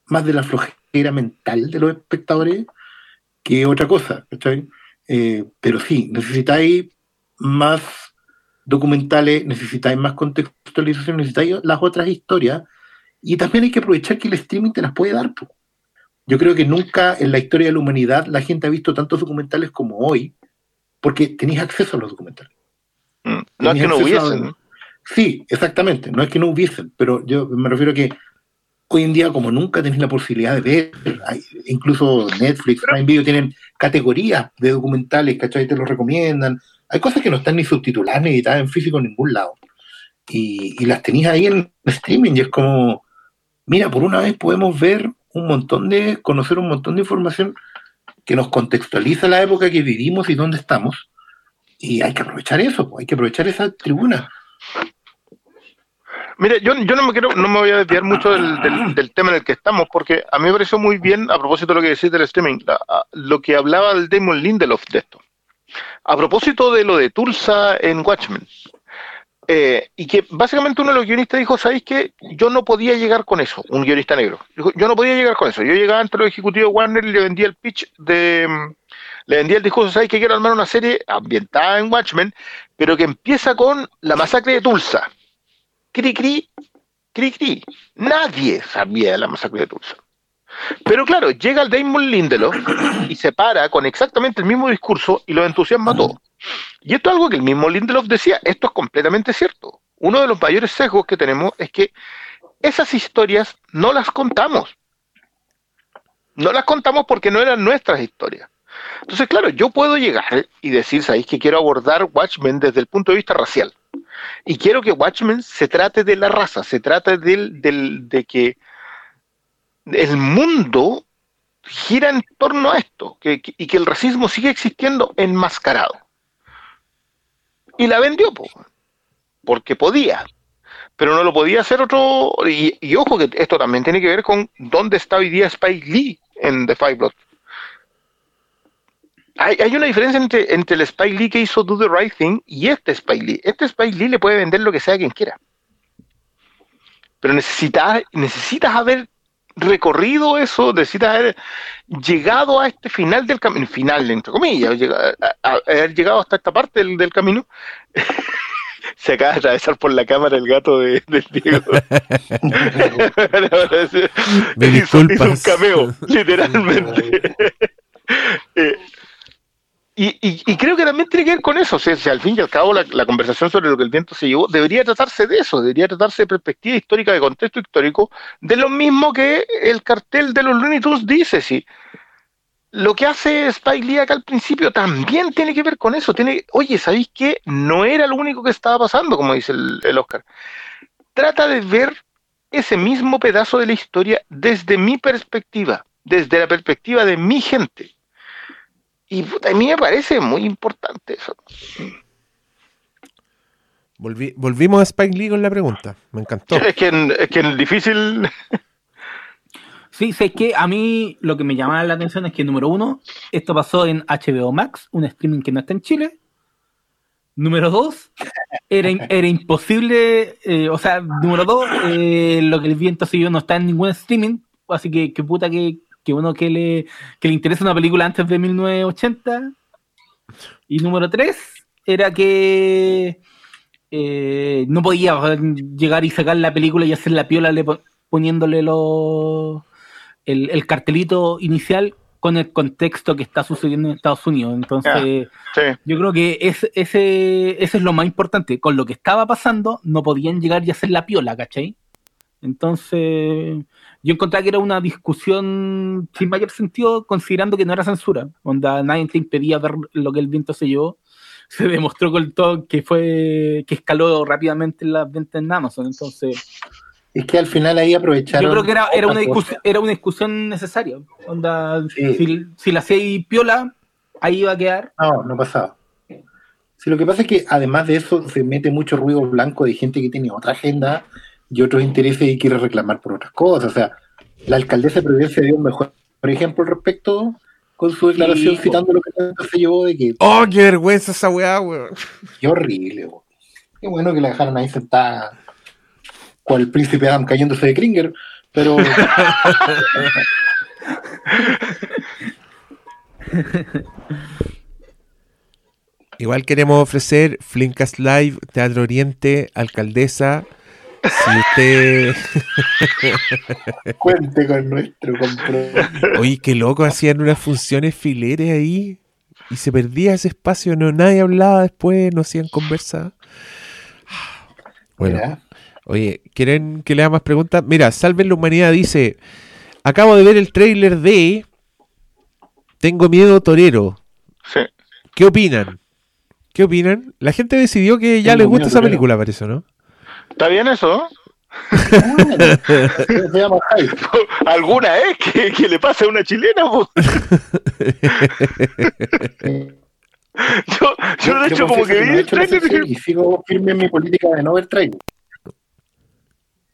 más de la flojera mental de los espectadores que otra cosa. Eh, pero sí, necesitáis más documentales, necesitáis más contextualización, necesitáis las otras historias y también hay que aprovechar que el streaming te las puede dar. Yo creo que nunca en la historia de la humanidad la gente ha visto tantos documentales como hoy porque tenéis acceso a los documentales. Mm. No es que no a- hubiesen. ¿no? Sí, exactamente. No es que no hubiesen, pero yo me refiero a que hoy en día, como nunca tenéis la posibilidad de ver, hay- incluso Netflix, Prime Video tienen categorías de documentales, ¿cachai? Te los recomiendan. Hay cosas que no están ni subtituladas ni editadas en físico en ningún lado. y, y las tenías ahí en streaming y es como, mira, por una vez podemos ver un montón de, conocer un montón de información que nos contextualiza la época que vivimos y dónde estamos. Y hay que aprovechar eso, hay que aprovechar esa tribuna. Mire, yo, no me quiero, no me voy a desviar mucho del, tema en el que estamos, porque a mí me pareció muy bien, a propósito de lo que decís del streaming, lo que hablaba el Damon Lindelof de esto. A propósito de lo de Tulsa en Watchmen. Eh, y que básicamente uno de los guionistas dijo, ¿sabéis qué? Yo no podía llegar con eso, un guionista negro. Dijo, yo no podía llegar con eso. Yo llegaba entre los ejecutivos de Warner y le vendía el pitch de... mm, Le vendía el discurso, ¿sabéis que quiero armar una serie ambientada en Watchmen, pero que empieza con la masacre de Tulsa? Cri, cri, cri, cri. Nadie sabía de la masacre de Tulsa. Pero claro, llega el Damon Lindelof y se para con exactamente el mismo discurso y lo entusiasma todo. Y esto es algo que el mismo Lindelof decía, esto es completamente cierto. Uno de los mayores sesgos que tenemos es que esas historias no las contamos. No las contamos porque no eran nuestras historias. Entonces, claro, yo puedo llegar y decir, ¿sabéis que quiero abordar Watchmen desde el punto de vista racial? Y quiero que Watchmen se trate de la raza, se trate del, del- de que el mundo gira en torno a esto y que el racismo sigue existiendo enmascarado. Y la vendió, po, porque podía, pero no lo podía hacer otro. Y, ojo que esto también tiene que ver con dónde está hoy día Spike Lee en The Five Bloods. Hay, hay una diferencia entre, entre el Spike Lee que hizo Do the Right Thing y este Spike Lee. Este Spike Lee le puede vender lo que sea a quien quiera. Pero necesitas, necesitas haber recorrido eso, necesitas haber llegado a este final del camino, final entre comillas, llega- a- a- haber llegado hasta esta parte del, del camino. *laughs* Se acaba de atravesar por la cámara el gato de, del Diego. *laughs* Me *laughs* hizo, hizo un cameo, literalmente. Eh, y, creo que también tiene que ver con eso. O sea, si al fin y al cabo la, conversación sobre lo que el viento se llevó debería tratarse de eso, debería tratarse de perspectiva histórica, de contexto histórico, de lo mismo que el cartel de los Looney Tunes dice. Sí. Lo que hace Spike Lee acá al principio también tiene que ver con eso. Tiene, oye, ¿sabéis qué? No era lo único que estaba pasando, como dice el Oscar. Trata de ver ese mismo pedazo de la historia desde mi perspectiva, desde la perspectiva de mi gente. Y puta, a mí me parece muy importante eso. Volvi- volvimos a Spike Lee con la pregunta. Me encantó. Es que en, es que en el difícil. Sí, sé que a mí lo que me llamaba la atención es que, número uno, esto pasó en HBO Max, un streaming que no está en Chile. Número dos, era, era imposible, eh, o sea, número dos, eh, lo que el viento siguió no está en ningún streaming, así que qué puta que, que uno que le, que le interesa una película antes de 1980. Y número tres, era que eh, no podía llegar y sacar la película y hacer la piola le pon- poniéndole los el, el cartelito inicial con el contexto que está sucediendo en Estados Unidos. Entonces, Sí. yo creo que es, ese, ese es lo más importante. Con lo que estaba pasando, no podían llegar y hacer la piola, ¿cachai? Entonces, yo encontré que era una discusión sin mayor sentido, considerando que no era censura. Onda, nadie te impedía ver lo que el viento se llevó. *laughs* Se demostró con todo que fue que escaló rápidamente las ventas en Amazon. Entonces, Es que al final ahí aprovecharon. yo creo que era, era, una, discusión, era una discusión necesaria. Onda, Sí. si, si la hacía piola, ahí iba a quedar. No, no pasaba. Sí, lo que pasa es que además de eso se mete mucho ruido blanco de gente que tiene otra agenda y otros intereses y quiere reclamar por otras cosas. O sea, la alcaldesa de Providencia dio un mejor ejemplo al respecto con su declaración Sí, citando lo que se llevó de que ¡Oh, qué vergüenza esa weá, weón! qué horrible. weón. Qué bueno que la dejaron ahí sentada con el príncipe Adam cayéndose de Kringer, pero *laughs* Igual queremos ofrecer Flimcast Live, Teatro Oriente, Alcaldesa. Si usted. *laughs* cuente con nuestro compromiso. Oye, qué loco, hacían unas funciones fileres ahí. Y se perdía ese espacio, no nadie hablaba después, no hacían conversa. Bueno, Mira, oye, ¿quieren que le haga más preguntas? Mira, Salven la Humanidad dice: Acabo de ver el tráiler de Tengo miedo torero. Sí. ¿Qué opinan? ¿Qué opinan? La gente decidió que ya Tengo les gusta miedo esa película, parece, ¿no? ¿Está bien eso? *laughs* ¿Alguna vez que, que le pase a una chilena? *laughs* Yo, yo de hecho como que vi el trailer y sección dije, y sigo firme en mi política de no ver trailer.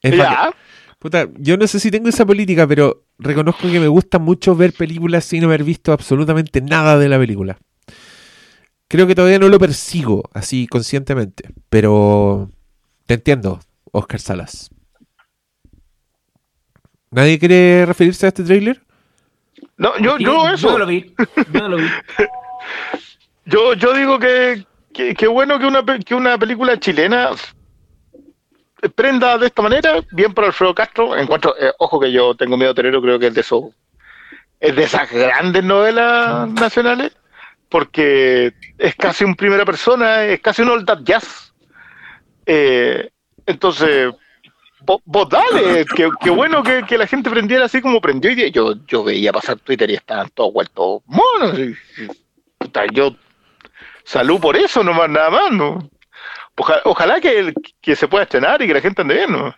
Es ya, Puta, yo no sé si tengo esa política, pero reconozco que me gusta mucho ver películas sin haber visto absolutamente nada de la película. Creo que todavía no lo persigo así conscientemente, pero te entiendo, Oscar Salas. ¿Nadie quiere referirse a este tráiler? no, yo, yo eso, no lo vi. Yo no lo vi. *laughs* yo, yo digo que, que, que bueno que una, que una película chilena prenda de esta manera, bien por Alfredo Castro, encuentro, eh, ojo que yo tengo miedo terero, creo que es de eso, es de esas grandes novelas nacionales, porque es casi un primera persona, es casi un old jazz. Eh, entonces, vos, vos dale, qué, qué bueno que, que la gente prendiera así como prendió y yo, yo veía pasar Twitter y estaban todos vueltos monos. y- puta, yo salud por eso, nomás nada más, ¿no? Oja- ojalá que, que se pueda estrenar y que la gente ande bien, ¿no?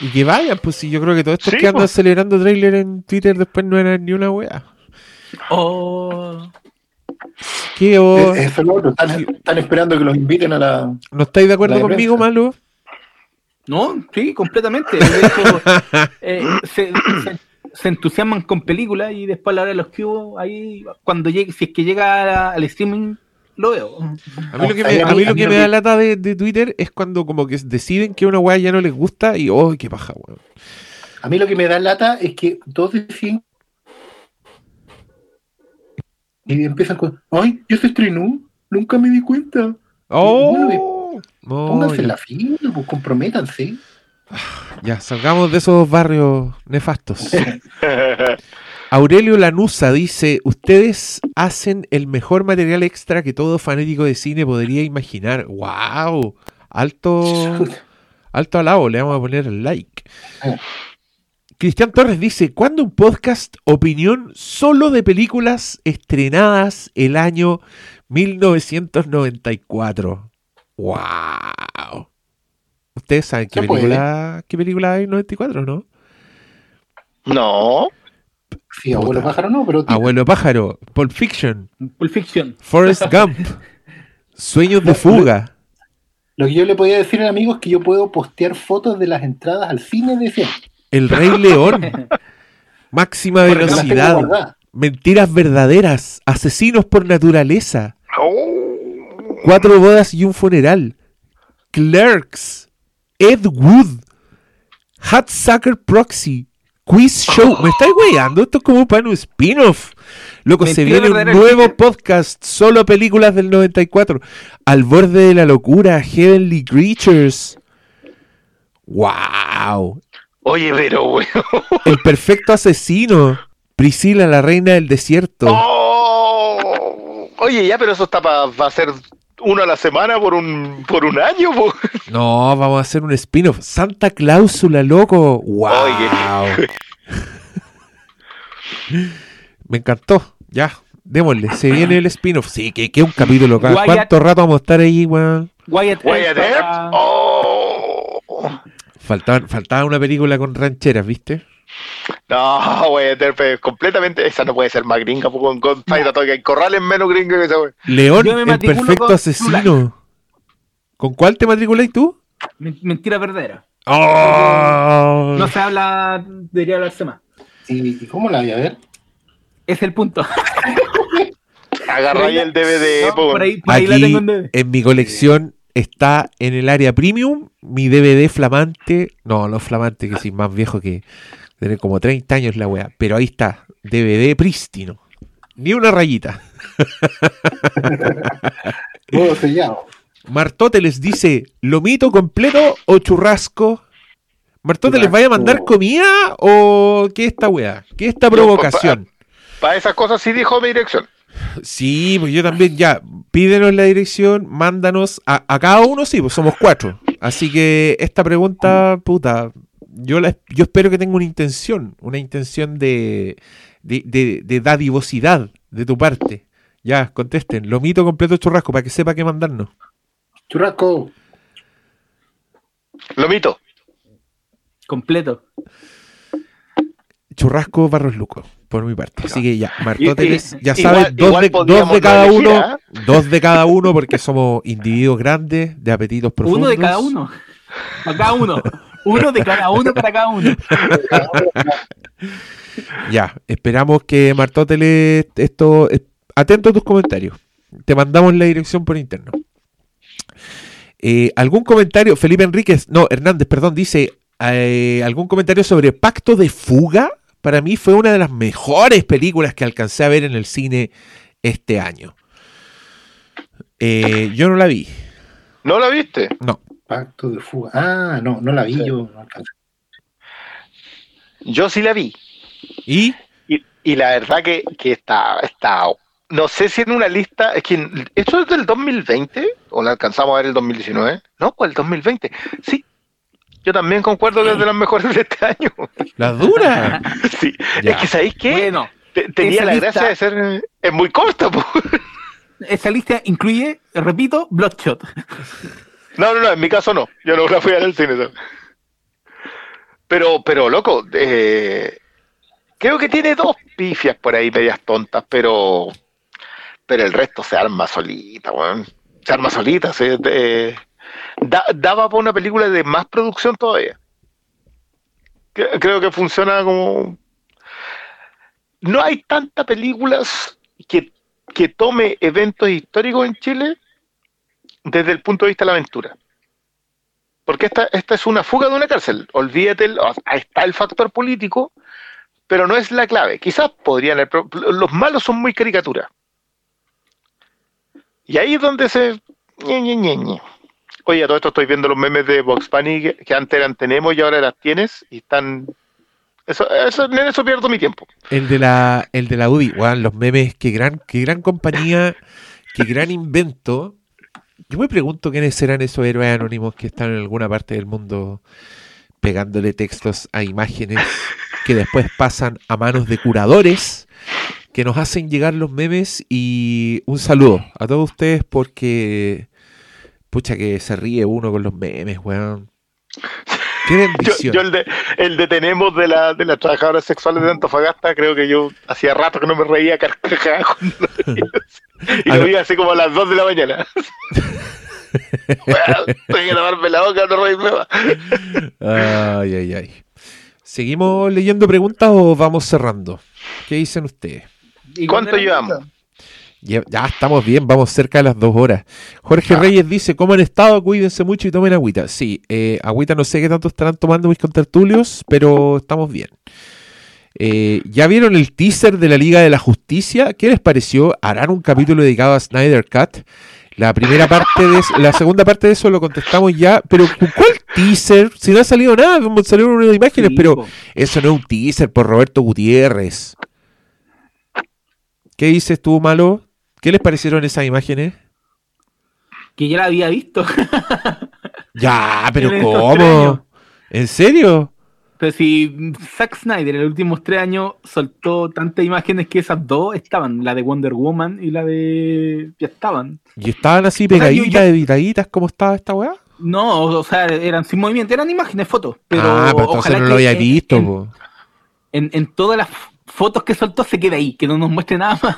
Y que vayan, pues sí, yo creo que todos estos Sí, que andan pues. celebrando tráiler en Twitter después no eran ni una wea. Oh, ¿Qué es lo otro. Están, están esperando que los inviten a la. no estáis de acuerdo conmigo, malo? no, sí, completamente. De hecho, *laughs* eh, se, se- se entusiasman con películas y después a la hora de los que hubo, ahí, cuando llegue, si es que llega la- al streaming, lo veo. A mí lo que me, a mí- lo que da lata de, de Twitter es cuando como que deciden que una weá ya no les gusta y ¡oh, qué paja, weón! A mí lo que me da lata es que todos deciden. Y empiezan con. ¡Ay! Yo se estrenó. Nunca me di cuenta. ¡Oh! No, Pónganse ya, en la fila, pues comprométanse. ya, salgamos de esos barrios nefastos. *laughs* Aurelio Lanusa dice, ustedes hacen el mejor material extra que todo fanático de cine podría imaginar. ¡Wow! Alto, *laughs* alto alabo, le vamos a poner like. Cristian Torres dice, ¿cuándo un podcast opinión solo de películas estrenadas el año 1994? ¡Wow! Ustedes saben qué puede. película, qué película hay en 94, ¿no? No, Sí, abuelo Puta. pájaro no, pero. Abuelo Pájaro, Pulp Fiction, Pulp Fiction. Forrest *laughs* Gump, Sueños de fuga. Lo que yo le podía decir al amigo es que yo puedo postear fotos de las entradas al cine de cine. El Rey León, *laughs* Máxima Velocidad. Mentiras Verdaderas, Asesinos por Naturaleza, Oh. Cuatro Bodas y un Funeral, Clerks, Ed Wood, Hot Sucker Proxy, Quiz Show. ¿Me estáis weyando? Esto es como para un spin-off. Loco, se viene un nuevo el- podcast, solo películas del 94. Al borde de la locura, Heavenly Creatures. ¡Wow! Oye, pero, weón. El perfecto asesino. Priscila, la reina del desierto. Oh. Oye, ya, pero eso está para va a ser uno a la semana por un, por un año, po. No, vamos a hacer un spin-off. Santa Cláusula, loco. ¡Wow! Oye. *laughs* Me encantó. Ya, démosle. Se *clears throat* viene el spin-off. Sí, que, que un capítulo ¿Cuánto rato vamos a estar ahí, weón? Wyatt Wyatt Earp Oh. Faltaba, faltaba una película con rancheras, ¿viste? No, es completamente. Esa no puede ser más gringa, po, con, Atomic. Hay corrales menos gringa que esa, weón. León, el perfecto con asesino. ¿Con cuál te matriculáis tú? Men- Mentira verdadera. ¡Oh! No se habla, debería hablarse más. ¿Y, cómo la voy a ver? Es el punto. *laughs* Agarra ahí el DVD, No, po. por ahí, por ahí la Aquí tengo en DVD. en mi colección está en el área premium mi DVD flamante. No, no flamante, que sí, más viejo que tiene como 30 años la wea. Pero ahí está, DVD prístino. Ni una rayita. *laughs* Todo sellado. Martote les dice, ¿lomito completo o churrasco? Martote, ¿les vaya a mandar comida o qué esta wea? ¿Qué esta provocación? Para esas cosas sí dijo mi dirección. Sí, pues yo también, ya, pídenos la dirección, mándanos, a, a cada uno sí, pues somos cuatro. Así que esta pregunta, puta, yo, la, yo espero que tenga una intención, una intención de, de, de, de dadivosidad de tu parte. Ya, contesten, lomito completo churrasco, para que sepa qué mandarnos. Churrasco. Lomito. Completo. Churrasco Barros Luco, por mi parte. Así que ya, Martóteles, Y- ya igual- sabes, dos, igual de, dos podríamos de cada elegir, uno, ¿ah? dos de cada uno, porque somos individuos grandes, de apetitos profundos. Uno de cada uno. Para cada uno. Uno de cada uno para cada uno. *laughs* Ya, esperamos que Martóteles, esto, eh, atento a tus comentarios. Te mandamos la dirección por interno. Eh, ¿Algún comentario? Felipe Enríquez, no, Hernández, perdón, dice, eh, ¿algún comentario sobre Pacto de Fuga? Para mí fue una de las mejores películas que alcancé a ver en el cine este año. Eh, yo no la vi, ¿No la viste? no. Pacto de fuga. Ah, no, no la vi yo. no alcancé. Yo sí la vi. ¿Y? Y, y la verdad que, que está, está. No sé si en una lista. Es que. ¿Esto es del 2020? ¿O la alcanzamos a ver el 2019? No, pues el 2020. Sí. Yo también concuerdo que es de las mejores de este año. *laughs* ¿La dura? *laughs* Sí. Ya. Es que, ¿sabéis qué? Bueno, Te- Tenía la lista- gracia de ser. Es muy corta, po. *laughs* esa lista incluye, repito, Bloodshot. No, no, no, en mi caso no. Yo no la fui a ver al cine. ¿sabes? Pero, pero, loco, eh, creo que tiene dos pifias por ahí, medias tontas, pero, pero el resto se arma solita, weón. Se arma solita. se- eh, da- daba para una película de más producción todavía. Cre- Creo que funciona como. No hay tantas películas que, que tome eventos históricos en Chile desde el punto de vista de la aventura. Porque esta, esta es una fuga de una cárcel. Olvídate, el- ahí está el factor político, pero no es la clave. Quizás podrían los malos son muy caricaturas. Y ahí es donde se... ñe, ñe, ñe. Oye, a todo esto estoy viendo los memes de Vox Bunny que, antes eran tenemos y ahora las tienes y están... Eso, eso, en eso pierdo mi tiempo. El de la, el de la UDI, weón, los memes, qué gran, qué gran compañía, qué gran invento. Yo me pregunto quiénes serán esos héroes anónimos que están en alguna parte del mundo pegándole textos a imágenes que después pasan a manos de curadores que nos hacen llegar los memes y un saludo a todos ustedes porque pucha que se ríe uno con los memes, weón. *laughs* Qué Yo, bendición. yo el, de, el de tenemos de, la, de las trabajadoras sexuales de Antofagasta, creo que yo hacía rato que no me reía a carcajadas *laughs* cuando lo veía. *laughs* Y lo vi así como a las 2 de la mañana. Weón, Tengo que taparme la boca, no reírme más. Ay, ay, ay. ¿Seguimos leyendo preguntas o vamos cerrando? ¿Qué dicen ustedes? ¿Y ¿Cuánto llevamos? Ya, ya estamos bien, vamos cerca de las dos horas. Jorge Reyes dice, ¿cómo han estado? Cuídense mucho y tomen agüita. Sí, eh, agüita no sé qué tanto estarán tomando mis contertulios, pero estamos bien. Eh, ¿Ya vieron el teaser de la Liga de la Justicia? ¿Qué les pareció? ¿Harán un capítulo dedicado a Snyder Cut? La primera parte de eso- la segunda parte de eso lo contestamos ya, pero ¿cuál teaser? Si no ha salido nada, salieron unas imágenes, Sí, pero po. eso no es un teaser por Roberto Gutiérrez. ¿Qué dices tú, Malo? ¿Qué les parecieron esas imágenes? Que ya la había visto. *laughs* Ya, pero ¿cómo? ¿En serio? Pero si Zack Snyder en los últimos tres años soltó tantas imágenes que esas dos estaban, la de Wonder Woman y la de... ya estaban. ¿Y estaban así sea, yo- pegaditas, yo- editaditas, como estaba esta weá? No, o sea, eran sin movimiento, eran imágenes, fotos. Pero ah, pero entonces ojalá no lo había en- visto, En, en- en todas las fotos que soltó se quede ahí, que no nos muestre nada más.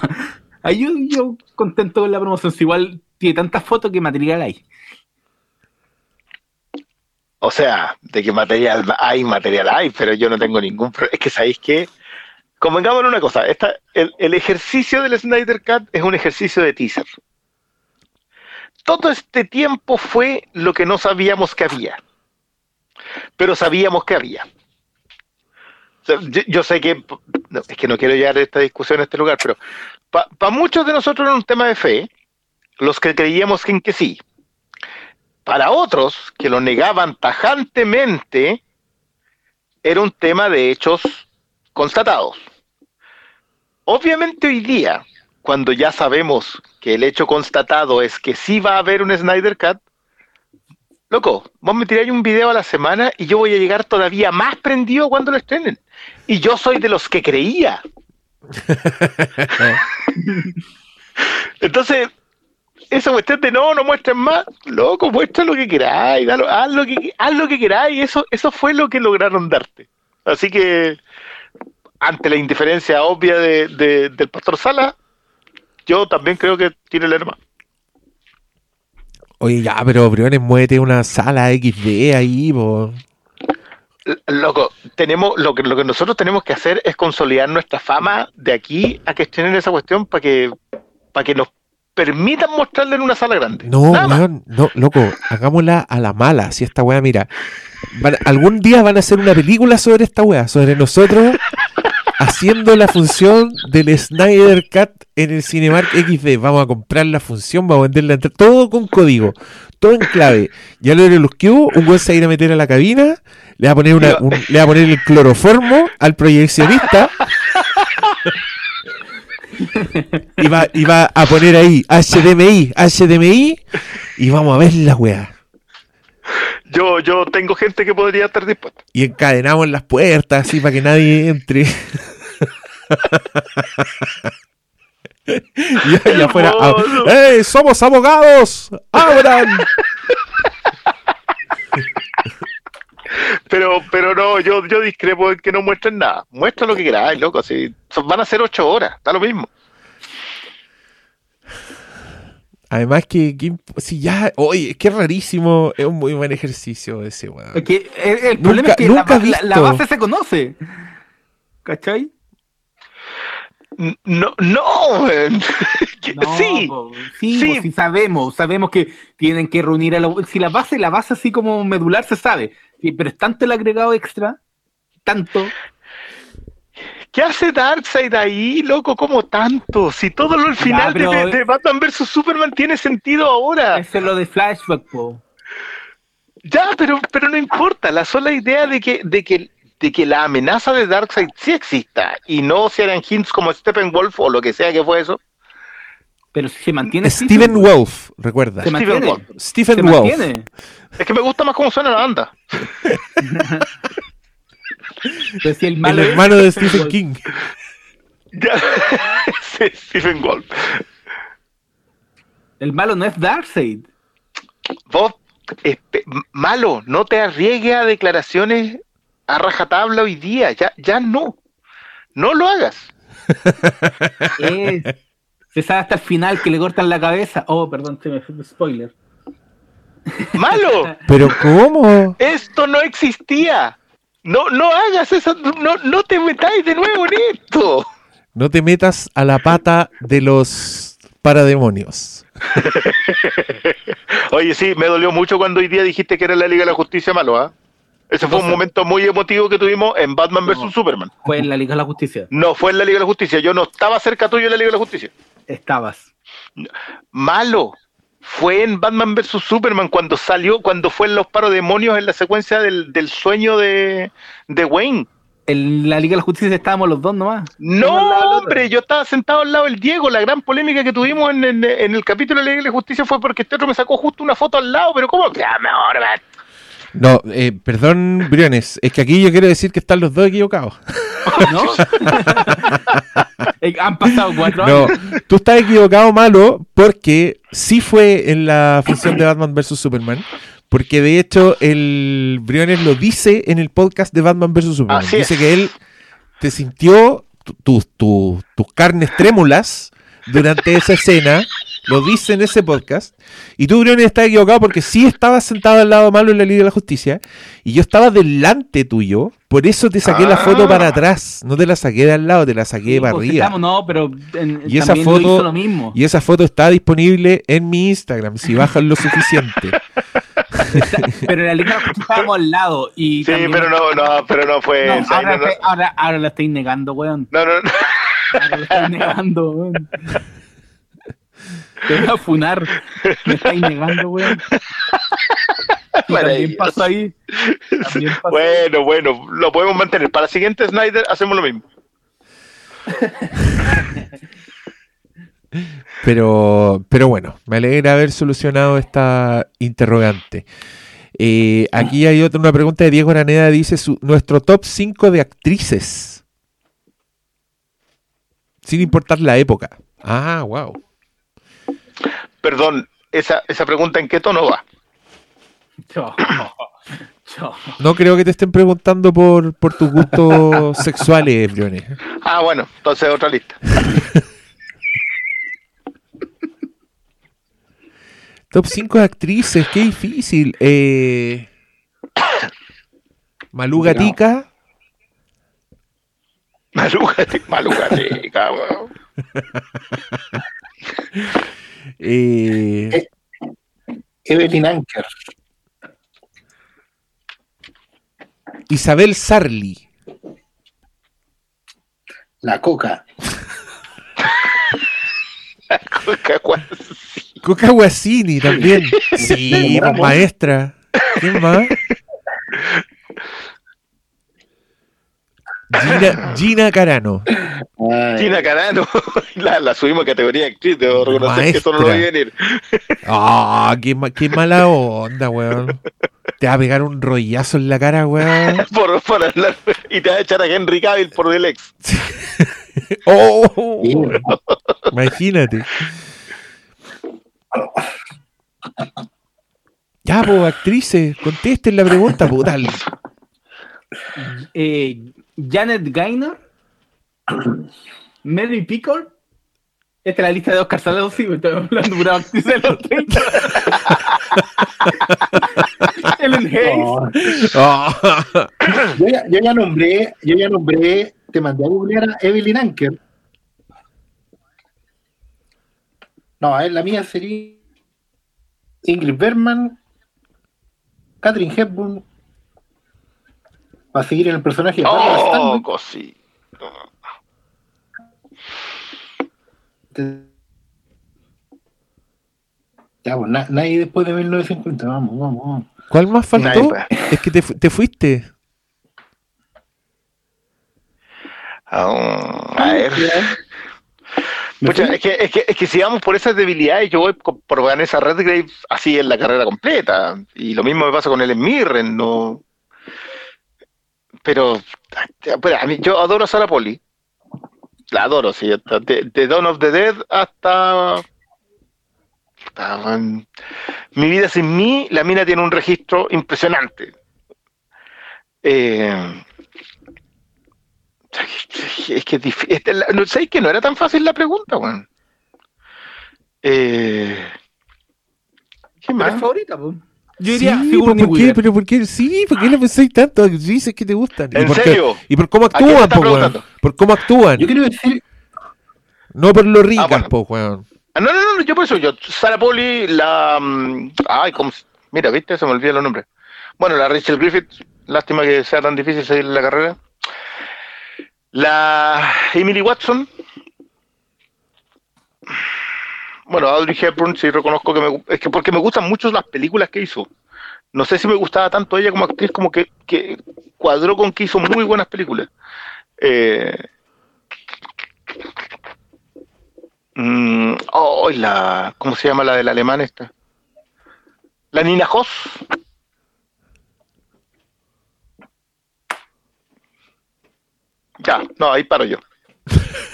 Ahí yo, contento con la promoción, si igual tiene tantas fotos que material hay. O sea, de que material hay, material hay, pero yo no tengo ningún problema. Es que sabéis que, convengamos en una cosa, esta, el, el ejercicio del Snyder Cut es un ejercicio de teaser. Todo este tiempo fue lo que no sabíamos que había, pero sabíamos que había. Yo, sé que, es que no quiero llevar esta discusión a este lugar, pero para muchos de nosotros era un tema de fe, los que creíamos en que sí. Para otros, que lo negaban tajantemente, era un tema de hechos constatados. Obviamente hoy día, cuando ya sabemos que el hecho constatado es que sí va a haber un Snyder Cut, loco, vos me tiráis un video a la semana y yo voy a llegar todavía más prendido cuando lo estrenen. Y yo soy de los que creía. *laughs* Entonces, esa cuestión de no, no muestren más, loco, muestra lo que queráis, haz lo que, haz lo que queráis, eso, eso fue lo que lograron darte. Así que, ante la indiferencia obvia de- del pastor Sala, yo también creo que tiene el hermano. Oye, ya, pero Briones, muévete una sala XD ahí, po. Loco, tenemos, lo que, lo que nosotros tenemos que hacer es consolidar nuestra fama de aquí a que estén en esa cuestión para que, para que nos permitan mostrarla en una sala grande. No, weón, no, loco, hagámosla a la mala, si esta weá, mira. van- algún día van a hacer una película sobre esta weá, sobre nosotros haciendo la función del Snyder Cut en el Cinemark XD. Vamos a comprar la función, vamos a venderla, todo con código, todo en clave. Ya lo de los Q, un weón se va a ir a meter a la cabina, le va a poner, una, un- le va a poner el cloroformo al proyeccionista. Y va, y va a poner ahí HDMI, HDMI, y vamos a ver la weá. Yo, yo tengo gente que podría estar dispuesta. Y encadenamos las puertas así para que nadie entre. Y allá afuera. ¡Ey! ¡Somos abogados! ¡Abran! Pero, pero no, yo, yo discrepo en que no muestren nada. Muestra lo que queráis, loco. Si van a ser ocho horas, está lo mismo. Además que, si ya, oye, es que es rarísimo, es un muy buen ejercicio ese, weón. Es que el, el Nunca- problema es que la, nunca la- base se conoce. ¿Cachai? No, no. *laughs* No, sí. po, sí, sí. po, sí sabemos, sabemos que tienen que reunir a la... Si la base, la base así como medular se sabe, pero es tanto el agregado extra, tanto, ¿Qué hace Darkseid ahí, loco? como tanto? Si todo lo el final de- pero- de, de Batman vs Superman tiene sentido ahora. eso es lo de flashback, po. Ya, pero, pero no importa. La sola idea de que, de que, de que la amenaza de Darkseid sí exista y no se hagan hints como Steppenwolf o lo que sea que fue eso. Pero si se mantiene... Steven Wolf, recuerda. Se Steven. Wolf. Se Stephen Wolf. mantiene. Es que me gusta más cómo suena la banda. *laughs* Si el El hermano de Stephen King. *laughs* Stephen Wolf. El malo no es Darkseid. Vos, malo, no te arriesgues a declaraciones a rajatabla hoy día. Ya, ya no. No lo hagas. *laughs* Se sabe hasta el final que le cortan la cabeza. Oh, perdón, se me fue un spoiler. Malo. *laughs* Pero ¿cómo? Esto no existía. No, no hagas eso. No, no te metáis de nuevo en esto. No te metas a la pata de los parademonios. *laughs* Oye, sí, me dolió mucho cuando hoy día dijiste que era la Liga de la Justicia malo, ¿ah? Ese fue un momento muy emotivo que tuvimos en Batman vs No. Superman. Fue en la Liga de la Justicia. No fue en la Liga de la Justicia. Yo no estaba cerca tuyo en la Liga de la Justicia. Estabas. Malo. Fue en Batman vs Superman cuando salió, cuando fue en los parodemonios en la secuencia del, del sueño de, de Wayne. En la Liga de la Justicia estábamos los dos nomás. No, hombre, yo estaba sentado al lado del Diego. La gran polémica que tuvimos en, en- en el capítulo de la Liga de la Justicia fue porque este otro me sacó justo una foto al lado. Pero ¿cómo? Ya. No, eh, perdón, Briones, es que aquí yo quiero decir que están los dos equivocados. ¿No? *laughs* Eh, Han pasado cuatro No, años. tú estás equivocado, malo, porque sí fue en la función de Batman vs Superman. Porque de hecho el Briones lo dice en el podcast de Batman vs Superman. Así dice es. que él te sintió tu- tu- tu- tus carnes trémulas durante esa escena. Lo dice en ese podcast. Y tú, Briones, estás equivocado porque sí estabas sentado al lado malo en la Liga de la Justicia. Y yo estaba delante tuyo. Por eso te saqué la Ah. foto para atrás. No te la saqué de al lado, te la saqué Sí, para pues, arriba. estamos, no, pero en- Y esa lo foto- hizo lo mismo. Y esa foto está disponible en mi Instagram, si bajan lo suficiente. *laughs* Pero en la Liga de la Justicia estábamos al lado. Y Sí, también- pero no, no, pero no fue. No, esa, ahora, no, ahora, ahora la estáis negando, weón. no, no, no. Ahora la estáis negando, weón. *laughs* Te voy a funar. Me estáis negando, weón. También pasó ahí. También pasó. Bueno, bueno, lo podemos mantener. Para el siguiente Snyder hacemos lo mismo. Pero, pero bueno, me alegra haber solucionado esta interrogante. Eh, aquí hay otra una pregunta de Diego Araneda, dice su, nuestro top 5 de actrices. Sin importar la época. Ah, wow. Perdón, esa, esa pregunta en qué tono va. *coughs* No creo que te estén preguntando por, por tus gustos *laughs* sexuales, Briones. Ah, bueno, entonces otra lista. *laughs* Top 5 de actrices, qué difícil. Eh, *coughs* Malú Gatica, cabrón. *laughs* eh, Evelyn Anker. Isabel Sarli, La Coca. Coca Guasini también. *laughs* Sí, pues, maestra. ¿Quién más? Gina, Gina Carano. Ay, Gina Carano, *laughs* la, la subimos a categoría de actriz, debo reconocer que eso no lo vi Maestra. venir. Ah, qué, qué mala onda, weón. Te va a pegar un rollazo en la cara, weón. *laughs* Por, por hablar, y te vas a echar a Henry Cavill por el ex. *laughs* Oh, imagínate. Ya, pues, actrices, contesten la pregunta, puta. Eh, Janet Gaynor, Mary Pickle. Esta es la lista de Oscar Salado, sí, me estoy hablando de una actriz de los 30. *laughs* Ellen Hayes. no. Ah. *laughs* Yo, ya, yo ya nombré, yo ya nombré, te mandé a googlear a Evelyn Anker. No, a ver, la mía sería Ingrid Bergman, Catherine Hepburn, para seguir en el personaje Oh, cosí. Ya, pues na- nadie después de 1950, vamos, vamos, vamos. ¿Cuál más faltó? Sniper. Es que te, fu- te fuiste. Ah, a ver. ¿Me Pucha, es, que, es, que, es que si vamos por esas debilidades, yo voy por Vanessa Redgrave así en la carrera completa. Y lo mismo me pasa con Ellen Mirren, no. Pero, pero a mí, yo adoro a Sarah Polly. La adoro, sí. De, de Dawn of the Dead hasta. um, Mi vida sin mí, la mina tiene un registro impresionante. Eh, es que es difícil. No sé que no era tan fácil la pregunta, weón. Eh, ¿Qué ¿Cuál es más? favorita? Yo Sí, diría Sigourney ¿por qué? Weaver. Pero ¿por qué? Sí, ¿por qué le pensáis tanto? Dices que te gustan. ¿Y ¿En qué? serio? ¿Y por cómo actúan, po, weón? Por cómo actúan. Yo quiero decir, No por lo ricas, bueno. po, weón. Ah, No, no, no, yo por eso, yo, Sarah Polly, la... mm, Ay, ¿cómo se- Mira, ¿viste? Se me olvidan los nombres. Bueno, la Rachel Griffith, lástima que sea tan difícil seguir la carrera. La Emily Watson. Bueno, Audrey Hepburn, sí reconozco que me... Es que porque me gustan mucho las películas que hizo. No sé si me gustaba tanto ella como actriz, como que, que cuadró con que hizo muy buenas películas. Eh, Mm, oh, la, ¿cómo se llama la del alemán esta? La Nina Hoss. Ya, no, ahí paro yo. *laughs*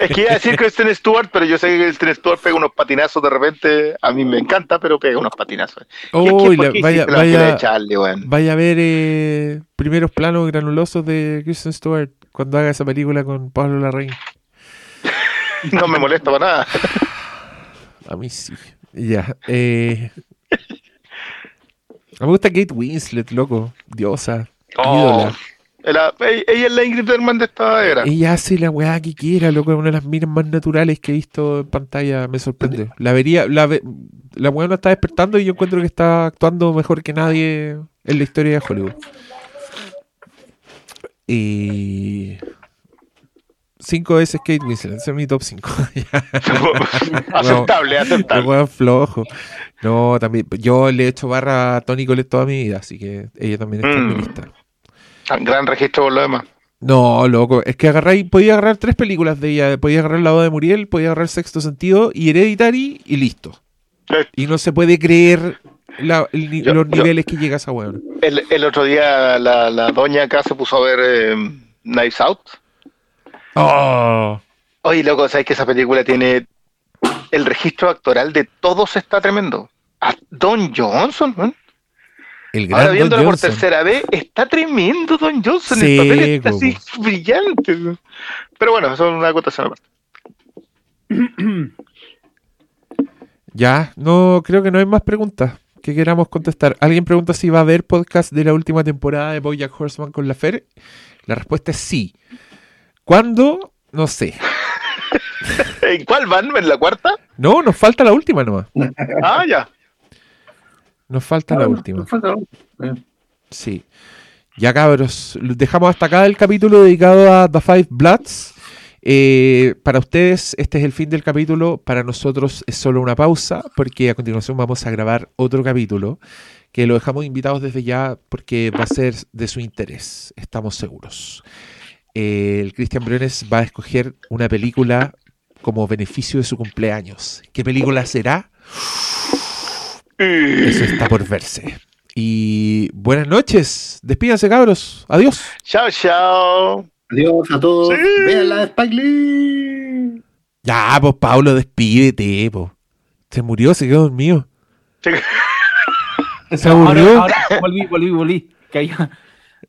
es que iba a decir Kristen Stewart, pero yo sé que Kristen Stewart pega unos patinazos de repente. A mí me encanta, pero pega unos patinazos. ¿Qué- qué- Uy, por la- vaya, vaya, Charlie, weón? vaya a ver eh, primeros planos granulosos de Kristen Stewart cuando haga esa película con Pablo Larraín. *laughs* No me molesta para nada. A mí sí. Ya. Eh... Me gusta Kate Winslet, loco. Diosa. Oh, Ídola. Ella es la Ingrid Bergman de esta era. Ella hace la weá que quiera, loco. Es una de las minas más naturales que he visto en pantalla. Me sorprende. La vería. La, ve- la weá no está despertando y yo encuentro que está actuando mejor que nadie en la historia de Hollywood. Y. Cinco veces Kate Winslet. Ese es mi top 5. *laughs* aceptable, aceptable. weón flojo. No, también. Yo le he hecho barra a Tony Colette toda mi vida, así que ella también está en mi Mm. lista. Gran registro por lo demás. No, loco, es que agarráis, podía agarrar tres películas de ella, podía agarrar La boda de Muriel, podía agarrar Sexto Sentido y Hereditary y listo. Y no se puede creer la- el ni- Yo- los yo- niveles que llega esa weón. El, el otro día la, la doña acá se puso a ver eh, Knives Out. Oh, Oye, loco, ¿sabes que esa película tiene el registro actoral de todos está tremendo. A Don Johnson, man. El gran Ahora viéndolo por tercera vez, está tremendo Don Johnson. Sí, el papel está como. así brillante. Pero bueno, eso es una acotación aparte. *clears throat* Ya, no, creo que no hay más preguntas que queramos contestar. Alguien pregunta si va a haber podcast de la última temporada de Bojack Horseman con la Fer. La respuesta es sí. ¿Cuándo? No sé. *laughs* ¿En cuál van? ¿En la cuarta? No, nos falta la última nomás. Ah, ya. Nos falta la última. Falta- eh. Sí. Ya cabros, dejamos hasta acá el capítulo dedicado a The Five Bloods. Eh, para ustedes este es el fin del capítulo, para nosotros es solo una pausa porque a continuación vamos a grabar otro capítulo que lo dejamos invitados desde ya porque va a ser de su interés, estamos seguros. Eh, el Cristian Briones va a escoger una película como beneficio de su cumpleaños. ¿Qué película será? Eso está por verse. Y buenas noches. Despídanse, cabros. Adiós. Chao, chao. Adiós a todos. Sí. Vean la de Spike Lee. Ya, pues, Pablo, despídete, po. Se murió, se quedó dormido. Se *laughs* aburrió. Ahora, ahora volví, volví, volví. Que allá-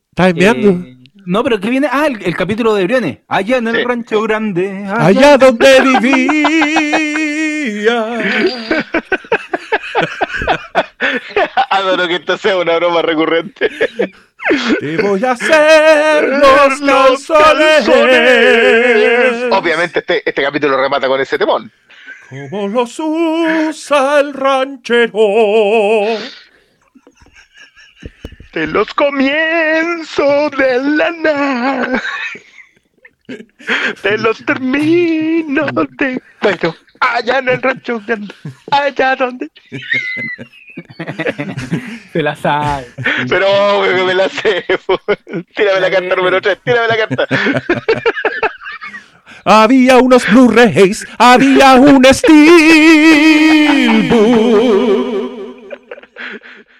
Estás enviando. Eh, no, pero ¿qué viene? Ah, el, el capítulo de Briones. Allá en el Sí. rancho grande. Allá donde vivía. *laughs* *laughs* Adoro que esto sea una broma recurrente. Te voy a hacer los Los calzones. Obviamente este, este capítulo remata con ese temón. Como los usa el ranchero. De los comienzos de la nada. De los términos de. Pero allá en el rancho allá donde. *laughs* Se la sabe. Pero obvio que me la sé. Tírame la carta número 3, tírame la carta. *laughs* Había unos Blu-rays, había un Steelbook. *laughs*